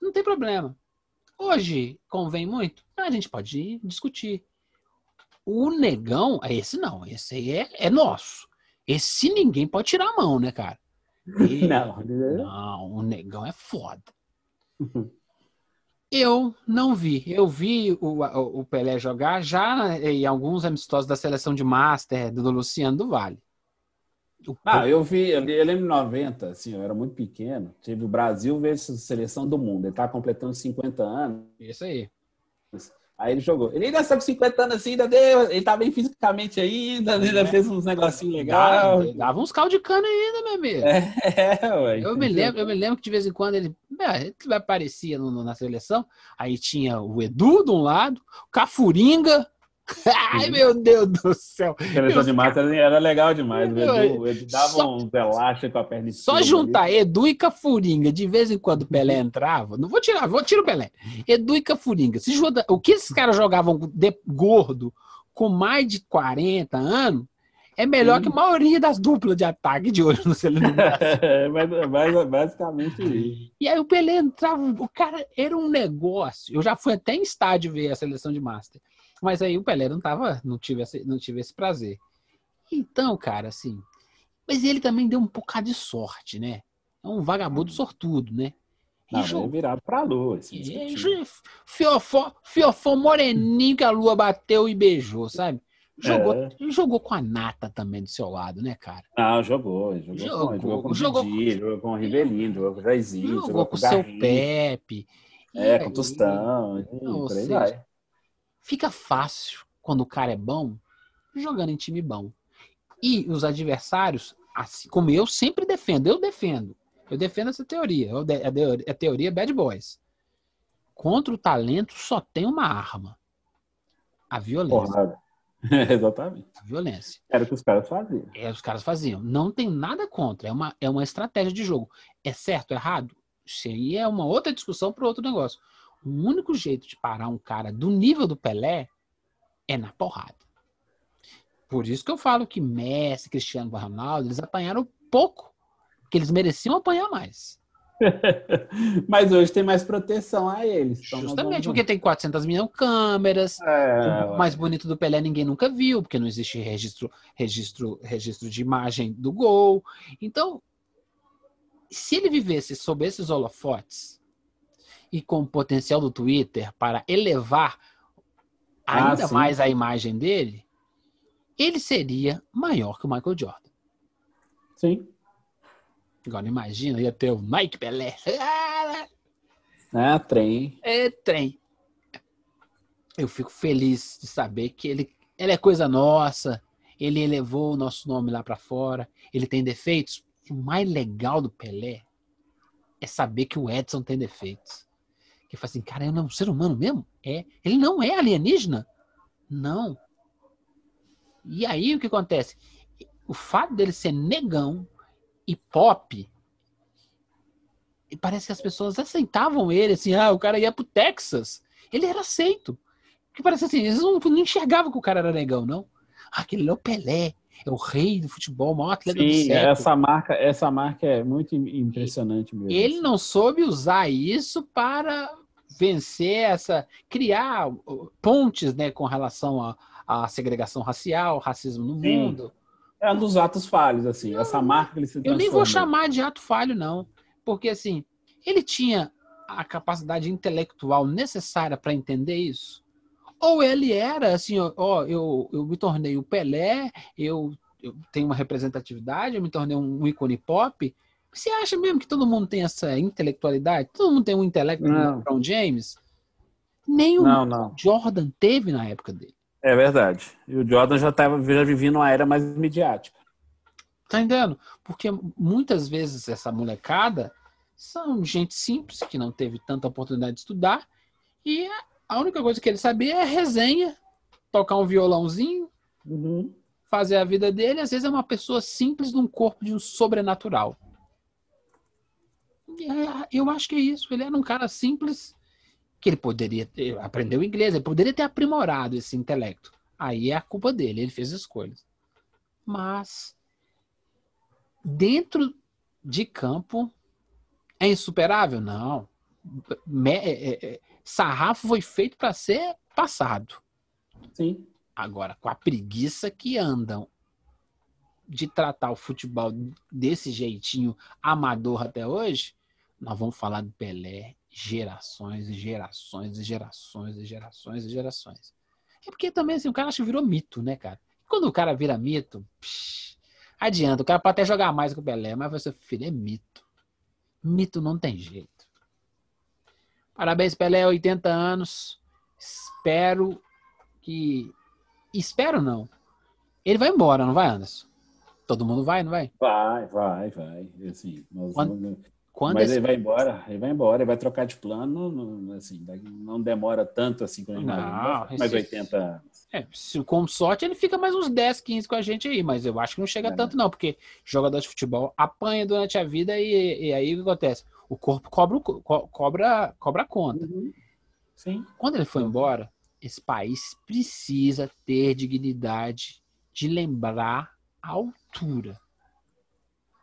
Não tem problema. Hoje convém muito? A gente pode discutir. O negão, esse não, esse aí é, é nosso. Esse ninguém pode tirar a mão, né, cara? Ele- Não, não, o negão é foda. Eu não vi. Eu vi o, o o Pelé jogar já em alguns amistosos da seleção de Master do Luciano do Vale. Ah, eu vi, eu eu lembro em 90, assim, eu era muito pequeno. Tive o Brasil versus Seleção do Mundo. Ele tá completando 50 anos. Isso aí. Aí ele jogou. Ele ainda está com 50 anos assim, ainda deu, ele tá bem fisicamente ainda, ainda fez uns negocinhos legais. Dava, dava uns caldos de cana ainda, meu amigo. É, ué. Eu me, lembro, eu me lembro que de vez em quando ele, é, ele aparecia no- no- na seleção, aí tinha o Edu de um lado, o Cafuringa. Ai, meu Deus do céu. A seleção de massa era legal demais. O Edu, Edu dava só- um relaxa com a perna Só juntar ali. Edu e Cafuringa, de vez em quando o Pelé entrava, não vou tirar, vou tirar o Pelé. Edu e Cafuringa. Se joga- o que esses caras jogavam de gordo com mais de 40 anos é melhor Sim. que a maioria das duplas de ataque de hoje no celular. É, mas- mas- basicamente isso. E aí o Pelé entrava, o cara era um negócio. Eu já fui até em estádio ver a seleção de Master. Mas aí o Pelé não tava, não tive esse, não tive esse prazer. Então, cara, assim. Mas ele também deu um bocado de sorte, né? É um vagabundo sortudo, né? E Não, jogou- é virado pra lua. Assim, e- discutir. Fiofó, fiofó moreninho que a lua bateu e beijou, sabe? Jogou, É. jogou com a nata também do seu lado, né, cara? Não, jogou. Jogou, Jogou, com, jogou com o jogou- Didi, jogou com o Rivelino, jogou com o Jairzinho, Jogou, jogou, com o seu Pepe. E É, com aí- o Tostão, e por aí seja, vai. Fica fácil quando o cara é bom jogando em time bom. E os adversários, assim como eu sempre defendo, eu defendo. Eu defendo essa teoria. A teoria- a teoria Bad Boys. Contra o talento só tem uma arma. A violência. Porrada. Exatamente. A violência. Era o que os caras faziam. É, os caras faziam. Não tem nada contra. É uma, é uma estratégia de jogo. É certo, errado? Isso aí é uma outra discussão para outro negócio. O único jeito de parar um cara do nível do Pelé é na porrada. Por isso que eu falo que Messi, Cristiano Ronaldo, eles apanharam pouco, que eles mereciam apanhar mais. Mas hoje tem mais proteção a eles. Justamente porque tem 400 mil câmeras, É, O mais bonito do Pelé ninguém nunca viu, porque não existe registro, registro, registro de imagem do gol. Então, se ele vivesse sob esses holofotes e com o potencial do Twitter para elevar Ah, ainda sim. mais a imagem dele, ele seria maior que o Michael Jordan. Sim. Agora imagina, ia ter o Nike Pelé. É, trem. É trem. Eu fico feliz de saber que ele, ele é coisa nossa. Ele elevou o nosso nome lá pra fora. Ele tem defeitos. O mais legal do Pelé é saber que o Edson tem defeitos. Que fala assim, cara, ele não é um ser humano mesmo? É. Ele não é alienígena? Não. E aí o que acontece? O fato dele ser negão e pop e parece que as pessoas aceitavam ele, assim, ah, o cara ia pro Texas. Ele era aceito. Porque parece assim, eles não, não enxergavam que o cara era negão, não. Ah, aquele é o Pelé. é o rei do futebol, o maior atleta do Sim, século. essa marca, essa marca é muito im- impressionante mesmo. Ele não soube usar isso para vencer essa, criar uh, pontes, né, com relação à segregação racial, racismo no Sim. mundo. É um dos atos falhos, assim. essa marca que ele se Eu nem vou chamar de ato falho, não. Porque, assim, ele tinha a capacidade intelectual necessária para entender isso? Ou ele era, assim, ó, ó, eu, eu me tornei o Pelé, eu, eu tenho uma representatividade, eu me tornei um ícone pop. Você acha mesmo que todo mundo tem essa intelectualidade? Todo mundo tem um intelecto Não. o LeBron James? Nem o Não, não. Jordan teve na época dele. É verdade. E o Jordan já, tava, já vivia numa era mais midiática. Tá entendendo? Porque muitas vezes essa molecada são gente simples que não teve tanta oportunidade de estudar e a única coisa que ele sabia é resenha, tocar um violãozinho, fazer a vida dele. Às vezes é uma pessoa simples num corpo de um sobrenatural. É, Eu acho que é isso. Ele era um cara simples que ele poderia ter, aprendeu inglês, ele poderia ter aprimorado esse intelecto. Aí é a culpa dele, ele fez escolhas. Mas dentro de campo é insuperável? Não. Me- é- é- é- sarrafo foi feito para ser passado. Sim. Agora, com a preguiça que andam de tratar o futebol desse jeitinho amador até hoje, nós vamos falar do Pelé gerações e gerações e gerações e gerações e gerações. É porque também assim, o cara acho que virou mito, né, cara? Quando o cara vira mito, psh, adianta, o cara pode até jogar mais que o Pelé, mas você, filho, é mito. Mito não tem jeito. Parabéns, Pelé, 80 anos. Espero que. Espero não. Ele vai embora, não vai, Anderson? Todo mundo vai, não vai? Vai, vai, vai. Assim, nós Quando- vamos- Quando Mas esse- ele vai embora, ele vai embora, ele vai trocar de plano, não, assim, não demora tanto assim quando Não, mais esse- 80 anos. É, se com sorte ele fica mais uns 10, 15 com a gente aí, mas eu acho que não chega É. tanto não, porque jogador de futebol apanha durante a vida e, e aí o que acontece? O corpo cobra, cobra, cobra a conta. Sim. Quando ele foi embora, esse país precisa ter dignidade de lembrar a altura.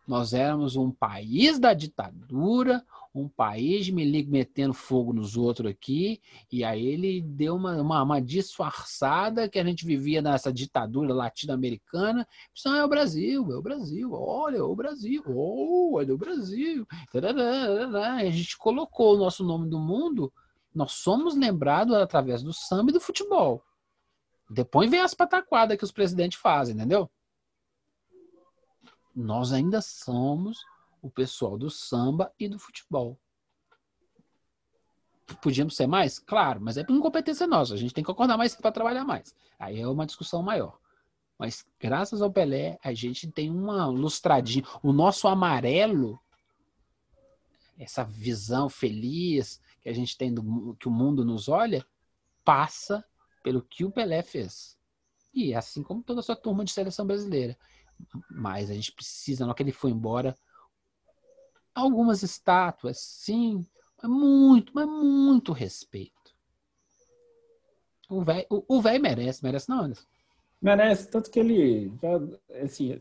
Nós éramos um país da ditadura, um país me metendo fogo nos outros aqui, e aí ele deu uma, uma, uma disfarçada que a gente vivia nessa ditadura latino-americana. Isso é o Brasil, é o Brasil, olha é o Brasil, oh, olha o Brasil. A gente colocou o nosso nome do mundo nós somos lembrados através do samba e do futebol. Depois vem as pataquadas que os presidentes fazem, entendeu? Nós ainda somos o pessoal do samba e do futebol. Podíamos ser mais? Claro, mas é por incompetência nossa. A gente tem que acordar mais para trabalhar mais. Aí é uma discussão maior. Mas graças ao Pelé, a gente tem uma lustradinha. O nosso amarelo, essa visão feliz que a gente tem do que o mundo nos olha, passa pelo que o Pelé fez. E assim como toda a sua turma de seleção brasileira. Mas a gente precisa, na hora que ele foi embora, algumas estátuas, sim, mas muito, mas muito respeito. O velho o, merece, merece não, Anderson? Merece, tanto que ele já, assim,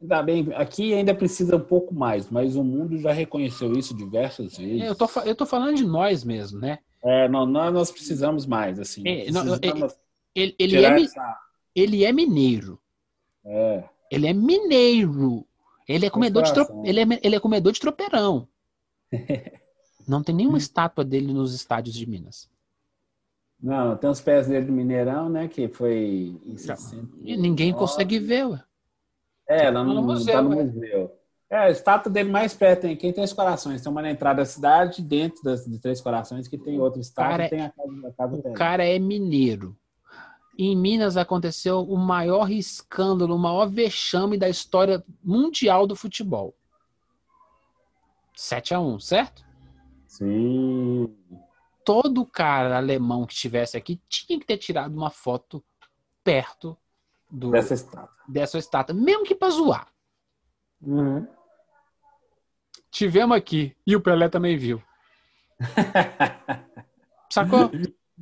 ainda bem, aqui ainda precisa um pouco mais, mas o mundo já reconheceu isso diversas vezes. Eu tô, eu tô falando de nós mesmo, né? É, não, nós, nós precisamos mais, assim. É, não, eu- precisamos Ele, ele, é, essa- ele é mineiro. é, Ele é mineiro. Ele é comedor de, tro... ele é, ele é comedor de tropeirão. Não tem nenhuma estátua dele nos estádios de Minas. Não, tem os pés dele do Mineirão, né? Que foi em Já. 60. E ninguém consegue ver, ué. É, lá Tá no, no museu, tá no é. museu. É, a estátua dele mais perto tem quem Três Corações. Tem uma na entrada da cidade, dentro das, de Três Corações, que tem outra estátua, Cara, tem a casa, a casa O dele. cara é mineiro. Em Minas aconteceu o maior escândalo, o maior vexame da história mundial do futebol. 7 a 1 certo? Sim. Todo cara alemão que estivesse aqui tinha que ter tirado uma foto perto do, Dessa estátua. dessa estátua, mesmo que pra zoar. Uhum. Tivemos aqui. E o Pelé também viu. Sacou?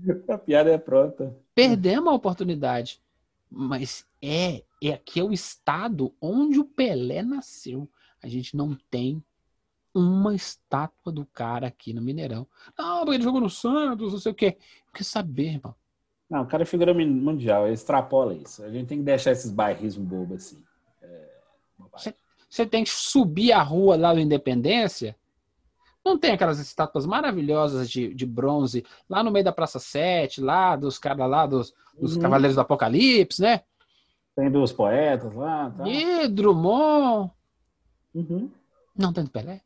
a piada é pronta. Perdemos a oportunidade. Mas é é aqui é o estado onde o Pelé nasceu. A gente não tem uma estátua do cara aqui no Mineirão. Não, porque ele jogou no Santos, não sei o quê. Eu quero saber, irmão. Não, o cara é figura mundial, ele extrapola isso. A gente tem que deixar esses bairrismos bobos assim. É. Você tem que subir a rua lá do Independência. Não tem aquelas estátuas maravilhosas de, de bronze lá no meio da Praça 7, lá dos caras lá dos, dos Uhum. Cavaleiros do Apocalipse, né? Tem dos poetas lá. Tá. E Drummond. Uhum. Não tem do Pelé?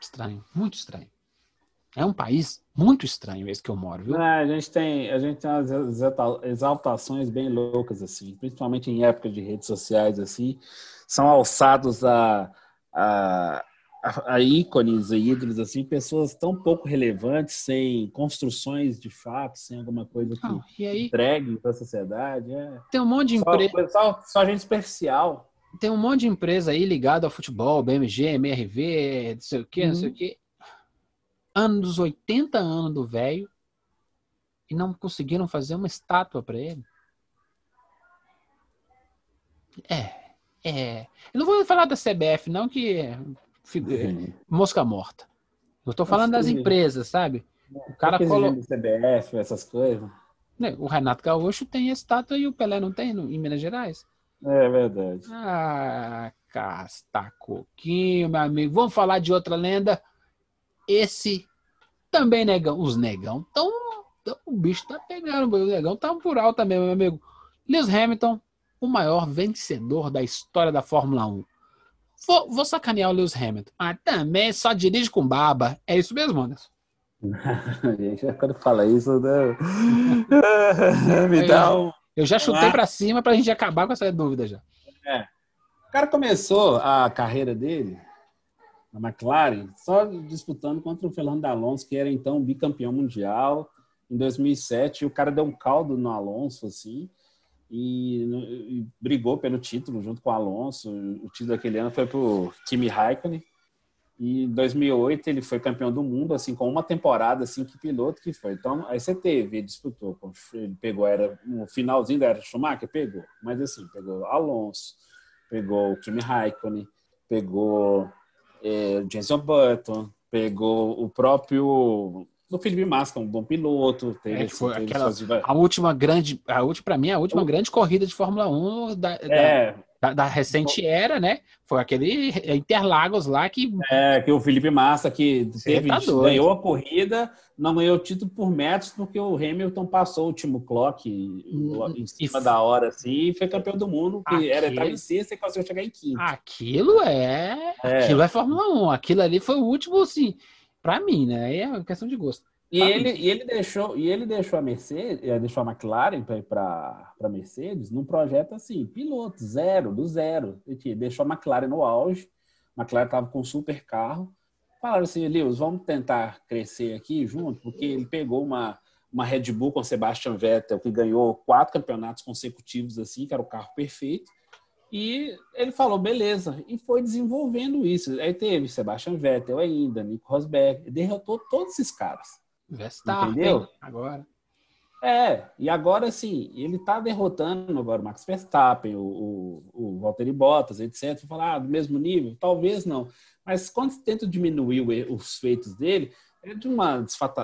Estranho, muito estranho. É um país muito estranho esse que eu moro, viu? Não, a gente tem, a gente tem umas exalta- exaltações bem loucas assim, principalmente em época de redes sociais assim, são alçados a, a, a, a ícones e ídolos assim, pessoas tão pouco relevantes, sem construções de fato, sem alguma coisa que e aí entregue para a sociedade, é tem um monte de empresa. só, só gente superficial. tem um monte de empresa aí ligada ao futebol, BMG, MRV, não sei o que, não sei Uhum. o que. Anos 80 anos do velho e não conseguiram fazer uma estátua para ele. É, é. Eu não vou falar da CBF, não, que é é mosca morta. Eu tô falando das Sim. empresas, sabe? O cara Fica colo... exigindo CBF, essas coisas. né, O Renato Gaúcho tem estátua e o Pelé não tem no- em Minas Gerais. É verdade. Ah, casta coquinho, meu amigo. Vamos falar de outra lenda. Esse também negão. Os negão tão, tão- O bicho tá pegando. O negão tá por alto também, meu amigo. Lewis Hamilton, o maior vencedor da história da Fórmula 1. Vou, vou sacanear o Lewis Hamilton. Ah, também só dirige com baba. É isso mesmo, Anderson? Gente, quando fala isso, né? me dá um. Eu já chutei Ah. pra cima pra gente acabar com essa dúvida já. O cara começou a carreira dele na McLaren só disputando contra o Fernando Alonso, que era então bicampeão mundial em 2007. E o cara deu um caldo no Alonso, assim, e, e brigou pelo título junto com o Alonso. O título daquele ano foi pro Kimi Raikkonen. E em 2008 ele foi campeão do mundo, assim, com uma temporada, assim, que piloto que foi. Então, aí você teve, ele disputou, ele pegou, era no finalzinho da era Schumacher, pegou. Mas assim, pegou Alonso, pegou o Kimi Raikkonen, pegou é, o Jenson Button, pegou o próprio o Felipe Massa, que é um bom piloto. Teve, É, teve aquela- suas A última grande, a última, para mim, a última grande corrida de Fórmula 1 da, da- É, da, da recente era, né? Foi aquele Interlagos lá que é, que o Felipe Massa que teve, tá ganhou a corrida, não ganhou o título por metros, porque o Hamilton passou o último clock Hum, em cima e- da hora, assim, e foi campeão do mundo, que era estava em sexta e conseguiu chegar em quinto. aquilo é, É. aquilo é Fórmula 1. Aquilo ali foi o último, assim, pra mim, né? Aí é uma questão de gosto. E ele, e ele deixou e ele deixou a Mercedes, eh, deixou a McLaren para para a Mercedes num projeto assim, piloto, zero, do zero. Ele deixou a McLaren no auge, a McLaren estava com um super carro. Falaram assim, Lewis, vamos tentar crescer aqui junto, porque ele pegou uma, uma Red Bull com Sebastian Vettel, que ganhou quatro campeonatos consecutivos assim, que era o carro perfeito. E ele falou, beleza, e foi desenvolvendo isso. Aí teve Sebastian Vettel ainda, Nico Rosberg, derrotou todos esses caras. Verstappen, Entendeu? agora. É, e agora sim, ele tá derrotando agora o Max Verstappen, o, o, o Valtteri Bottas, etc. Falar, ah, do mesmo nível? Talvez não. Mas quando tenta diminuir os feitos dele, é de uma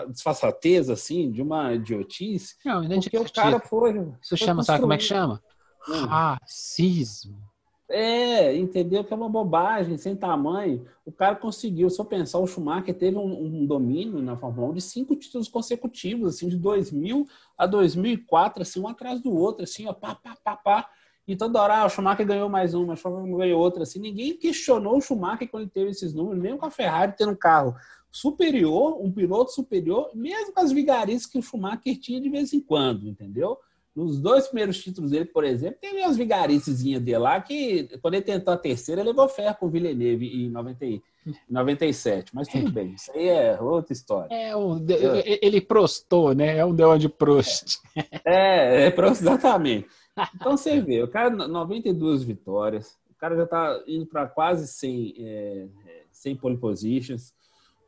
desfaçatez, assim, de uma idiotice, Não, não porque o cara foi. Isso foi chama, sabe como é que chama? Hum. Racismo. É, entendeu? Que é uma bobagem, sem tamanho. O cara conseguiu, se eu pensar, o Schumacher teve um, um domínio na Fórmula 1 de cinco títulos consecutivos, assim, de 2000 a 2004, assim, um atrás do outro, assim, ó, pá, pá, pá, pá. E toda hora, ah, o Schumacher ganhou mais uma, o Schumacher ganhou outra, assim. Ninguém questionou o Schumacher quando ele teve esses números, mesmo com a Ferrari tendo um carro superior, um piloto superior, mesmo com as vigarices que o Schumacher tinha de vez em quando, entendeu? Nos dois primeiros títulos dele, por exemplo, teve umas vigaricezinhas dele lá que, quando ele tentou a terceira, ele levou ferro com o Villeneuve em 90 e- em 97. Mas tudo bem, isso aí é outra história. É um, ele prostou, né? É um deão de Prost. É, é pra- exatamente. Então você vê, o cara, 92 vitórias, o cara já tá indo para quase 100, é, é, 100 pole positions.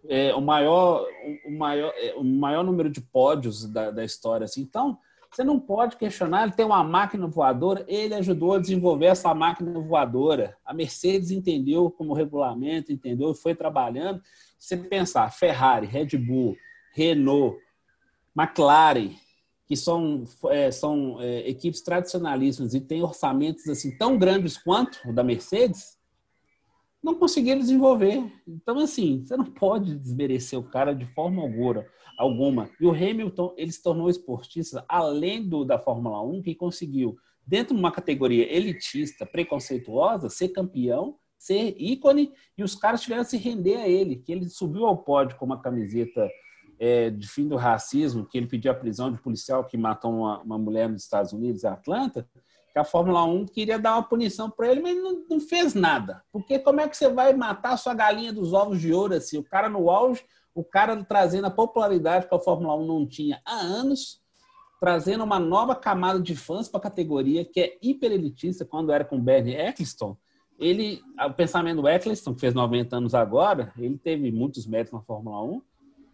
É, o, maior, o, maior, é, o maior número de pódios da, da história. Assim. Então, Você não pode questionar, ele tem uma máquina voadora, ele ajudou a desenvolver essa máquina voadora. A Mercedes entendeu como regulamento, entendeu, foi trabalhando. Você pensar, Ferrari, Red Bull, Renault, McLaren, que são, é, são é, equipes tradicionalíssimas e têm orçamentos assim tão grandes quanto o da Mercedes, não conseguiram desenvolver. Então, assim, você não pode desmerecer o cara de forma alguma. Alguma. E o Hamilton, ele se tornou esportista, além do da Fórmula 1, que conseguiu, dentro de uma categoria elitista, preconceituosa, ser campeão, ser ícone, e os caras tiveram que se render a ele, que ele subiu ao pódio com uma camiseta é, de fim do racismo, que ele pediu a prisão de policial que matou uma, uma mulher nos Estados Unidos, em Atlanta, que a Fórmula 1 queria dar uma punição para ele, mas não, não, fez nada. Porque como é que você vai matar a sua galinha dos ovos de ouro assim? O cara no auge, o cara trazendo a popularidade que a Fórmula 1 não tinha há anos, trazendo uma nova camada de fãs para a categoria, que é hiper elitista, quando era com o Bernie Eccleston. Ele, o pensamento do Eccleston, que fez 90 anos agora, ele teve muitos méritos na Fórmula 1,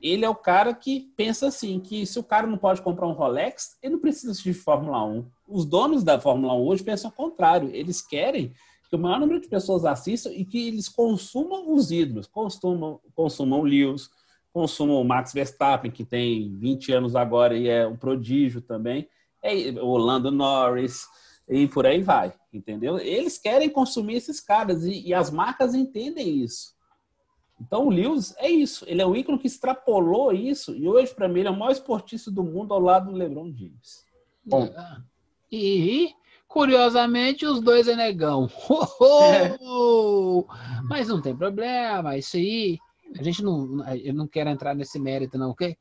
ele é o cara que pensa assim, que se o cara não pode comprar um Rolex, ele não precisa assistir Fórmula 1. Os donos da Fórmula 1 hoje pensam o contrário. Eles querem que o maior número de pessoas assistam e que eles consumam os ídolos, consumam, consumam Lewis, consumam o Max Verstappen, que tem 20 anos agora e é um prodígio também, é o Lando Norris, e por aí vai, entendeu? Eles querem consumir esses caras e, e as marcas entendem isso. Então o Lewis é isso, ele é um ícone que extrapolou isso e hoje para mim ele é o maior esportista do mundo ao lado do LeBron James. Bom. E curiosamente os dois é negão. Oh, oh! Mas não tem problema, isso aí a gente não, eu não quero entrar nesse mérito não, ok?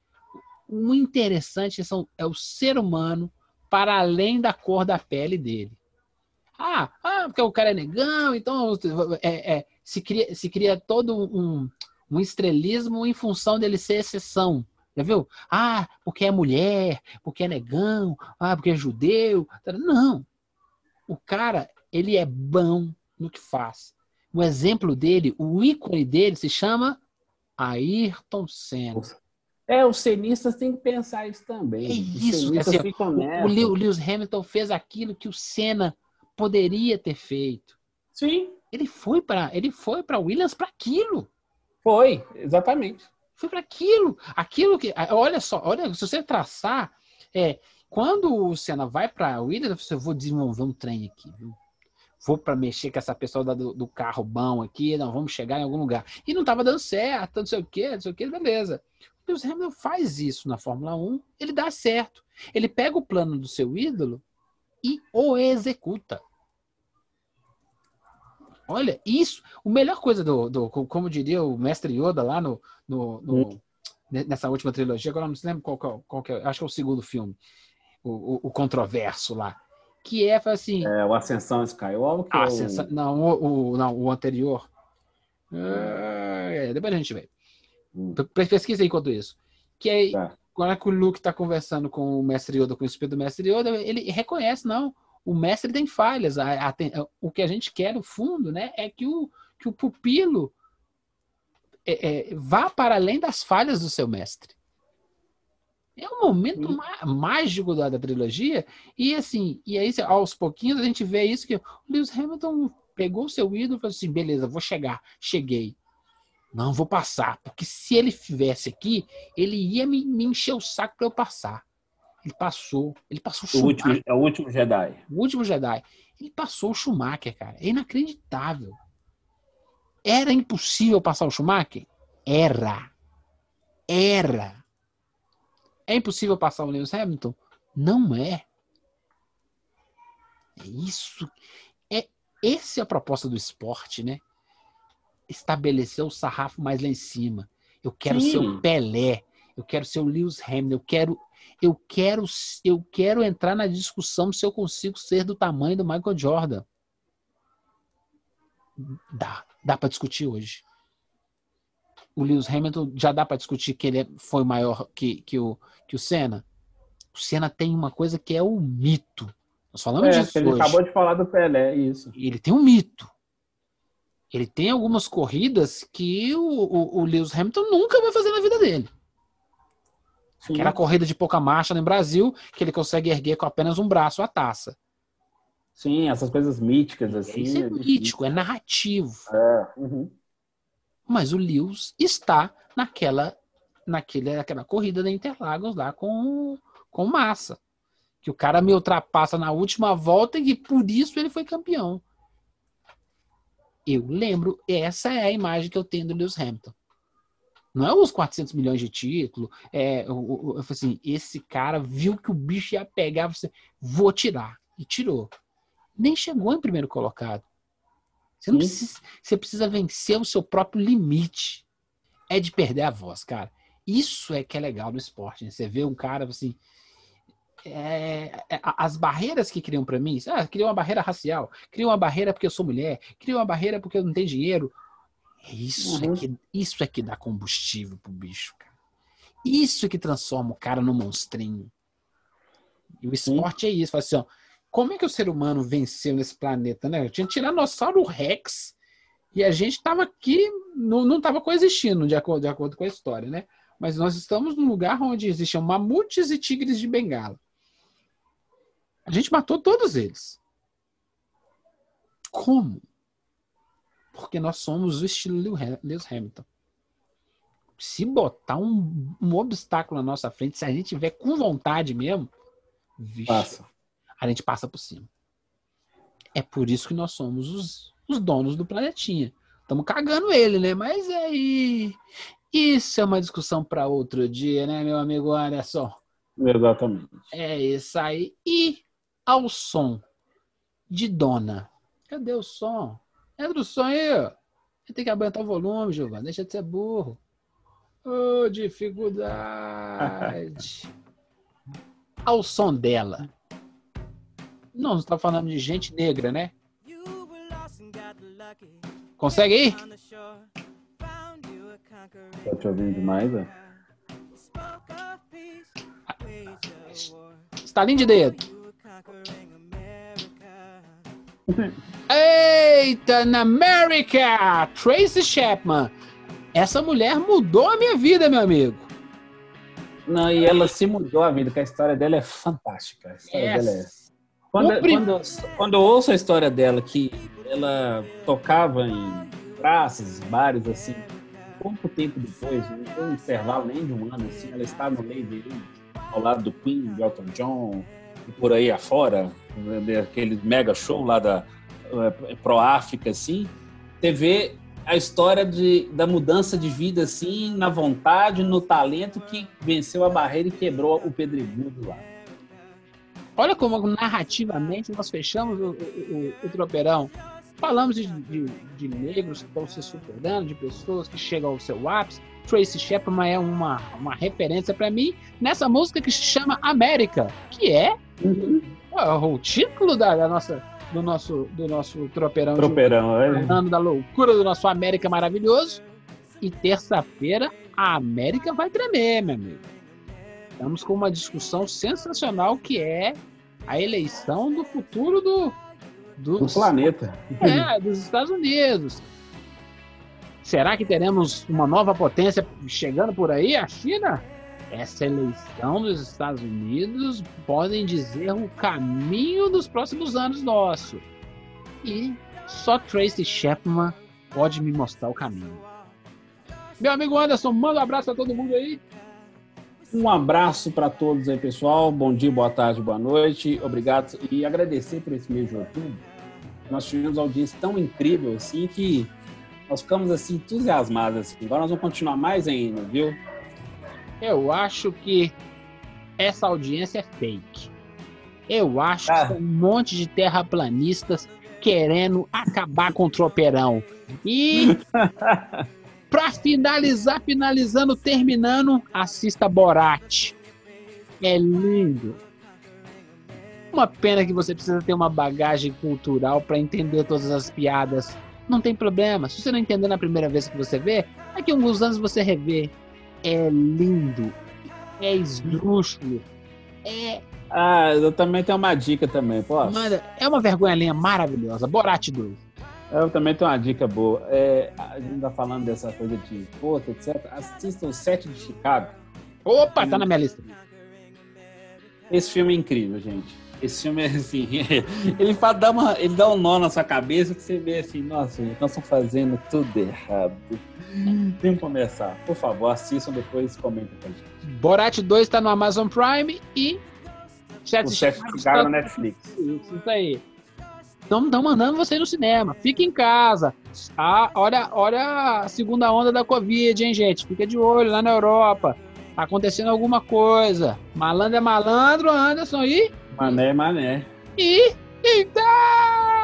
O interessante são, é o ser humano para além da cor da pele dele. Ah, ah porque o cara é negão, então é, é, se cria, se cria todo um, um estrelismo em função dele ser exceção. Já viu? Ah, porque é mulher, porque é negão, ah, porque é judeu. Não. O cara, ele é bom no que faz. O exemplo dele, o ícone dele se chama Ayrton Senna. É, os cenistas têm que pensar isso também. É isso. Assim, o, o Lewis Hamilton fez aquilo que o Senna poderia ter feito. Sim. Ele foi para ele foi para Williams para aquilo. Foi, exatamente. Foi para aquilo. Aquilo que olha só, olha, se você traçar, é, quando o Senna vai para Williams, eu vou desenvolver um trem aqui, viu? Vou para mexer com essa pessoa do, do, carro bom aqui, não, vamos chegar em algum lugar. E não estava dando certo, não sei o quê, não sei o quê, beleza. O Lewis Hamilton faz isso na Fórmula 1, ele dá certo. Ele pega o plano do seu ídolo e o executa. Olha, isso, a melhor coisa do, do, como diria o mestre Yoda lá no, no, no hum. nessa última trilogia, agora não se lembra qual, qual, qual que é, acho que é o segundo filme, o, o, o controverso lá, que é assim... É, o Ascensão Skywalker? Ah, Ascensão, o... Não, o, o, não, o anterior. É, depois a gente vê. Hum. Pesquisa enquanto isso. Que é tá. quando o Luke está conversando com o mestre Yoda, com o espírito do mestre Yoda, ele reconhece, não, o mestre tem falhas. A, a, o que a gente quer, no fundo, né, é que o, que o pupilo é, é, vá para além das falhas do seu mestre. É um momento mágico da, da, trilogia. E assim, e aí aos pouquinhos a gente vê isso que o Lewis Hamilton pegou o seu ídolo e falou assim: beleza, vou chegar, cheguei. Não vou passar, porque se ele estivesse aqui, ele ia me, me encher o saco para eu passar. Ele passou. Ele passou o, o último, É o último Jedi. O último Jedi. Ele passou o Schumacher, cara. É inacreditável. Era impossível passar o Schumacher? Era. Era. É impossível passar o Lewis Hamilton? Não é. É isso. É, essa é a proposta do esporte, né? Estabelecer o sarrafo mais lá em cima. Eu quero Sim. ser o Pelé. Eu quero ser o Lewis Hamilton. Eu quero eu quero, eu quero entrar na discussão se eu consigo ser do tamanho do Michael Jordan. Dá, dá para discutir hoje. O Lewis Hamilton já dá para discutir que ele é, foi maior que, que, o, que o Senna. O Senna tem uma coisa que é o mito. Nós falamos é, disso ele hoje. acabou de falar do Pelé, isso. Ele tem um mito. Ele tem algumas corridas que o, o, o Lewis Hamilton nunca vai fazer na vida dele. Sim. Que era a corrida de pouca marcha no Brasil, que ele consegue erguer com apenas um braço a taça. Sim, essas coisas míticas, assim. Isso é mítico, é narrativo. É, uhum. Mas o Lewis está naquela, naquele, naquela corrida da Interlagos lá com, com massa. Que o cara me ultrapassa na última volta e por isso ele foi campeão. Eu lembro, essa é a imagem que eu tenho do Lewis Hamilton. Não é os 400 milhões de título. É, o- eu falei assim, esse cara viu que o bicho ia pegar, você, vou tirar. E tirou. Nem chegou em primeiro colocado. Você, não Sim. precisa, você precisa vencer o seu próprio limite. É de perder a voz, cara. Isso é que é legal no esporte. né? Você vê um cara assim. é, é, as barreiras que criam pra mim, ah, criam uma barreira racial, criam uma barreira porque eu sou mulher, criam uma barreira porque eu não tenho dinheiro. É Isso, Uhum. é que, isso é que dá combustível pro bicho, cara. Isso é que transforma o cara no monstrinho. E o esporte é isso. Fala assim, ó, como é que o ser humano venceu nesse planeta, né? Tinha Tiranossauro Rex e a gente tava aqui, não, não tava coexistindo, de acordo, de acordo com a história, né? Mas nós estamos num lugar onde existiam mamutes e tigres de bengala. A gente matou todos eles. Como? Porque nós somos o estilo Lew- Lewis Hamilton. Se botar um, um obstáculo na nossa frente, se a gente tiver com vontade mesmo, vixe, Passa. A gente passa por cima. É por isso que nós somos os, os donos do planetinha. Estamos cagando ele, né? Mas aí. Isso é uma discussão para outro dia, né, meu amigo Anderson? Exatamente. É isso aí. E ao som de Dona. Cadê o som? Entra o som aí, ó. Tem que aumentar o volume, Giovanni. Deixa de ser burro. Ô, dificuldade. ao som dela. Não, você tá falando de gente negra, né? Consegue ir? Tá te ouvindo demais, é? Estalinho de dedo. Eita, na América! Tracy Chapman. Essa mulher mudou a minha vida, meu amigo. Não, e ela se mudou a vida, que a história dela é fantástica. A história dela é Essa. Quando, prim- quando, quando eu ouço a história dela, que ela tocava em praças, bares, assim, pouco tempo depois, não foi um intervalo nem de um ano, assim, ela estava no meio dele, ao lado do Queen, de Elton John, e por aí afora, né, aquele mega show lá da eh, Pro África, assim, você vê a história de, da mudança de vida, assim, na vontade, no talento que venceu a barreira e quebrou o pedregulho lá. Olha como narrativamente nós fechamos o, o- o- o tropeirão. Falamos de, de- de negros que estão se superando, de pessoas que chegam ao seu ápice. Tracy Chapman é uma, uma referência para mim nessa música que se chama América, que é ó, o título da, da nossa, do, nosso, do nosso tropeirão de Tropeirão, é. falando da loucura do nosso América maravilhoso. E terça-feira a América vai tremer, meu amigo. Estamos com uma discussão sensacional que é a eleição do futuro do, do dos, planeta. é, dos Estados Unidos. Será que teremos uma nova potência chegando por aí, a China? Essa eleição dos Estados Unidos podem dizer o caminho dos próximos anos nosso. E só Tracy Chapman pode me mostrar o caminho. Meu amigo Anderson, manda um abraço a todo mundo aí. Um abraço para todos aí, pessoal. Bom dia, boa tarde, boa noite. Obrigado e agradecer por esse mês de outubro. Nós tivemos uma audiência tão incrível assim que nós ficamos assim entusiasmados. Assim. Agora nós vamos continuar mais ainda, viu? Eu acho que essa audiência é fake. Eu acho Ah. que um monte de terraplanistas querendo acabar com o tropeirão. E pra finalizar, finalizando, terminando, assista Borat. É lindo. Uma pena que você precisa ter uma bagagem cultural para entender todas as piadas. Não tem problema. Se você não entender na primeira vez que você vê, daqui a alguns anos você revê. É lindo. É esdrúxulo. É, Ah, eu também tenho uma dica também, posso? mano, é uma vergonha linha maravilhosa. Borat 2. Eu também tenho uma dica boa. É, a gente tá falando dessa coisa de força, etc. Assista o Sete de Chicago. Opa, tá na minha lista. Esse filme é incrível, gente. Esse filme é assim, ele faz, dá, uma, ele dá um nó na sua cabeça que você vê assim, nossa, nós estamos fazendo tudo errado. Tem que começar. Por favor, assistam depois comentem com a gente. Borat 2 tá no Amazon Prime e. Sete O chefe Chicago Chicago tá- na Netflix. Isso aí. Não estão mandando você ir no cinema. Fique em casa. Ah, olha, olha a segunda onda da Covid, hein, gente? Fica de olho lá na Europa. Tá acontecendo alguma coisa. Malandro é malandro, Anderson. E. Mané, mané. E. Então